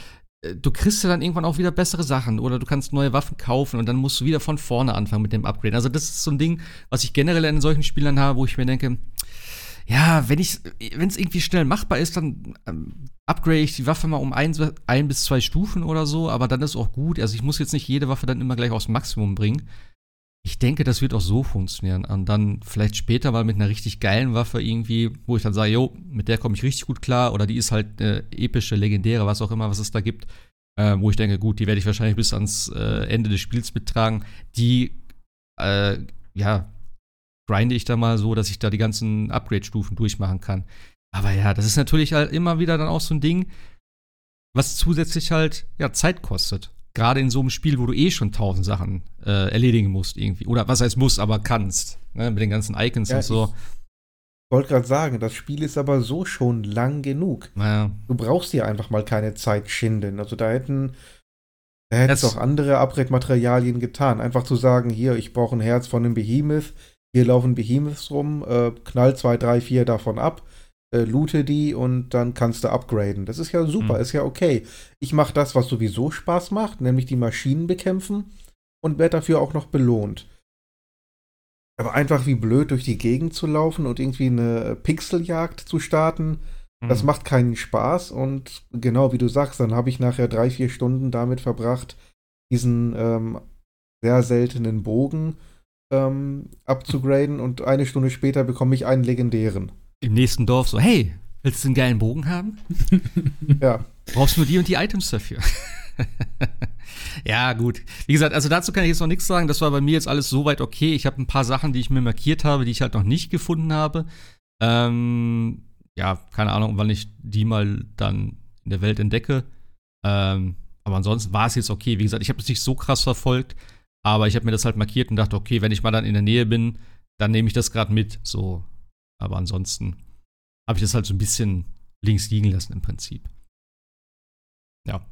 du kriegst ja dann irgendwann auch wieder bessere Sachen oder du kannst neue Waffen kaufen und dann musst du wieder von vorne anfangen mit dem Upgraden. Also das ist so ein Ding, was ich generell in solchen Spielern habe, wo ich mir denke, ja, wenn ich, wenn es irgendwie schnell machbar ist, dann ähm, upgrade ich die Waffe mal um ein, ein bis zwei Stufen oder so, aber dann ist auch gut. Also ich muss jetzt nicht jede Waffe dann immer gleich aufs Maximum bringen. Ich denke, das wird auch so funktionieren. Und dann vielleicht später mal mit einer richtig geilen Waffe irgendwie, wo ich dann sage, jo, mit der komme ich richtig gut klar, oder die ist halt äh, epische, legendäre, was auch immer, was es da gibt. Äh, wo ich denke, gut, die werde ich wahrscheinlich bis ans äh, Ende des Spiels mittragen. Die, äh, ja, grinde ich da mal so, dass ich da die ganzen Upgrade-Stufen durchmachen kann. Aber ja, das ist natürlich halt immer wieder dann auch so ein Ding, was zusätzlich halt ja Zeit kostet. Gerade in so einem Spiel, wo du eh schon tausend Sachen äh, erledigen musst irgendwie. Oder was heißt muss, aber kannst. Ne? Mit den ganzen Icons Ja, und so. Ich wollte gerade sagen, das Spiel ist aber so schon lang genug. Naja. Du brauchst hier einfach mal keine Zeit schinden. Also da hätten da hätten auch andere Upgrade-Materialien getan. Einfach zu sagen, hier, ich brauche ein Herz von einem Behemoth, hier laufen Behemoths rum, äh, knall zwei, drei, vier davon ab, äh, loote die und dann kannst du upgraden. Das ist ja super, Mhm. ist ja okay. Ich mache das, was sowieso Spaß macht, nämlich die Maschinen bekämpfen und werde dafür auch noch belohnt. Aber einfach wie blöd durch die Gegend zu laufen und irgendwie eine Pixeljagd zu starten, das Hm. macht keinen Spaß und genau wie du sagst, dann habe ich nachher drei, vier Stunden damit verbracht, diesen ähm, sehr seltenen Bogen ähm, abzugraden und eine Stunde später bekomme ich einen legendären. Im nächsten Dorf so, hey, willst du einen geilen Bogen haben? (laughs) Ja, Brauchst nur die und die Items dafür. (laughs) ja, gut. Wie gesagt, also dazu kann ich jetzt noch nichts sagen. Das war bei mir jetzt alles soweit okay. Ich habe ein paar Sachen, die ich mir markiert habe, die ich halt noch nicht gefunden habe. Ähm, ja, keine Ahnung, wann ich die mal dann in der Welt entdecke. Ähm, aber ansonsten war es jetzt okay. Wie gesagt, ich habe es nicht so krass verfolgt, aber ich habe mir das halt markiert und dachte, okay, wenn ich mal dann in der Nähe bin, dann nehme ich das gerade mit. So. Aber ansonsten habe ich das halt so ein bisschen links liegen lassen im Prinzip. Ja.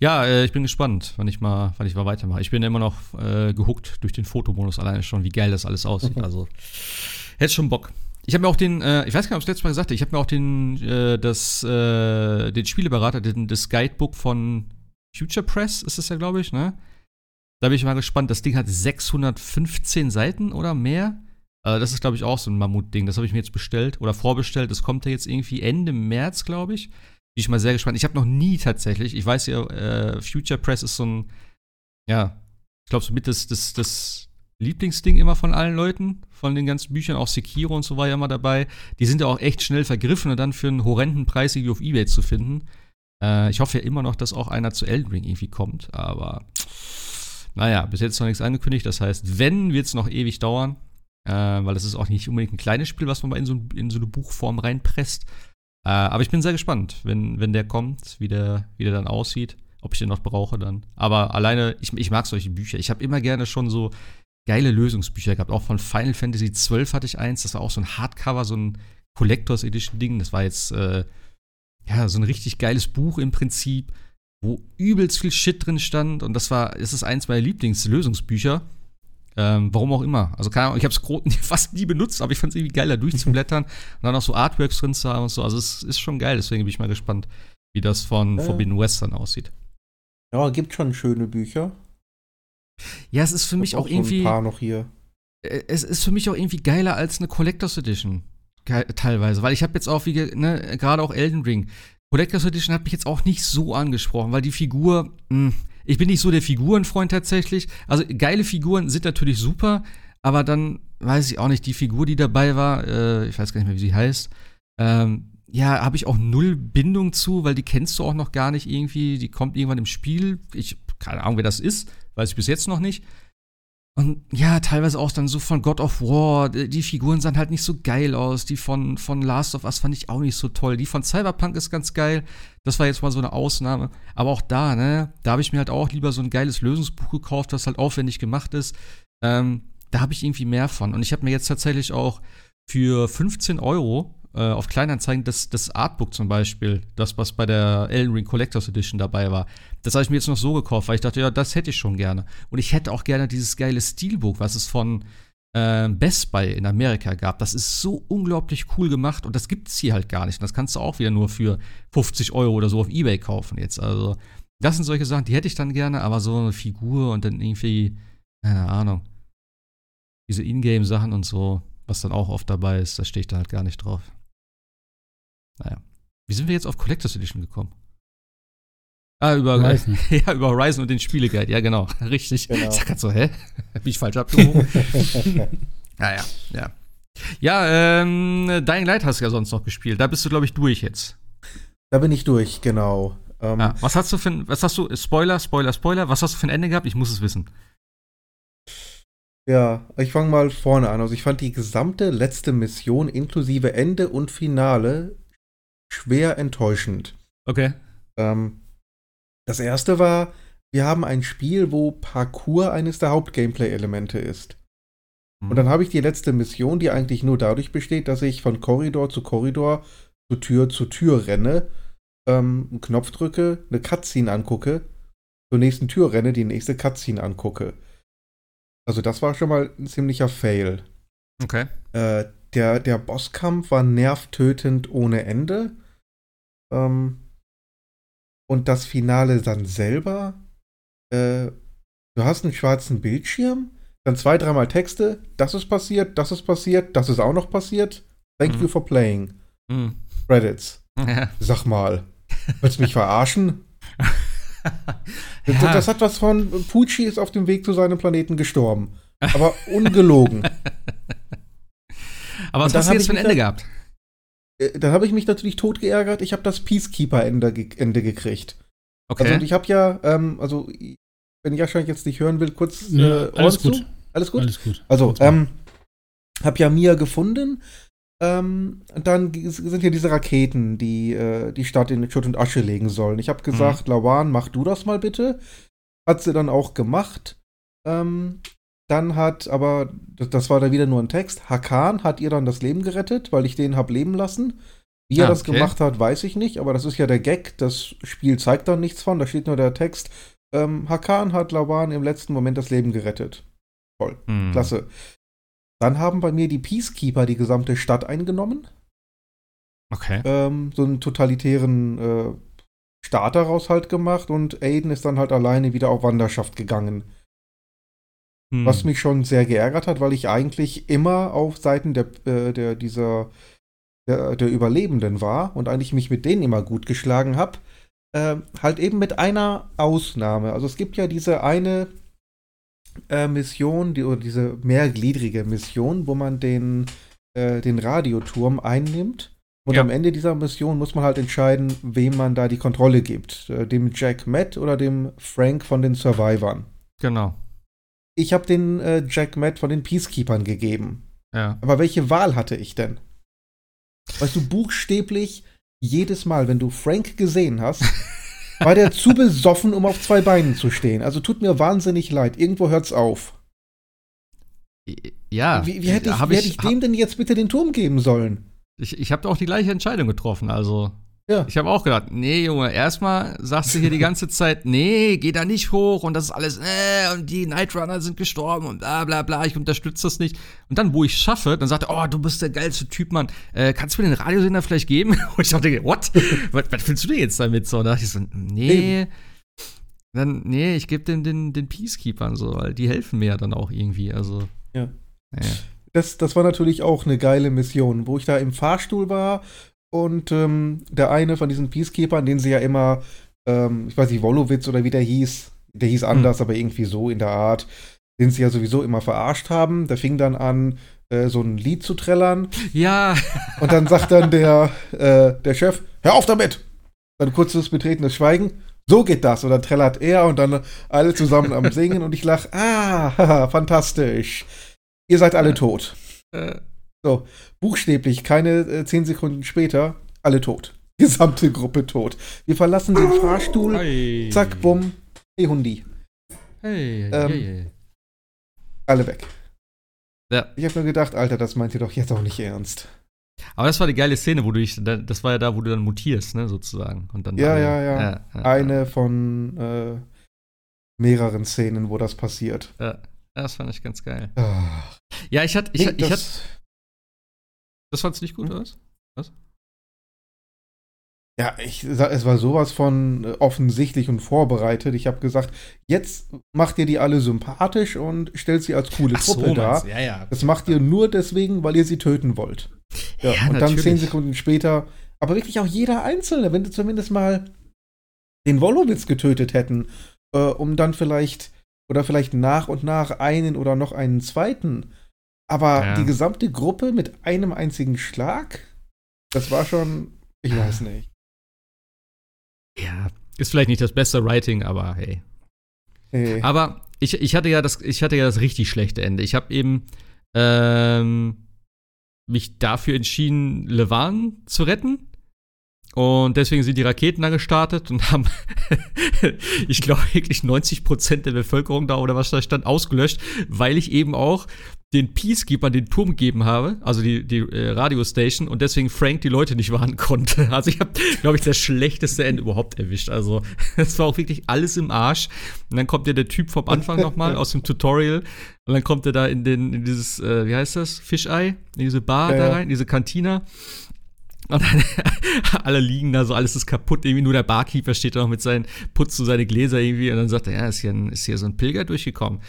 Ja, äh, ich bin gespannt, wann ich mal, wann ich mal weitermache. Ich bin immer noch äh, gehuckt durch den Fotomodus alleine schon, wie geil das alles aussieht. Mhm. (laughs) Also, hätte schon Bock. Ich habe mir auch den, äh, ich weiß gar nicht, ob ich das letztes Mal gesagt habe, ich habe mir auch den, äh, das, äh, den Spieleberater, den, das Guidebook von Future Press, ist das ja, glaube ich, ne? Da bin ich mal gespannt. Das Ding hat 615 Seiten oder mehr. Äh, das ist, glaube ich, auch so ein Mammut-Ding. Das habe ich mir jetzt bestellt oder vorbestellt. Das kommt ja jetzt irgendwie Ende März, glaube ich. Bin ich mal sehr gespannt. Ich habe noch nie tatsächlich, ich weiß ja, äh, Future Press ist so ein, ja, ich glaube, so mit das, das, das Lieblingsding immer von allen Leuten, von den ganzen Büchern, auch Sekiro und so war ja immer dabei. Die sind ja auch echt schnell vergriffen und dann für einen horrenden Preis irgendwie auf Ebay zu finden. Äh, ich hoffe ja immer noch, dass auch einer zu Elden Ring irgendwie kommt, aber naja, bis jetzt noch nichts angekündigt. Das heißt, wenn, wird es noch ewig dauern. Äh, weil es ist auch nicht unbedingt ein kleines Spiel, was man mal in so, in so eine Buchform reinpresst. Äh, aber ich bin sehr gespannt, wenn, wenn der kommt, wie der, wie der dann aussieht, ob ich den noch brauche dann. Aber alleine, ich, ich mag solche Bücher. Ich habe immer gerne schon so geile Lösungsbücher gehabt. Auch von Final Fantasy XII hatte ich eins. Das war auch so ein Hardcover, so ein Collectors Edition Ding. Das war jetzt äh, ja so ein richtig geiles Buch im Prinzip, wo übelst viel Shit drin stand. Und das war, es ist eins meiner Lieblingslösungsbücher. Ähm, warum auch immer. Also keine Ahnung, ich habe (laughs) es fast nie benutzt, aber ich fand es irgendwie geil, da durchzublättern und dann auch so Artworks drin zu haben und so. Also es ist schon geil, deswegen bin ich mal gespannt, wie das von ja. Forbidden West dann aussieht. Ja, gibt schon schöne Bücher. Ja, es ist für mich auch, auch irgendwie. ein paar noch hier. Äh, es ist für mich auch irgendwie geiler als eine Collectors Edition. Teilweise, weil ich habe jetzt auch, wie ne, gerade auch Elden Ring. Collectors Edition hat mich jetzt auch nicht so angesprochen, weil die Figur, mh, hm, ich bin nicht so der Figurenfreund tatsächlich. Also geile Figuren sind natürlich super, aber dann weiß ich auch nicht, die Figur, die dabei war, äh, ich weiß gar nicht mehr, wie sie heißt, ähm, ja, habe ich auch null Bindung zu, weil die kennst du auch noch gar nicht irgendwie. Die kommt irgendwann im Spiel. Ich, keine Ahnung, wer das ist, weiß ich bis jetzt noch nicht. Und ja, teilweise auch dann so von God of War, die Figuren sahen halt nicht so geil aus. Die von, von Last of Us fand ich auch nicht so toll. Die von Cyberpunk ist ganz geil. Das war jetzt mal so eine Ausnahme. Aber auch da, ne, da habe ich mir halt auch lieber so ein geiles Lösungsbuch gekauft, das halt aufwendig gemacht ist. Ähm, da habe ich irgendwie mehr von. Und ich habe mir jetzt tatsächlich auch für 15 Euro äh, auf Kleinanzeigen das, das Artbook zum Beispiel, das, was bei der Elden Ring Collectors Edition dabei war, das habe ich mir jetzt noch so gekauft, weil ich dachte, ja, das hätte ich schon gerne. Und ich hätte auch gerne dieses geile Steelbook, was es von äh, Best Buy in Amerika gab. Das ist so unglaublich cool gemacht und das gibt es hier halt gar nicht. Und das kannst du auch wieder nur für 50 Euro oder so auf Ebay kaufen jetzt. Also, das sind solche Sachen, die hätte ich dann gerne, aber so eine Figur und dann irgendwie, keine Ahnung, diese Ingame-Sachen und so, was dann auch oft dabei ist, da stehe ich dann halt gar nicht drauf. Naja. Wie sind wir jetzt auf Collectors Edition gekommen? Ah, über Horizon. (laughs) ja, über Horizon und den Spieleguide, ja, genau. (laughs) Richtig. Genau. Ich sag grad so, hä? (laughs) Bin ich falsch abgehoben? naja, ja. Ja, ähm, Dying Light hast du ja sonst noch gespielt. Da bist du, glaube ich, durch jetzt. Da bin ich durch, genau. Ähm, ja, was hast du für ein, was hast du, Spoiler, Spoiler, Spoiler, was hast du für ein Ende gehabt? Ich muss es wissen. Ja, ich fange mal vorne an. Also ich fand die gesamte letzte Mission inklusive Ende und Finale schwer enttäuschend. Okay. Ähm, das erste war, wir haben ein Spiel, wo Parkour eines der Hauptgameplay-Elemente ist. Mhm. Und dann habe ich die letzte Mission, die eigentlich nur dadurch besteht, dass ich von Korridor zu Korridor, zu Tür zu Tür renne, ähm, einen Knopf drücke, eine Cutscene angucke, zur nächsten Tür renne, die nächste Cutscene angucke. Also das war schon mal ein ziemlicher Fail. Okay. Äh, der, der Bosskampf war nervtötend ohne Ende. Ähm, und das Finale dann selber. Äh, du hast einen schwarzen Bildschirm, dann zwei, dreimal Texte. Das ist passiert, das ist passiert, das ist auch noch passiert. Thank mhm. you for playing. Mhm. Credits. Ja. Sag mal, willst du mich verarschen? (laughs) ja. das, das, hat was von Pucci ist auf dem Weg zu seinem Planeten gestorben. Aber ungelogen. (laughs) Aber was hast du jetzt für ein Ende gehabt? Äh, dann habe ich mich natürlich tot geärgert. Ich habe das Peacekeeper-Ende ge Ende gekriegt. Okay. Also ich habe ja, ähm, also wenn Jascha jetzt nicht hören will, kurz ja, äh, alles gut. Alles gut. Alles gut. Also ähm, habe ja Mia gefunden. Ähm, dann sind ja diese Raketen, die äh, die Stadt in Schutt und Asche legen sollen. Ich habe gesagt, mhm. Lawan, mach du das mal bitte. Hat sie dann auch gemacht. Ähm, dann hat aber, das war da wieder nur ein Text, Hakan hat ihr dann das Leben gerettet, weil ich den hab leben lassen. Wie ah, er das okay. gemacht hat, weiß ich nicht, aber das ist ja der Gag. Das Spiel zeigt dann nichts von, da steht nur der Text. Ähm, Hakan hat Lawan im letzten Moment das Leben gerettet. Toll, hm. klasse. Dann haben bei mir die Peacekeeper die gesamte Stadt eingenommen. Okay. Ähm, so einen totalitären äh, Staat daraus halt gemacht und Aiden ist dann halt alleine wieder auf Wanderschaft gegangen. Hm. Was mich schon sehr geärgert hat, weil ich eigentlich immer auf Seiten der, äh, der dieser der, der, Überlebenden war und eigentlich mich mit denen immer gut geschlagen habe. Äh, halt eben mit einer Ausnahme. Also es gibt ja diese eine äh, Mission, die, oder diese mehrgliedrige Mission, wo man den, äh, den Radioturm einnimmt. Und ja. am Ende dieser Mission muss man halt entscheiden, wem man da die Kontrolle gibt. Äh, dem Jack Matt oder dem Frank von den Survivern. Genau. Ich habe den äh, Jack Matt von den Peacekeepers gegeben. Ja. Aber welche Wahl hatte ich denn? Weißt du, buchstäblich jedes Mal, wenn du Frank gesehen hast, (laughs) war der zu besoffen, um auf zwei Beinen zu stehen. Also tut mir wahnsinnig leid. Irgendwo hört's auf. Ja. Wie, wie hätte ich, wie hätte ich dem denn jetzt bitte den Turm geben sollen? Ich, ich habe auch die gleiche Entscheidung getroffen. Also, Ja. ich habe auch gedacht, nee, Junge, erstmal sagst du hier die ganze (laughs) Zeit, nee, geh da nicht hoch und das ist alles, äh, und die Night Runner sind gestorben und bla bla bla, ich unterstütze das nicht. Und dann, wo ich schaffe, dann sagt er, oh, du bist der geilste Typ, Mann. Äh, kannst du mir den Radiosender vielleicht geben? (laughs) Und ich dachte, what? (laughs) was, was willst du denn jetzt damit? So, und da dachte ich so, nee. Dann, nee, ich gebe den, den, den Peacekeepern so, weil die helfen mir ja dann auch irgendwie. Also. Ja. Naja. Das, das war natürlich auch eine geile Mission, wo ich da im Fahrstuhl war und ähm, der eine von diesen Peacekeepern, den sie ja immer, ähm, ich weiß nicht, Wolowitz oder wie der hieß, der hieß anders, aber irgendwie so in der Art, den sie ja sowieso immer verarscht haben, der fing dann an, äh, so ein Lied zu trällern Ja, und dann sagt dann der, (laughs) äh, der Chef, hör auf damit! Dann kurzes betretenes Schweigen. So geht das. Und dann trällert er und dann alle zusammen am (laughs) Singen und ich lach, ah, haha, (laughs) fantastisch. Ihr seid alle tot. äh, So, buchstäblich, keine äh, zehn Sekunden später, alle tot. (laughs) Gesamte Gruppe tot. Wir verlassen den Fahrstuhl, Ei. zack, bumm, hey Hundi, Hey, Ähm, hey, hey. alle weg. Ja. Ich habe nur gedacht, Alter, das meint ihr doch jetzt auch nicht ernst. Aber das war die geile Szene, wo du dich, da- das war ja da, wo du dann mutierst, ne, sozusagen. Und dann Ja, alle- ja, ja. ja, ja. Eine von äh, mehreren Szenen, wo das passiert. Ja, das fand ich ganz geil. Ah, Ja, ich hatte, ich, nee, ich, hatte, das, fandst du nicht gut, oder was? ja, ich, es war sowas von äh, offensichtlich und vorbereitet. Ich habe gesagt, jetzt macht ihr die alle sympathisch und stellt sie als coole Truppe dar. meinst du, ja, ja. Das macht ihr nur deswegen, weil ihr sie töten wollt. Ja, Ja, und dann natürlich. zehn Sekunden später, aber wirklich auch jeder Einzelne, wenn du zumindest mal den Wolowitz getötet hätten, äh, um dann vielleicht, oder vielleicht nach und nach einen oder noch einen zweiten. Aber Ja. die gesamte Gruppe mit einem einzigen Schlag, das war schon, ich weiß nicht. Ja, ist vielleicht nicht das beste Writing, aber hey. Hey. Aber ich, ich hatte ja das, ich hatte ja das richtig schlechte Ende. Ich habe eben ähm, mich dafür entschieden, Levan zu retten. Und deswegen sind die Raketen da gestartet und haben, (laughs) ich glaube, wirklich 90 Prozent der Bevölkerung da oder was da stand, ausgelöscht, weil ich eben auch den Peacekeepern den Turm gegeben habe, also die, die äh, Radiostation, und deswegen Frank die Leute nicht (laughs) warnen konnte. Also ich habe, glaube ich, das schlechteste Ende überhaupt erwischt. Also (laughs) es war auch wirklich alles im Arsch. Und dann kommt ja der Typ vom Anfang nochmal aus dem Tutorial. Und dann kommt er da in, den, in dieses, äh, wie heißt das, Fischei, in diese Bar Ja, da rein, in diese Kantina. Und dann, (laughs) alle liegen da so, alles ist kaputt. Irgendwie nur der Barkeeper steht da noch mit seinen, putzt so seine Gläser irgendwie. Und dann sagt er, ja, ist hier, ein, ist hier so ein Pilger durchgekommen.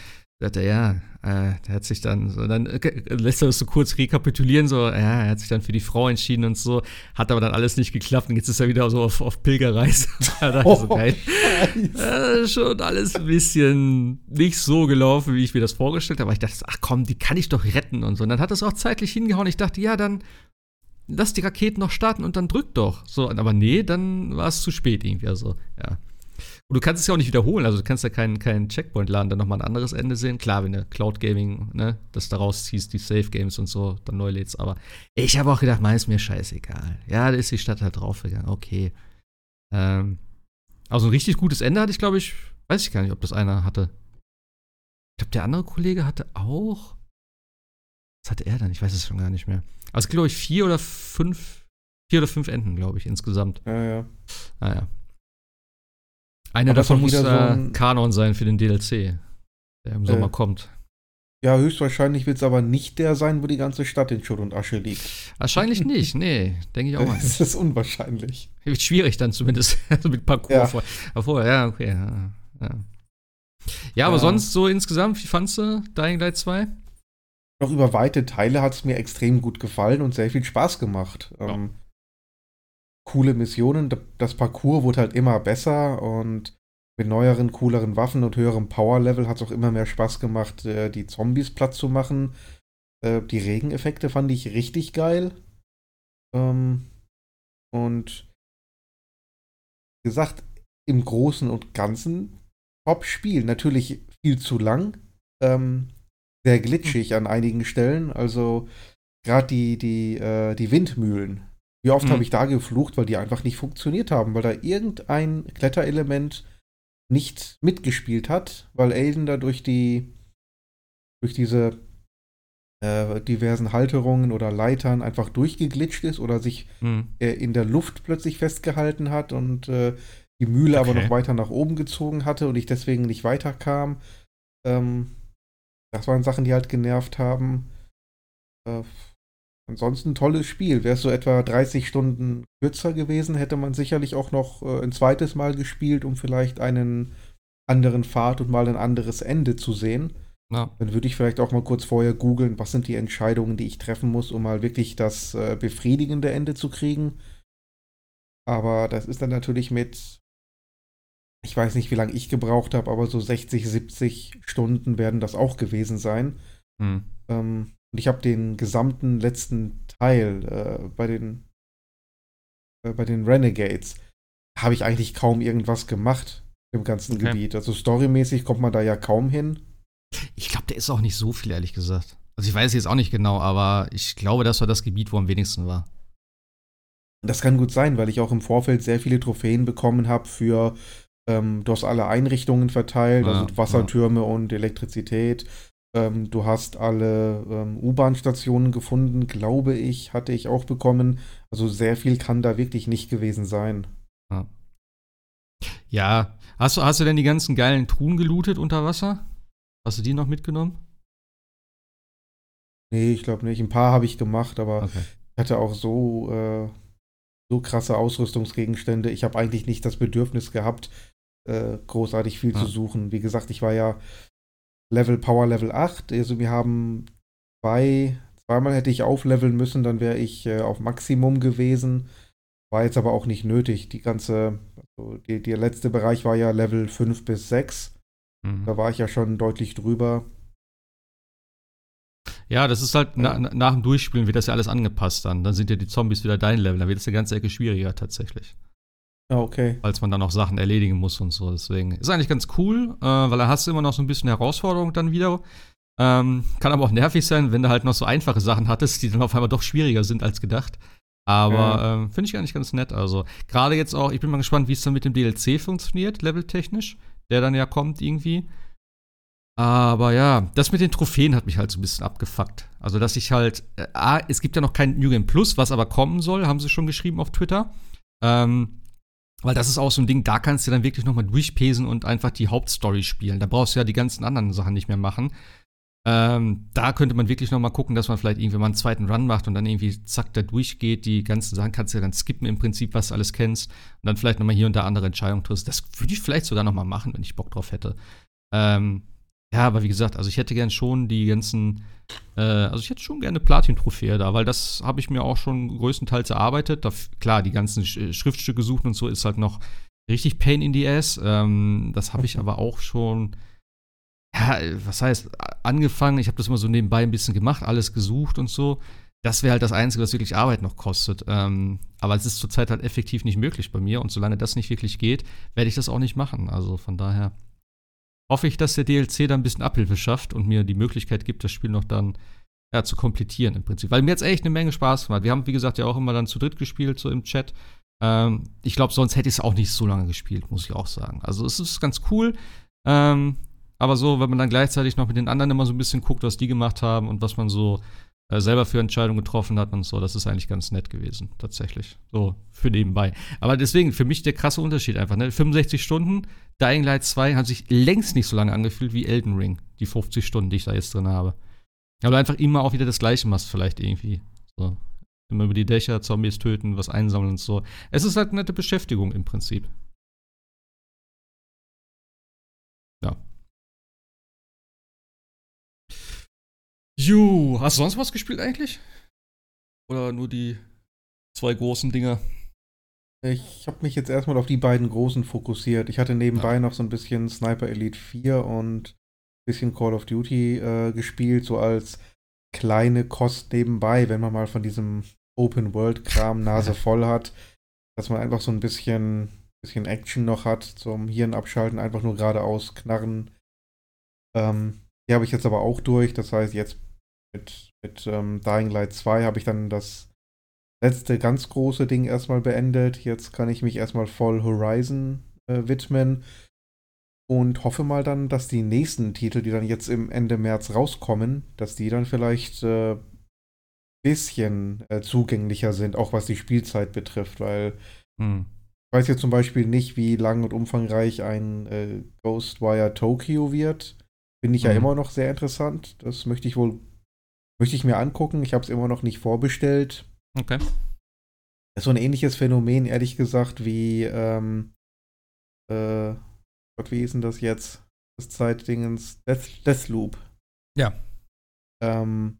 Sagt er, ja, äh, der hat sich dann, so, dann äh, lässt er das so kurz rekapitulieren, so, ja, er hat sich dann für die Frau entschieden und so, hat aber dann alles nicht geklappt und jetzt ist er wieder so auf, auf Pilgerreise. (laughs) da ich so, geil. Äh, schon alles ein bisschen nicht so gelaufen, wie ich mir das vorgestellt habe. Aber ich dachte, ach komm, die kann ich doch retten und so. Und dann hat das auch zeitlich hingehauen. Ich dachte, ja, dann lass die Raketen noch starten und dann drück doch. So, aber nee, dann war es zu spät irgendwie. Also, ja. Und du kannst es ja auch nicht wiederholen. Also, du kannst ja keinen keinen Checkpoint laden, dann nochmal ein anderes Ende sehen. Klar, wenn du Cloud Gaming, ne, das daraus ziehst, die Safe Games und so, dann neu lädst. Aber ich habe auch gedacht, mein ist mir scheißegal. Ja, da ist die Stadt halt draufgegangen. Okay. Ähm, also ein richtig gutes Ende hatte ich, glaube ich, weiß ich gar nicht, ob das einer hatte. Ich glaube, der andere Kollege hatte auch. Was hatte er dann? Ich weiß es schon gar nicht mehr. Also, glaube ich, vier oder fünf, vier oder fünf Enden, glaube ich, insgesamt. Ja, ja. Naja. Einer davon muss wieder so äh, ein- Kanon sein für den DLC, der im Sommer Äh. kommt. ja, höchstwahrscheinlich wird es aber nicht der sein, wo die ganze Stadt in Schutt und Asche liegt. Wahrscheinlich nicht, nee, denke ich auch (laughs) mal. Das ist unwahrscheinlich. Wird schwierig dann zumindest, (laughs) also mit Parcours Ja. vor. Aber vorher, ja, okay. Ja, ja. ja aber sonst so insgesamt, wie fandst du Dying Light 2? Noch über weite Teile hat es mir extrem gut gefallen und sehr viel Spaß gemacht. Ähm, coole Missionen, das Parcours wurde halt immer besser und mit neueren, cooleren Waffen und höherem Power-Level hat es auch immer mehr Spaß gemacht, äh, die Zombies platt zu machen. Äh, die Regeneffekte fand ich richtig geil. Ähm, und wie gesagt, im Großen und Ganzen Top-Spiel. Natürlich viel zu lang. Ähm, sehr glitschig an einigen Stellen. Also gerade die, die, äh, die Windmühlen. Wie oft Mhm. habe ich da geflucht, weil die einfach nicht funktioniert haben, weil da irgendein Kletterelement nicht mitgespielt hat, weil Aiden da durch die durch diese äh, diversen Halterungen oder Leitern einfach durchgeglitscht ist oder sich Hm. äh, in der Luft plötzlich festgehalten hat und äh, die Mühle aber Okay. noch weiter nach oben gezogen hatte und ich deswegen nicht weiterkam. Ähm, das waren Sachen, die halt genervt haben. Ansonsten tolles Spiel. Wäre es so etwa 30 Stunden kürzer gewesen, hätte man sicherlich auch noch äh, ein zweites Mal gespielt, um vielleicht einen anderen Pfad und mal ein anderes Ende zu sehen. Ja. Dann würde ich vielleicht auch mal kurz vorher googeln, was sind die Entscheidungen, die ich treffen muss, um mal wirklich das äh, befriedigende Ende zu kriegen. Aber das ist dann natürlich mit, ich weiß nicht, wie lange ich gebraucht habe, aber so 60, 70 Stunden werden das auch gewesen sein. Hm. Ähm, und ich habe den gesamten letzten Teil äh, bei den äh, bei den Renegades habe ich eigentlich kaum irgendwas gemacht im ganzen Okay. Gebiet. Also storymäßig kommt man da ja kaum hin. Ich glaube, der ist auch nicht so viel, ehrlich gesagt. Also ich weiß jetzt auch nicht genau, aber ich glaube, das war das Gebiet, wo am wenigsten war. Das kann gut sein, weil ich auch im Vorfeld sehr viele Trophäen bekommen habe für, ähm, du hast alle Einrichtungen verteilt, Ja, also Wassertürme und Elektrizität. Ähm, du hast alle ähm, U-Bahn-Stationen gefunden, glaube ich, hatte ich auch bekommen. Also sehr viel kann da wirklich nicht gewesen sein. Ja, hast du, hast du denn die ganzen geilen Truhen gelootet unter Wasser? Hast du die noch mitgenommen? Nee, ich glaube nicht. Ein paar habe ich gemacht, aber Okay. ich hatte auch so, äh, so krasse Ausrüstungsgegenstände. Ich habe eigentlich nicht das Bedürfnis gehabt, äh, großartig viel Ja. zu suchen. Wie gesagt, ich war ja Level Power Level 8. Also wir haben zwei, zweimal hätte ich aufleveln müssen, dann wäre ich äh, auf Maximum gewesen. War jetzt aber auch nicht nötig. Die ganze, also die, der letzte Bereich war ja Level 5 bis 6. Mhm. Da war ich ja schon deutlich drüber. Ja, das ist halt, na, na, nach dem Durchspielen wird das ja alles angepasst dann. Dann sind ja die Zombies wieder dein Level. Dann wird es eine ganze Ecke schwieriger tatsächlich. Ja, okay. Als man dann auch Sachen erledigen muss und so. Deswegen ist eigentlich ganz cool, äh, weil da hast du immer noch so ein bisschen Herausforderung dann wieder. Ähm, kann aber auch nervig sein, wenn du halt noch so einfache Sachen hattest, die dann auf einmal doch schwieriger sind als gedacht. Aber Ja. ähm, finde ich eigentlich ganz nett. Also, gerade jetzt auch, ich bin mal gespannt, wie es dann mit dem DLC funktioniert, leveltechnisch, der dann ja kommt irgendwie. Aber ja, das mit den Trophäen hat mich halt so ein bisschen abgefuckt. Also, dass ich halt, äh, A, es gibt ja noch kein New Game Plus, was aber kommen soll, haben sie schon geschrieben auf Twitter. Ähm, weil das ist auch so ein Ding, da kannst du dann wirklich nochmal durchpesen und einfach die Hauptstory spielen. Da brauchst du ja die ganzen anderen Sachen nicht mehr machen. Ähm, da könnte man wirklich nochmal gucken, dass man vielleicht irgendwie mal einen zweiten Run macht und dann irgendwie zack, da durchgeht. Die ganzen Sachen kannst du ja dann skippen im Prinzip, was du alles kennst. Und dann vielleicht nochmal hier und da andere Entscheidungen triffst. Das würde ich vielleicht sogar nochmal machen, wenn ich Bock drauf hätte. Ähm, ja, aber wie gesagt, also ich hätte gern schon die ganzen, äh, also ich hätte schon gerne Platin-Trophäe da, weil das habe ich mir auch schon größtenteils erarbeitet. Da, klar, die ganzen Sch Schriftstücke suchen und so ist halt noch richtig Pain in the Ass. Ähm, das habe ich aber auch schon, ja, was heißt, angefangen. Ich habe das immer so nebenbei ein bisschen gemacht, alles gesucht und so. Das wäre halt das Einzige, was wirklich Arbeit noch kostet. Ähm, aber es ist zurzeit halt effektiv nicht möglich bei mir und solange das nicht wirklich geht, werde ich das auch nicht machen. Also von daher hoffe ich, dass der DLC da ein bisschen Abhilfe schafft und mir die Möglichkeit gibt, das Spiel noch dann ja, zu komplettieren im Prinzip. Weil mir jetzt echt eine Menge Spaß gemacht. Wir haben, wie gesagt, ja auch immer dann zu dritt gespielt, so im Chat. Ähm, ich glaube, sonst hätte ich es auch nicht so lange gespielt, muss ich auch sagen. Also es ist ganz cool. Ähm, aber so, wenn man dann gleichzeitig noch mit den anderen immer so ein bisschen guckt, was die gemacht haben und was man so selber für Entscheidungen getroffen hat und so, das ist eigentlich ganz nett gewesen, tatsächlich. So, für nebenbei. Aber deswegen, für mich der krasse Unterschied einfach, ne? 65 Stunden, Dying Light 2 hat sich längst nicht so lange angefühlt wie Elden Ring, die 50 Stunden, die ich da jetzt drin habe. Aber einfach immer auch wieder das Gleiche machst, vielleicht irgendwie. So. Immer über die Dächer, Zombies töten, was einsammeln und so. Es ist halt eine nette Beschäftigung im Prinzip. Ju, hast du sonst was gespielt eigentlich? Oder nur die zwei großen Dinger? Ich habe mich jetzt erstmal auf die beiden großen fokussiert. Ich hatte nebenbei noch so ein bisschen Sniper Elite 4 und ein bisschen Call of Duty äh, gespielt, so als kleine Kost nebenbei, wenn man mal von diesem Open-World-Kram Nase (laughs) voll hat, dass man einfach so ein bisschen, bisschen Action noch hat zum Hirn abschalten, einfach nur geradeaus knarren. Ähm, Die habe ich jetzt aber auch durch. Das heißt, jetzt mit, mit ähm, Dying Light 2 habe ich dann das letzte ganz große Ding erstmal beendet. Jetzt kann ich mich erstmal voll Horizon äh, widmen und hoffe mal dann, dass die nächsten Titel, die dann jetzt im Ende März rauskommen, dass die dann vielleicht äh, bisschen äh, zugänglicher sind, auch was die Spielzeit betrifft, weil hm. ich weiß jetzt zum Beispiel nicht, wie lang und umfangreich ein äh, Ghostwire Tokyo wird. Finde ich hm. ja immer noch sehr interessant. Das möchte ich wohl, möchte ich mir angucken. Ich habe es immer noch nicht vorbestellt. Okay. Das ist so ein ähnliches Phänomen, ehrlich gesagt, wie ähm, äh, Gott, wie ist denn das jetzt? Das Zeitdingens Death, Deathloop. Ja. Ähm,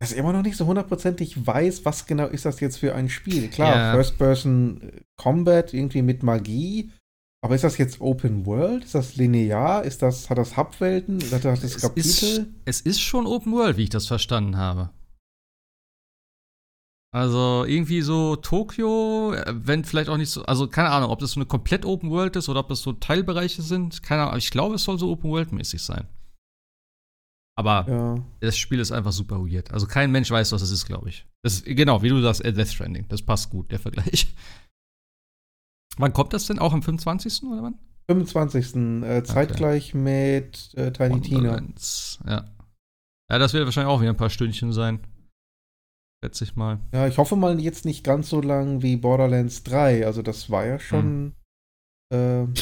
dass ich immer noch nicht so hundertprozentig weiß, was genau ist das jetzt für ein Spiel. Klar, ja. First-Person äh, Combat irgendwie mit Magie. Aber ist das jetzt Open World? Ist das linear? Ist das, hat das Hubwelten? Hat das es Kapitel? Ist, es ist schon Open World, wie ich das verstanden habe. Also irgendwie so Tokio, äh, wenn vielleicht auch nicht so, also keine Ahnung, ob das so eine komplett Open World ist oder ob das so Teilbereiche sind. Keine Ahnung, ich glaube, es soll so Open World mäßig sein. Aber ja. das Spiel ist einfach super weird. Also kein Mensch weiß, was es ist, glaube ich. Das genau, wie du sagst, äh, Death Stranding. Das passt gut, der Vergleich. Wann kommt das denn? Auch am 25. oder wann? 25. Äh, zeitgleich okay. mit äh, Tiny Tina. Ja. Ja, das wird wahrscheinlich auch wieder ein paar Stündchen sein. Schätze ich mal. Ja, ich hoffe mal jetzt nicht ganz so lang wie Borderlands 3. Also das war ja schon hm. äh,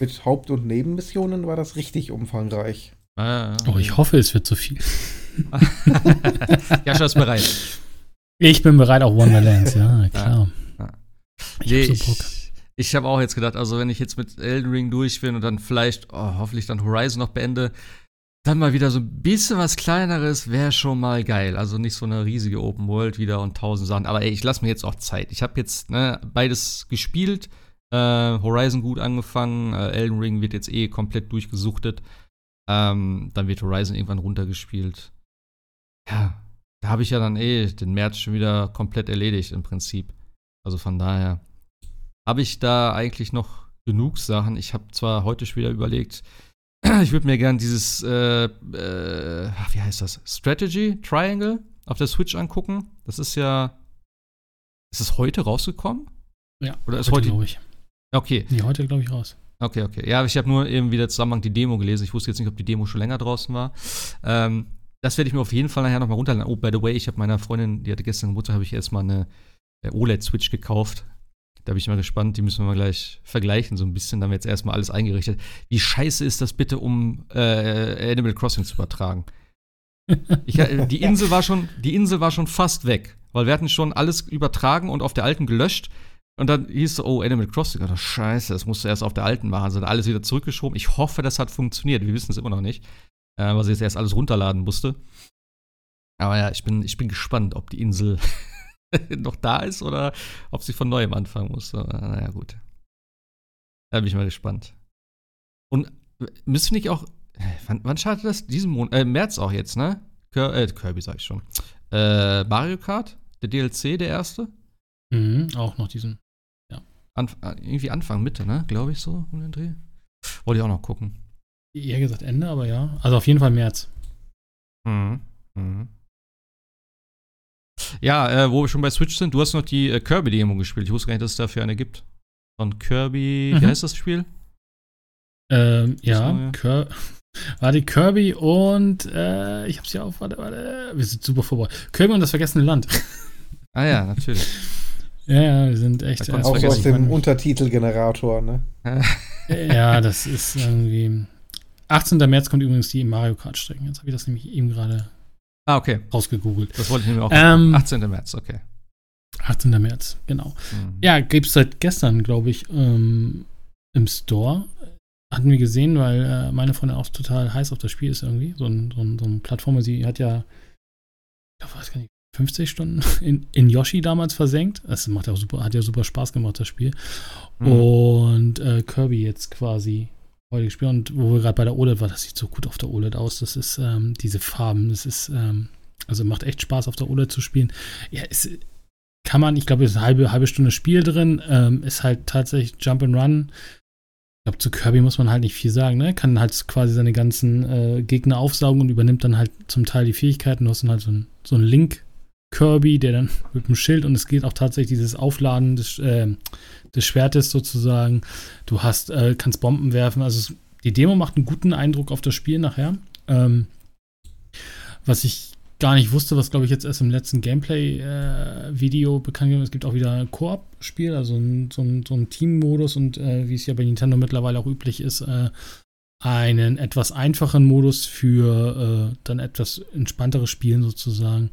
mit Haupt- und Nebenmissionen war das richtig umfangreich. Ah, oh, ich hoffe, es wird zu viel. (laughs) Jascha ist bereit. Ich bin bereit, auch Wonderlands, ja, klar. Ja, ja. Ich nee, so Ich, ich habe auch jetzt gedacht, also wenn ich jetzt mit Elden Ring durch bin und dann vielleicht, oh, hoffentlich dann Horizon noch beende, dann mal wieder so ein bisschen was kleineres wäre schon mal geil. Also nicht so eine riesige Open World wieder und tausend Sachen. Aber ey, ich lasse mir jetzt auch Zeit. Ich habe jetzt ne, beides gespielt. Äh, Horizon gut angefangen. Äh, Elden Ring wird jetzt eh komplett durchgesuchtet. Ähm, dann wird Horizon irgendwann runtergespielt. Ja, da habe ich ja dann eh den März schon wieder komplett erledigt im Prinzip. Also von daher habe ich da eigentlich noch genug Sachen. Ich habe zwar heute schon wieder überlegt, (clears throat) ich würde mir gerne dieses, äh, äh, wie heißt das? Strategy Triangle auf der Switch angucken. Das ist ja. Ist es heute rausgekommen? Ja. Oder ist heute? heute ich. Okay. Nee, heute glaube ich raus. Okay, okay. Ja, ich habe nur eben wieder Zusammenhang die Demo gelesen. Ich wusste jetzt nicht, ob die Demo schon länger draußen war. Ähm, das werde ich mir auf jeden Fall nachher nochmal runterladen. Oh, by the way, ich habe meiner Freundin, die hatte gestern Geburtstag, habe ich erstmal eine äh, OLED-Switch gekauft. Da bin ich mal gespannt. Die müssen wir mal gleich vergleichen, so ein bisschen. Da haben wir jetzt erstmal alles eingerichtet. Wie scheiße ist das bitte, um äh, Animal Crossing zu übertragen? Ich, äh, (laughs) die, Insel war schon, die Insel war schon fast weg, weil wir hatten schon alles übertragen und auf der alten gelöscht. Und dann hieß es, oh, Animal Crossing, oh, scheiße, das musst du erst auf der alten machen. Also alles wieder zurückgeschoben. Ich hoffe, das hat funktioniert. Wir wissen es immer noch nicht, äh, weil sie jetzt erst alles runterladen musste. Aber ja, ich bin, ich bin gespannt, ob die Insel (laughs) noch da ist oder ob sie von neuem anfangen muss. Naja, gut. Da bin ich mal gespannt. Und müssen wir nicht auch. Wann, wann startet das? Diesen Monat? Äh, März auch jetzt, ne? Kir äh, Kirby, sag ich schon. Äh, Mario Kart? Der DLC, der erste? Mhm, auch noch diesen. Anf äh, irgendwie Anfang, Mitte, ne? Glaube ich so um den Dreh. Wollte ich auch noch gucken. Eher gesagt Ende, aber ja. Also auf jeden Fall März. Mhm. Mhm. Ja, äh, wo wir schon bei Switch sind, du hast noch die äh, Kirby-Demo gespielt. Ich wusste gar nicht, dass es dafür eine gibt. Von Kirby, mhm. wie heißt das Spiel? Ähm, ja, Kir (laughs) war die Kirby und äh, ich hab's ja auf, warte, warte, wir sind super vorbereitet. Kirby und das vergessene Land. (laughs) Ah ja, natürlich. (laughs) Ja, ja, wir sind echt. Da auch aus dem Untertitelgenerator, ne? ja, das ist irgendwie. 18. März kommt übrigens die Mario Kart-Strecken. Jetzt habe ich das nämlich eben gerade ah, okay. rausgegoogelt. Das wollte ich nämlich auch. Ähm, 18. März, okay. 18. März, genau. Mhm. Ja, gibt es seit gestern, glaube ich, ähm, im Store. Hatten wir gesehen, weil äh, meine Freundin auch total heiß auf das Spiel ist irgendwie. So ein, so ein, so ein Plattformer. Sie hat ja, ich weiß gar nicht, 50 Stunden (laughs) in, in Yoshi damals versenkt. Das macht ja super, hat ja super Spaß gemacht, das Spiel. Mhm. Und äh, Kirby jetzt quasi heute gespielt. Und wo wir gerade bei der OLED waren, das sieht so gut auf der OLED aus. Das ist ähm, diese Farben. Das ist, ähm, also macht echt Spaß, auf der OLED zu spielen. Ja, es kann man, ich glaube, es ist eine halbe, halbe Stunde Spiel drin. Ähm, ist halt tatsächlich Jump and Run. glaube, zu Kirby muss man halt nicht viel sagen, ne? Kann halt quasi seine ganzen äh, Gegner aufsaugen und übernimmt dann halt zum Teil die Fähigkeiten. Du hast dann halt so ein, so ein Link Kirby, der dann mit dem Schild und es geht auch tatsächlich dieses Aufladen des, äh, des Schwertes sozusagen. Du hast, äh, kannst Bomben werfen. Also es, die Demo macht einen guten Eindruck auf das Spiel nachher. Ähm, was ich gar nicht wusste, was glaube ich jetzt erst im letzten Gameplay-Video äh, bekannt ist. Es gibt auch wieder ein Koop-Spiel, also ein, so ein, so ein Team-Modus und äh, wie es ja bei Nintendo mittlerweile auch üblich ist, äh, einen etwas einfachen Modus für äh, dann etwas entspannteres Spielen sozusagen.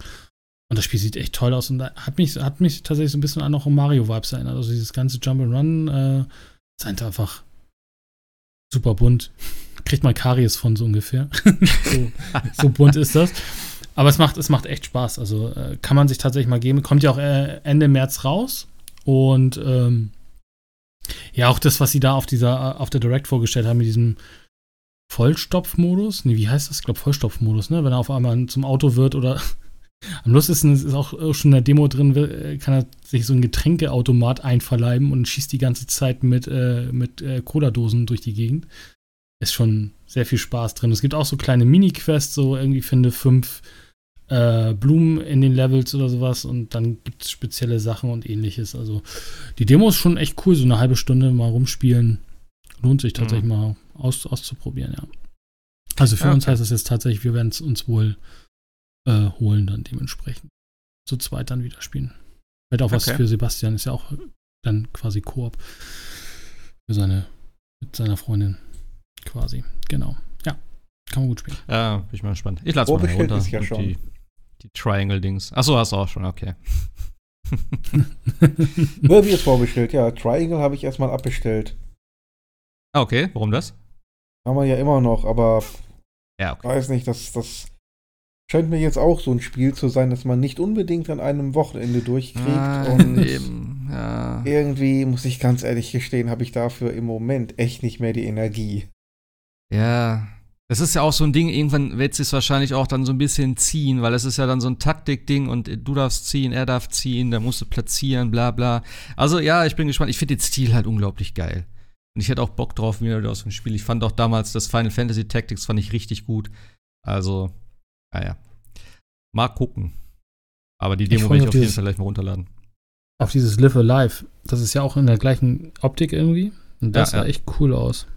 Und das Spiel sieht echt toll aus und hat mich, hat mich tatsächlich so ein bisschen an noch Mario-Vibes erinnert. Also dieses ganze Jump'n'Run äh, ist einfach super bunt. Kriegt man Karies von so ungefähr. (laughs) so, so bunt ist das. Aber es macht, es macht echt Spaß. Also äh, kann man sich tatsächlich mal geben. Kommt ja auch äh, Ende März raus. Und ähm, ja, auch das, was sie da auf dieser, auf der Direct vorgestellt haben, mit diesem Vollstopfmodus. Nee, wie heißt das? Ich glaube Vollstopfmodus, ne? Wenn er auf einmal zum Auto wird oder am lustigsten ist auch schon in der Demo drin, äh, kann er sich so ein Getränkeautomat einverleiben und schießt die ganze Zeit mit, äh, mit äh, Cola-Dosen durch die Gegend. Ist schon sehr viel Spaß drin. Es gibt auch so kleine Mini-Quests, so irgendwie finde fünf äh, Blumen in den Levels oder sowas und dann gibt es spezielle Sachen und ähnliches. Also die Demo ist schon echt cool, so eine halbe Stunde mal rumspielen. Lohnt sich tatsächlich mhm. mal aus, auszuprobieren, ja. Also für ja, uns heißt das jetzt tatsächlich, wir werden es uns wohl äh, holen dann dementsprechend. Zu zweit dann wieder spielen. Wird auch was für Sebastian, ist ja auch dann quasi Koop. Für seine, mit seiner Freundin quasi. Genau. Ja, kann man gut spielen. Ja, bin ich mal gespannt. Ich lade es mal runter. Ist ja schon. Die, die Triangle-Dings. Achso, hast du auch schon, okay. (laughs) Kirby ist vorbestellt, ja. Triangle habe ich erstmal abbestellt. Ah, okay. Warum das? Haben wir ja immer noch, aber ja, okay. weiß nicht, dass das scheint mir jetzt auch so ein Spiel zu sein, das man nicht unbedingt an einem Wochenende durchkriegt. Ah, und eben, ja. irgendwie, muss ich ganz ehrlich gestehen, habe ich dafür im Moment echt nicht mehr die Energie. Ja, das ist ja auch so ein Ding, irgendwann wird es wahrscheinlich auch dann so ein bisschen ziehen, weil es ist ja dann so ein Taktik-Ding und du darfst ziehen, er darf ziehen, da musst du platzieren, bla bla. Also ja, ich bin gespannt. Ich finde den Stil halt unglaublich geil. Und ich hätte auch Bock drauf wieder aus dem Spiel. Ich fand auch damals das Final Fantasy Tactics fand ich richtig gut. Also, naja. Mal gucken. Aber die Demo werde ich auf jeden Fall gleich mal runterladen. Auf dieses Live Alive. Das ist ja auch in der gleichen Optik irgendwie. Und das ja, sah ja. echt cool aus.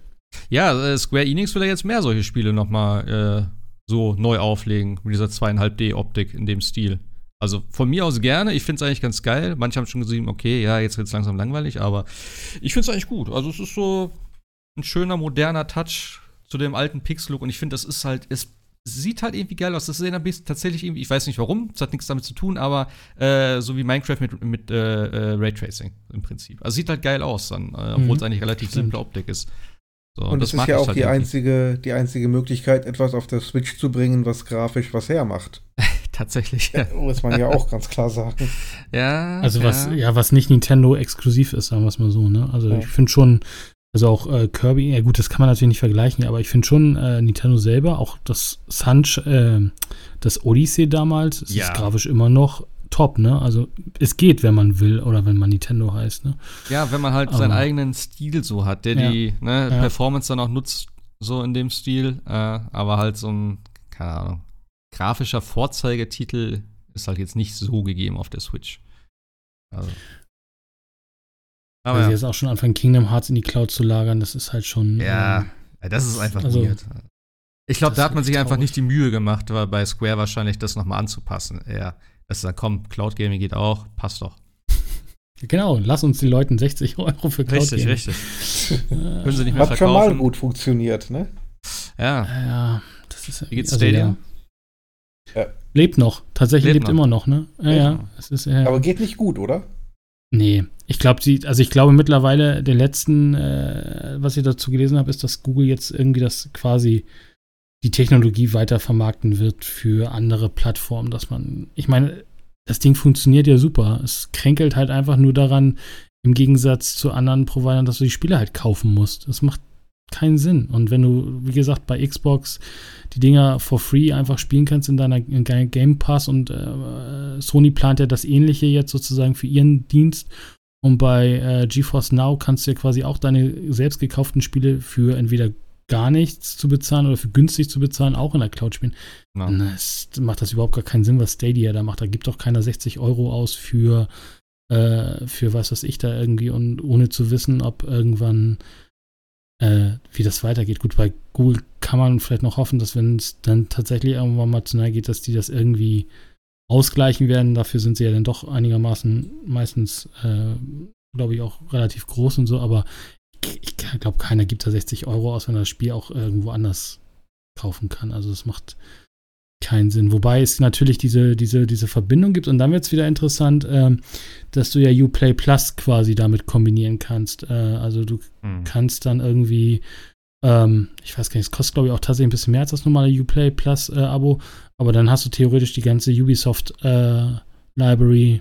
Ja, äh, Square Enix will ja jetzt mehr solche Spiele nochmal äh, so neu auflegen. Mit dieser 2,5D-Optik in dem Stil. Also von mir aus gerne. Ich finde es eigentlich ganz geil. Manche haben schon gesehen, okay, ja, jetzt wird es langsam langweilig, aber ich finde es eigentlich gut. Also es ist so ein schöner, moderner Touch zu dem alten Pixel-Look und ich finde, das ist halt, es sieht halt irgendwie geil aus. Das ist ein tatsächlich irgendwie, ich weiß nicht warum, es hat nichts damit zu tun, aber äh, so wie Minecraft mit, mit äh, äh, Raytracing im Prinzip. Also sieht halt geil aus dann, äh, obwohl es mhm. eigentlich relativ simple Optik ist. So, und das, das ist ja auch halt die einzige, die einzige Möglichkeit, etwas auf der Switch zu bringen, was grafisch was hermacht. (laughs) Tatsächlich, ja. (laughs) Muss man ja auch ganz klar sagen. Ja. Also was, ja, ja was nicht Nintendo exklusiv ist, sagen wir es mal so, ne? Also ja. ich finde schon, also auch äh, Kirby, ja gut, das kann man natürlich nicht vergleichen, aber ich finde schon äh, Nintendo selber, auch das Sunch, äh, das Odyssey damals, ja. ist grafisch immer noch top, ne? Also es geht, wenn man will oder wenn man Nintendo heißt, ne? Ja, wenn man halt aber, seinen eigenen Stil so hat, der ja. die ne, ja. Performance dann auch nutzt, so in dem Stil, äh, aber halt so ein, keine Ahnung, grafischer Vorzeigetitel ist halt jetzt nicht so gegeben auf der Switch. Also. Aber Weil ja. sie jetzt auch schon anfangen, Kingdom Hearts in die Cloud zu lagern, das ist halt schon. Ja, ähm, das ist einfach also, weird. Ich glaube, da hat man sich einfach nicht die Mühe gemacht, weil bei Square wahrscheinlich das nochmal anzupassen. Ja, das ist dann, komm, Cloud Gaming geht auch, passt doch. (laughs) Genau, lass uns die Leuten 60 Euro für Cloud Richtig, geben. richtig. (laughs) Können sie nicht mehr Hat verkaufen. schon mal gut funktioniert, ne? Ja. Ja, das ist Wie geht's also, Stadia? Ja. Lebt noch. Tatsächlich lebt, lebt noch. immer noch, ne? Ja, ja. Es ist, ja. Aber geht nicht gut, oder? Nee, ich glaube, sie, also ich glaube mittlerweile, den letzten, äh, was ich dazu gelesen habe, ist, dass Google jetzt irgendwie das quasi die Technologie weiter vermarkten wird für andere Plattformen, dass man, ich meine, das Ding funktioniert ja super. Es kränkelt halt einfach nur daran, im Gegensatz zu anderen Providern, dass du die Spiele halt kaufen musst. Das macht keinen Sinn. Und wenn du, wie gesagt, bei Xbox die Dinger for free einfach spielen kannst in deiner, in Game Pass und äh, Sony plant ja das ähnliche jetzt sozusagen für ihren Dienst Und bei äh, GeForce Now kannst du ja quasi auch deine selbst gekauften Spiele für entweder gar nichts zu bezahlen oder für günstig zu bezahlen, auch in der Cloud spielen. Ja. Das macht das überhaupt gar keinen Sinn, was Stadia da macht. Da gibt doch keiner 60 Euro aus für, äh, für was weiß ich da irgendwie und ohne zu wissen, ob irgendwann äh, wie das weitergeht. Gut, bei Google kann man vielleicht noch hoffen, dass wenn es dann tatsächlich irgendwann mal zu nahe geht, dass die das irgendwie ausgleichen werden. Dafür sind sie ja dann doch einigermaßen meistens, äh, glaube ich, auch relativ groß und so. Aber ich, ich glaube, keiner gibt da 60 Euro aus, wenn er das Spiel auch irgendwo anders kaufen kann. Also es macht keinen Sinn. Wobei es natürlich diese, diese, diese Verbindung gibt und dann wird es wieder interessant, ähm, dass du ja Uplay Plus quasi damit kombinieren kannst. Äh, also du mhm. kannst dann irgendwie, ähm, ich weiß gar nicht, es kostet glaube ich auch tatsächlich ein bisschen mehr als das normale Uplay Plus äh, Abo, aber dann hast du theoretisch die ganze Ubisoft äh, Library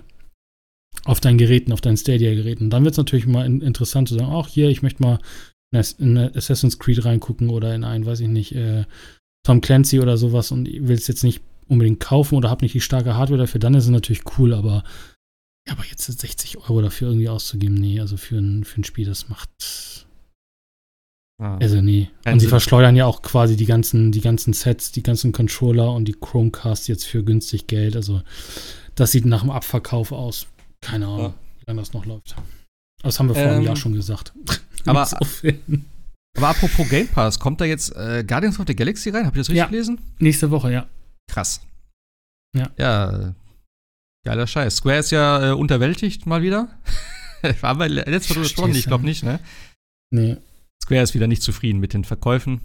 auf deinen Geräten, auf deinen Stadia-Geräten. Und dann wird es natürlich mal in, interessant zu sagen, auch hier, ich möchte mal in Assassin's Creed reingucken oder in ein, weiß ich nicht, äh, Tom Clancy oder sowas und will es jetzt nicht unbedingt kaufen oder habe nicht die starke Hardware dafür, dann ist es natürlich cool, aber aber jetzt 60 Euro dafür irgendwie auszugeben, nee, also für ein, für ein Spiel, das macht. Ah. Also nee. Und sie verschleudern ja auch quasi die ganzen, die ganzen Sets, die ganzen Controller und die Chromecast jetzt für günstig Geld. Also das sieht nach dem Abverkauf aus. Keine Ahnung, ja. wie lange das noch läuft. Das haben wir vor ähm, einem Jahr schon gesagt. (laughs) Aber aber apropos Game Pass, kommt da jetzt äh, Guardians of the Galaxy rein? Habt ihr das richtig ja. gelesen? Nächste Woche, ja. Krass. Ja. Ja, geiler Scheiß. Square ist ja äh, unterwältigt mal wieder. (laughs) Haben wir letztes Mal gesprochen? Ich glaube nicht, ne? Nee. Square ist wieder nicht zufrieden mit den Verkäufen.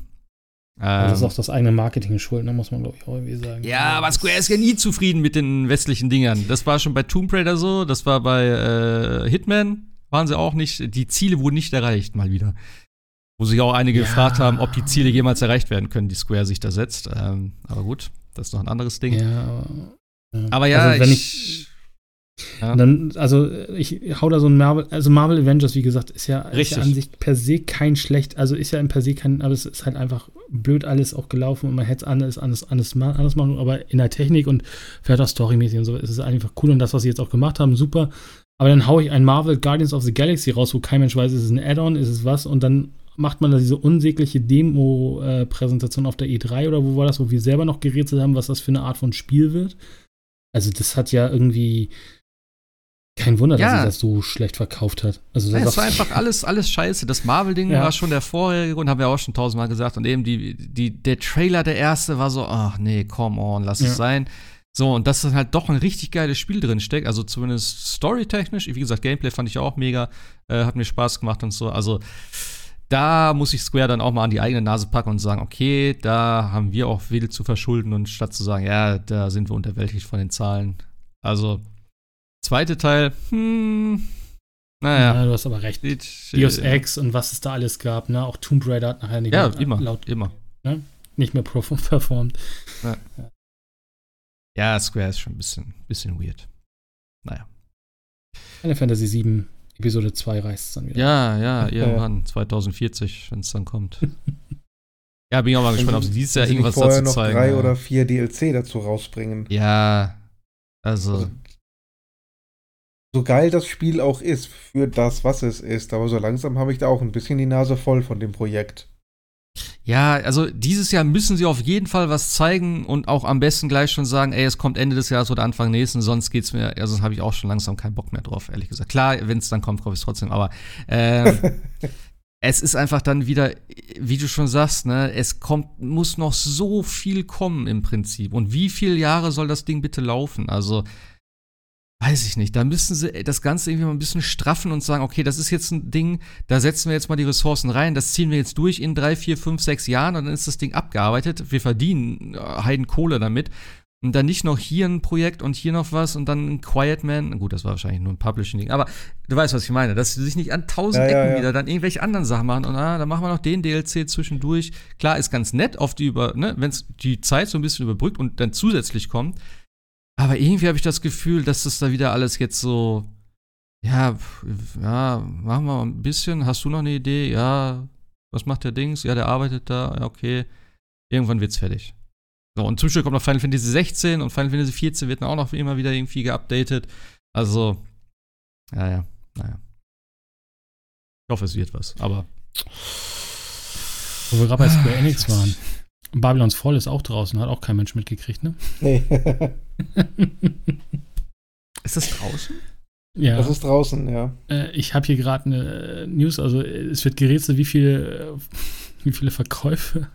Ähm, das ist auch das eigene Marketing schuld, ne, muss man glaube ich auch irgendwie sagen. Ja, aber Square ist ja nie zufrieden mit den westlichen Dingern. Das war schon bei Tomb Raider so, das war bei äh, Hitman, waren sie auch nicht. Die Ziele wurden nicht erreicht, mal wieder. Wo sich auch einige ja. gefragt haben, ob die Ziele jemals erreicht werden können, die Square sich da setzt. Ähm, aber gut, das ist noch ein anderes Ding. Ja, aber, ja. aber ja, also, wenn ich, ich. Dann, also ich hau da so ein Marvel, also Marvel Avengers, wie gesagt, ist ja, ist ja, an sich per se kein schlecht, also ist ja in per se kein, aber es ist halt einfach blöd alles auch gelaufen und man hätte es anders, anders, anders, anders machen, aber in der Technik und vielleicht auch storymäßig und so ist es einfach cool und das, was sie jetzt auch gemacht haben, super. Aber dann hau ich ein Marvel Guardians of the Galaxy raus, wo kein Mensch weiß, ist es ein Add-on, ist es was und dann macht man da diese unsägliche Demo-Präsentation auf der E3 oder wo war das, wo wir selber noch gerätselt haben, was das für eine Art von Spiel wird? Also, das hat ja irgendwie. Kein Wunder, ja. dass sich das so schlecht verkauft hat. Also, das ja, war einfach (laughs) alles, alles scheiße. Das Marvel-Ding ja. war schon der vorherige und haben wir auch schon tausendmal gesagt. Und eben die, die, der Trailer, der erste, war so, ach nee, come on, lass es sein. So, und dass dann halt doch ein richtig geiles Spiel drin steckt, also zumindest storytechnisch. Wie gesagt, Gameplay fand ich auch mega, äh, hat mir Spaß gemacht und so. Also, da muss ich Square dann auch mal an die eigene Nase packen und sagen, okay, da haben wir auch viel zu verschulden und statt zu sagen, ja, da sind wir unterwältigt von den Zahlen. Also, zweite Teil, hm, naja. Ja, du hast aber recht. Deus Ex und was es da alles gab, ne? Auch Tomb Raider hat nachher nicht ja, mehr immer, laut, immer. Ne? Nicht mehr (laughs) performt. Ja. ja. Square ist schon ein bisschen, bisschen weird. Naja. Eine Fantasy 7 Episode 2 reißt es dann wieder. Ja, ja, (laughs) irgendwann, 2040, wenn es dann kommt. (laughs) ja, bin ich auch mal gespannt, ob sie dieses Jahr irgendwas dazu noch zeigen. drei ja. oder vier DLC dazu rausbringen. Ja, also, also. So geil das Spiel auch ist, für das, was es ist, aber so langsam habe ich da auch ein bisschen die Nase voll von dem Projekt. Ja, also dieses Jahr müssen sie auf jeden Fall was zeigen und auch am besten gleich schon sagen, ey, es kommt Ende des Jahres oder Anfang nächsten, sonst geht's mir, also habe ich auch schon langsam keinen Bock mehr drauf, ehrlich gesagt. Klar, wenn es dann kommt, kaufe ich es trotzdem, aber ähm, (laughs) es ist einfach dann wieder, wie du schon sagst, ne, es kommt, muss noch so viel kommen im Prinzip. Und wie viele Jahre soll das Ding bitte laufen? Also, weiß ich nicht, da müssen sie das Ganze irgendwie mal ein bisschen straffen und sagen, okay, das ist jetzt ein Ding, da setzen wir jetzt mal die Ressourcen rein, das ziehen wir jetzt durch in drei, vier, fünf, sechs Jahren und dann ist das Ding abgearbeitet. Wir verdienen äh, Heiden Kohle damit. Und dann nicht noch hier ein Projekt und hier noch was und dann ein Quiet Man. Gut, das war wahrscheinlich nur ein Publishing-Ding. Aber du weißt, was ich meine. Dass sie sich nicht an tausend ja, Ecken ja, ja. wieder dann irgendwelche anderen Sachen machen. Und ah, dann machen wir noch den DLC zwischendurch. Klar, ist ganz nett, über, ne, wenn es die Zeit so ein bisschen überbrückt und dann zusätzlich kommt. Aber irgendwie habe ich das Gefühl, dass das da wieder alles jetzt so, ja, ja, machen wir mal ein bisschen. Hast du noch eine Idee? Ja, was macht der Dings? Ja, der arbeitet da. Ja, okay. Irgendwann wird's fertig. So, und zwischendurch kommt noch Final Fantasy 16 und Final Fantasy 14 wird dann auch noch immer wieder irgendwie geupdatet. Also, ja, ja, naja. Ich hoffe, es wird was, aber. Wo wir gerade bei Square Enix waren. Babylons Fall ist auch draußen, hat auch kein Mensch mitgekriegt, ne? Nee. (laughs) Ist das draußen? Ja. Das ist draußen, ja. Äh, ich habe hier gerade eine News, also äh, es wird gerätselt, wie viele, äh, (laughs) wie viele Verkäufe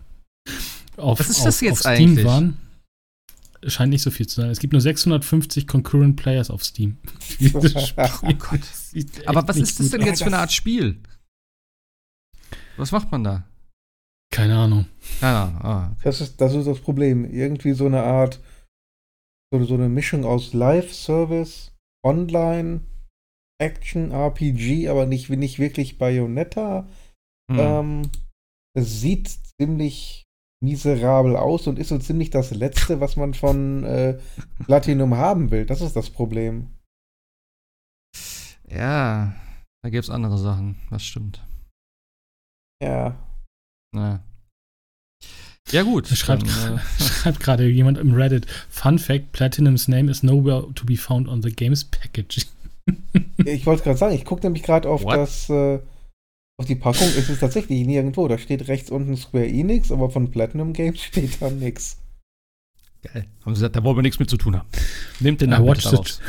auf, Was ist auf, das jetzt auf Steam eigentlich? waren. Scheint nicht so viel zu sein. Es gibt nur 650 Concurrent Players auf Steam. (laughs) Oh Gott. Aber was ist das denn jetzt für eine Art Spiel? Was macht man da? Keine Ahnung. Keine Ahnung. Ah, okay. Das ist, das ist das Problem. Irgendwie so eine Art, so, so eine Mischung aus Live-Service, Online, Action, RPG, aber nicht, nicht wirklich Bayonetta. Hm. Ähm, es sieht ziemlich miserabel aus und ist so ziemlich das Letzte, was man von äh, Platinum haben will. Das ist das Problem. Ja, da gibt's andere Sachen. Das stimmt. Ja. Ja, ja gut. Schreibt, dann, äh, (laughs) schreibt gerade jemand im Reddit. Fun Fact: Platinum's name is nowhere to be found on the games package. (laughs) Ich wollte gerade sagen, ich gucke nämlich gerade auf What? das, äh, auf die Packung, ist es tatsächlich nirgendwo. Da steht rechts unten Square Enix, aber von Platinum Games (laughs) steht da nichts. geil. Haben sie gesagt, da wollen wir nichts mit zu tun haben. Nehmt den Namen the, raus.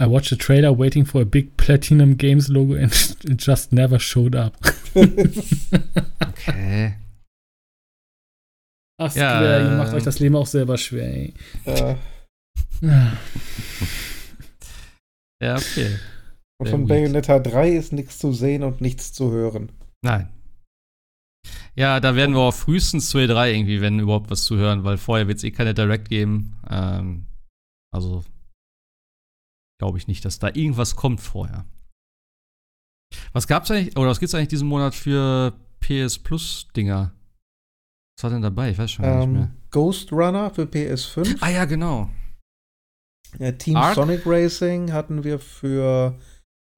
I watched the trailer waiting for a big Platinum Games logo and (laughs) it just never showed up. Okay. Ach, Ja, Square, ihr macht euch das Leben auch selber schwer, ey. äh, Ja, okay. und von. Bayonetta 3 ist nichts zu sehen und nichts zu hören. Nein. Ja, da werden wir auch frühestens zu E3 irgendwie, wenn überhaupt was zu hören, weil vorher wird es eh keine Direct geben. Ähm, also glaube ich nicht, dass da irgendwas kommt vorher. Was gab's eigentlich, oder was gibt's eigentlich diesen Monat für PS Plus Dinger? Was war denn dabei? Ich weiß schon gar nicht mehr. Ähm, Ghost Runner für PS5. Ah ja, genau. Ja, Team Ark? Sonic Racing hatten wir für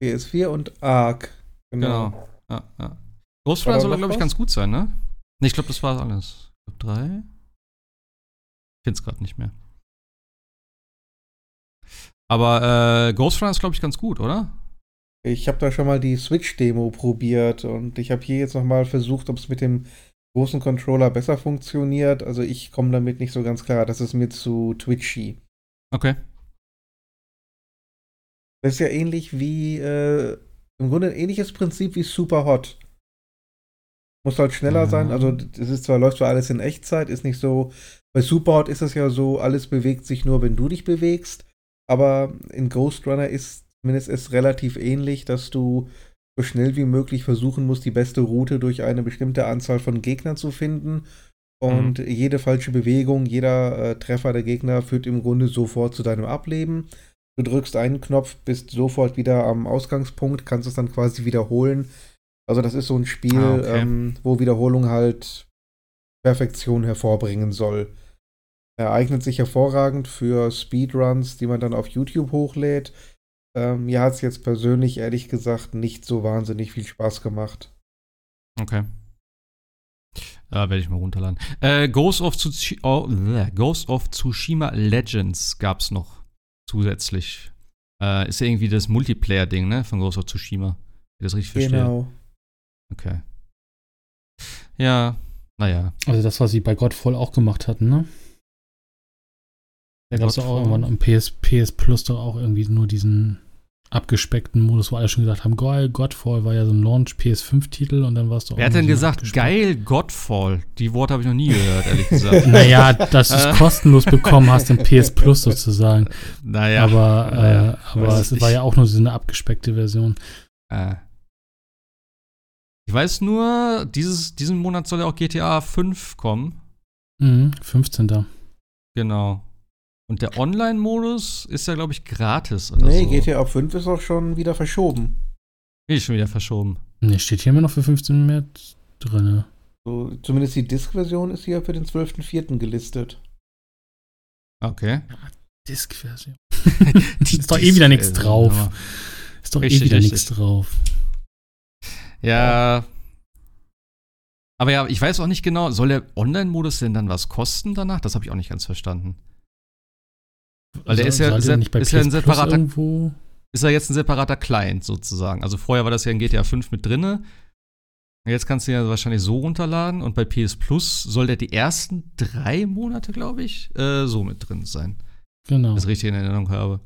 PS4 und Ark. Genau. Ja, ja. Ghost Runner soll, glaube ich, ganz gut sein, ne? Ne, ich glaube, das war alles. Ich glaube, drei. Ich find's gerade nicht mehr. Aber äh, Ghost Runner ist, glaube ich, ganz gut, oder? Ich habe da schon mal die Switch-Demo probiert und ich habe hier jetzt nochmal versucht, ob es mit dem großen Controller besser funktioniert. Also ich komme damit nicht so ganz klar. Das ist mir zu twitchy. Okay. Das ist ja ähnlich wie, äh, im Grunde ein ähnliches Prinzip wie Super Hot. Muss halt schneller Mhm. sein. Also es ist zwar, läuft zwar alles in Echtzeit, ist nicht so. Bei Super Hot ist es ja so, alles bewegt sich nur, wenn du dich bewegst. Aber in Ghost Runner ist zumindest es relativ ähnlich, dass du so schnell wie möglich versuchen musst, die beste Route durch eine bestimmte Anzahl von Gegnern zu finden. Und jede falsche Bewegung, jeder äh, Treffer der Gegner führt im Grunde sofort zu deinem Ableben. Du drückst einen Knopf, bist sofort wieder am Ausgangspunkt, kannst es dann quasi wiederholen. Also das ist so ein Spiel, Ah, okay. ähm, wo Wiederholung halt Perfektion hervorbringen soll. Er eignet sich hervorragend für Speedruns, die man dann auf YouTube hochlädt. Ähm, mir hat es jetzt persönlich, ehrlich gesagt, nicht so wahnsinnig viel Spaß gemacht. Okay. Ja, werde ich mal runterladen. Äh, Ghost, of Tsushi oh, Ghost of Tsushima Legends gab's noch zusätzlich. Äh, ist ja irgendwie das Multiplayer-Ding, ne? Von Ghost of Tsushima. Ich das richtig verstehe. Genau. Okay. Ja, naja. Also das, was sie bei Godfall auch gemacht hatten, ne? Da gab es auch irgendwann am PS, PS Plus doch auch irgendwie nur diesen abgespeckten Modus, wo alle schon gesagt haben, geil, Godfall war ja so ein Launch PS5-Titel und dann war es doch Wer hat denn gesagt, geil Godfall? Die Worte habe ich noch nie gehört, ehrlich (laughs) gesagt. Naja, dass du es Äh. kostenlos (laughs) bekommen hast im PS Plus sozusagen. naja. aber naja, äh, aber es nicht. war ja auch nur so eine abgespeckte Version. Äh. Ich weiß nur, dieses, diesen Monat soll ja auch GTA 5 kommen. Mhm, 15. Genau. Und der Online-Modus ist ja, glaube ich, gratis oder Nee, so. GTA 5 ist auch schon wieder verschoben. Nee, schon wieder verschoben. Ne, steht hier immer noch für 15 März drin. So, zumindest die Disk-Version ist hier für den 12.04. gelistet. Okay. Disk-Version. (laughs) (laughs) ist doch eh wieder nichts drauf. Ja. Ist doch Richtig, eh wieder nichts drauf. Ja. Aber ja, ich weiß auch nicht genau, soll der Online-Modus denn dann was kosten danach? Das habe ich auch nicht ganz verstanden. Weil der ist ja nicht bei ist ja ein separater- irgendwo ist er jetzt ein separater Client sozusagen. Also vorher war das ja in GTA 5 mit drinne. Jetzt kannst du ja wahrscheinlich so runterladen und bei PS Plus soll der die ersten drei Monate, glaube ich, äh, so mit drin sein. Genau. Wenn ich das richtig in Erinnerung habe.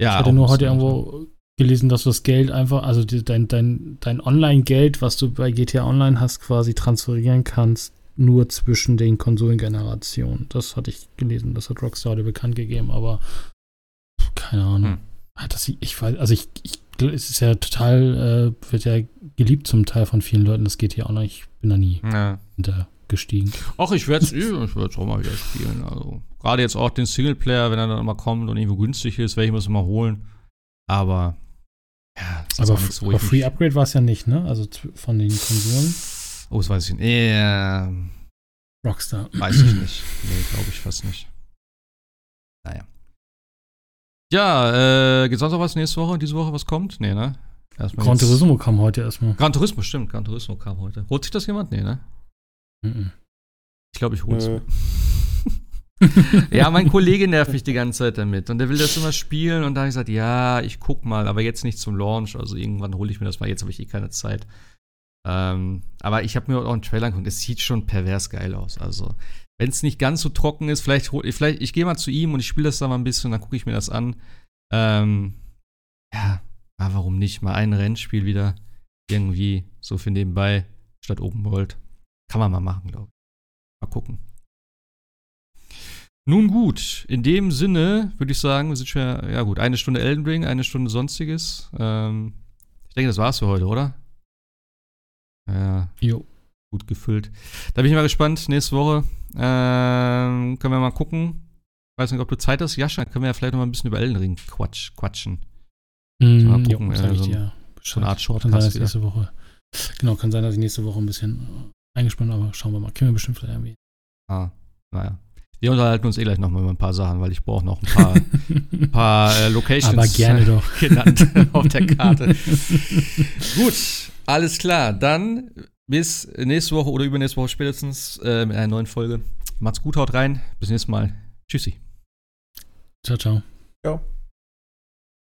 Ja, ich hatte nur heute irgendwo gelesen, dass du das Geld einfach, also dein, dein, dein Online-Geld, was du bei GTA Online hast, quasi transferieren kannst, nur zwischen den Konsolengenerationen. Das hatte ich gelesen, das hat Rockstar bekannt gegeben, aber keine Ahnung. Hm. Hat das, ich weiß, also ich, ich, es ist ja total, äh, wird ja geliebt zum Teil von vielen Leuten, das GTA Online. Ich bin da nie Ja. hintergestiegen. Ach, ich werde es ich werd's auch mal wieder spielen. Also, gerade jetzt auch den Singleplayer, wenn er dann mal kommt und irgendwo günstig ist, werde ich mir das mal holen. Aber, ja, Aber, auch aber Free Upgrade war es ja nicht, ne? Also von den Konsolen. Oh, das weiß ich nicht. Ja, Rockstar. weiß ich (clears throat) nicht. Nee, glaube ich fast nicht. Naja. Ja, äh, gibt sonst noch was nächste Woche, diese Woche was kommt? Nee, ne? Erstmal Gran jetzt- Turismo kam heute erstmal. Gran Turismo, stimmt. Gran Turismo kam heute. Holt sich das jemand? Nee, ne? Mhm. Ich glaube, ich hol's Nö. mir. (laughs) ja, mein Kollege nervt mich die ganze Zeit damit und der will das immer spielen und da habe ich gesagt, ja, ich guck mal, aber jetzt nicht zum Launch, also irgendwann hole ich mir das mal, jetzt habe ich eh keine Zeit. Ähm, aber ich habe mir auch einen Trailer angeguckt, es sieht schon pervers geil aus, also wenn es nicht ganz so trocken ist, vielleicht, vielleicht ich gehe mal zu ihm und ich spiele das da mal ein bisschen, dann gucke ich mir das an. Ähm, ja, ah, warum nicht, mal ein Rennspiel wieder irgendwie so für nebenbei statt Open World. Kann man mal machen, glaube ich. Mal gucken. Nun gut, in dem Sinne würde ich sagen, wir sind schon, ja gut, eine Stunde Elden Ring, eine Stunde Sonstiges. Ähm, ich denke, das war's für heute, oder? Ja, Jo. gut gefüllt. Da bin ich mal gespannt, nächste Woche. Ähm, können wir mal gucken. Weiß nicht, ob du Zeit hast. Jascha, können wir ja vielleicht noch mal ein bisschen über Elden Ring quatsch, quatschen. Mhm, mal jo, gucken, sag äh, ich so dir so eine Art Bescheid. Kann sein, dass Shortcast nächste Woche. Genau, kann sein, dass ich nächste Woche ein bisschen äh, eingespannt aber schauen wir mal. Können wir bestimmt vielleicht irgendwie. Ah, naja. Wir unterhalten uns eh gleich noch mal über ein paar Sachen, weil ich brauche noch ein paar, ein (laughs) paar äh, Locations aber gerne doch. (laughs) genannt auf der Karte. (laughs) Gut, alles klar. Dann bis nächste Woche oder übernächste Woche spätestens äh, mit einer neuen Folge. Macht's gut, haut rein. Bis nächstes Mal. Tschüssi. Ciao, ciao. Ciao.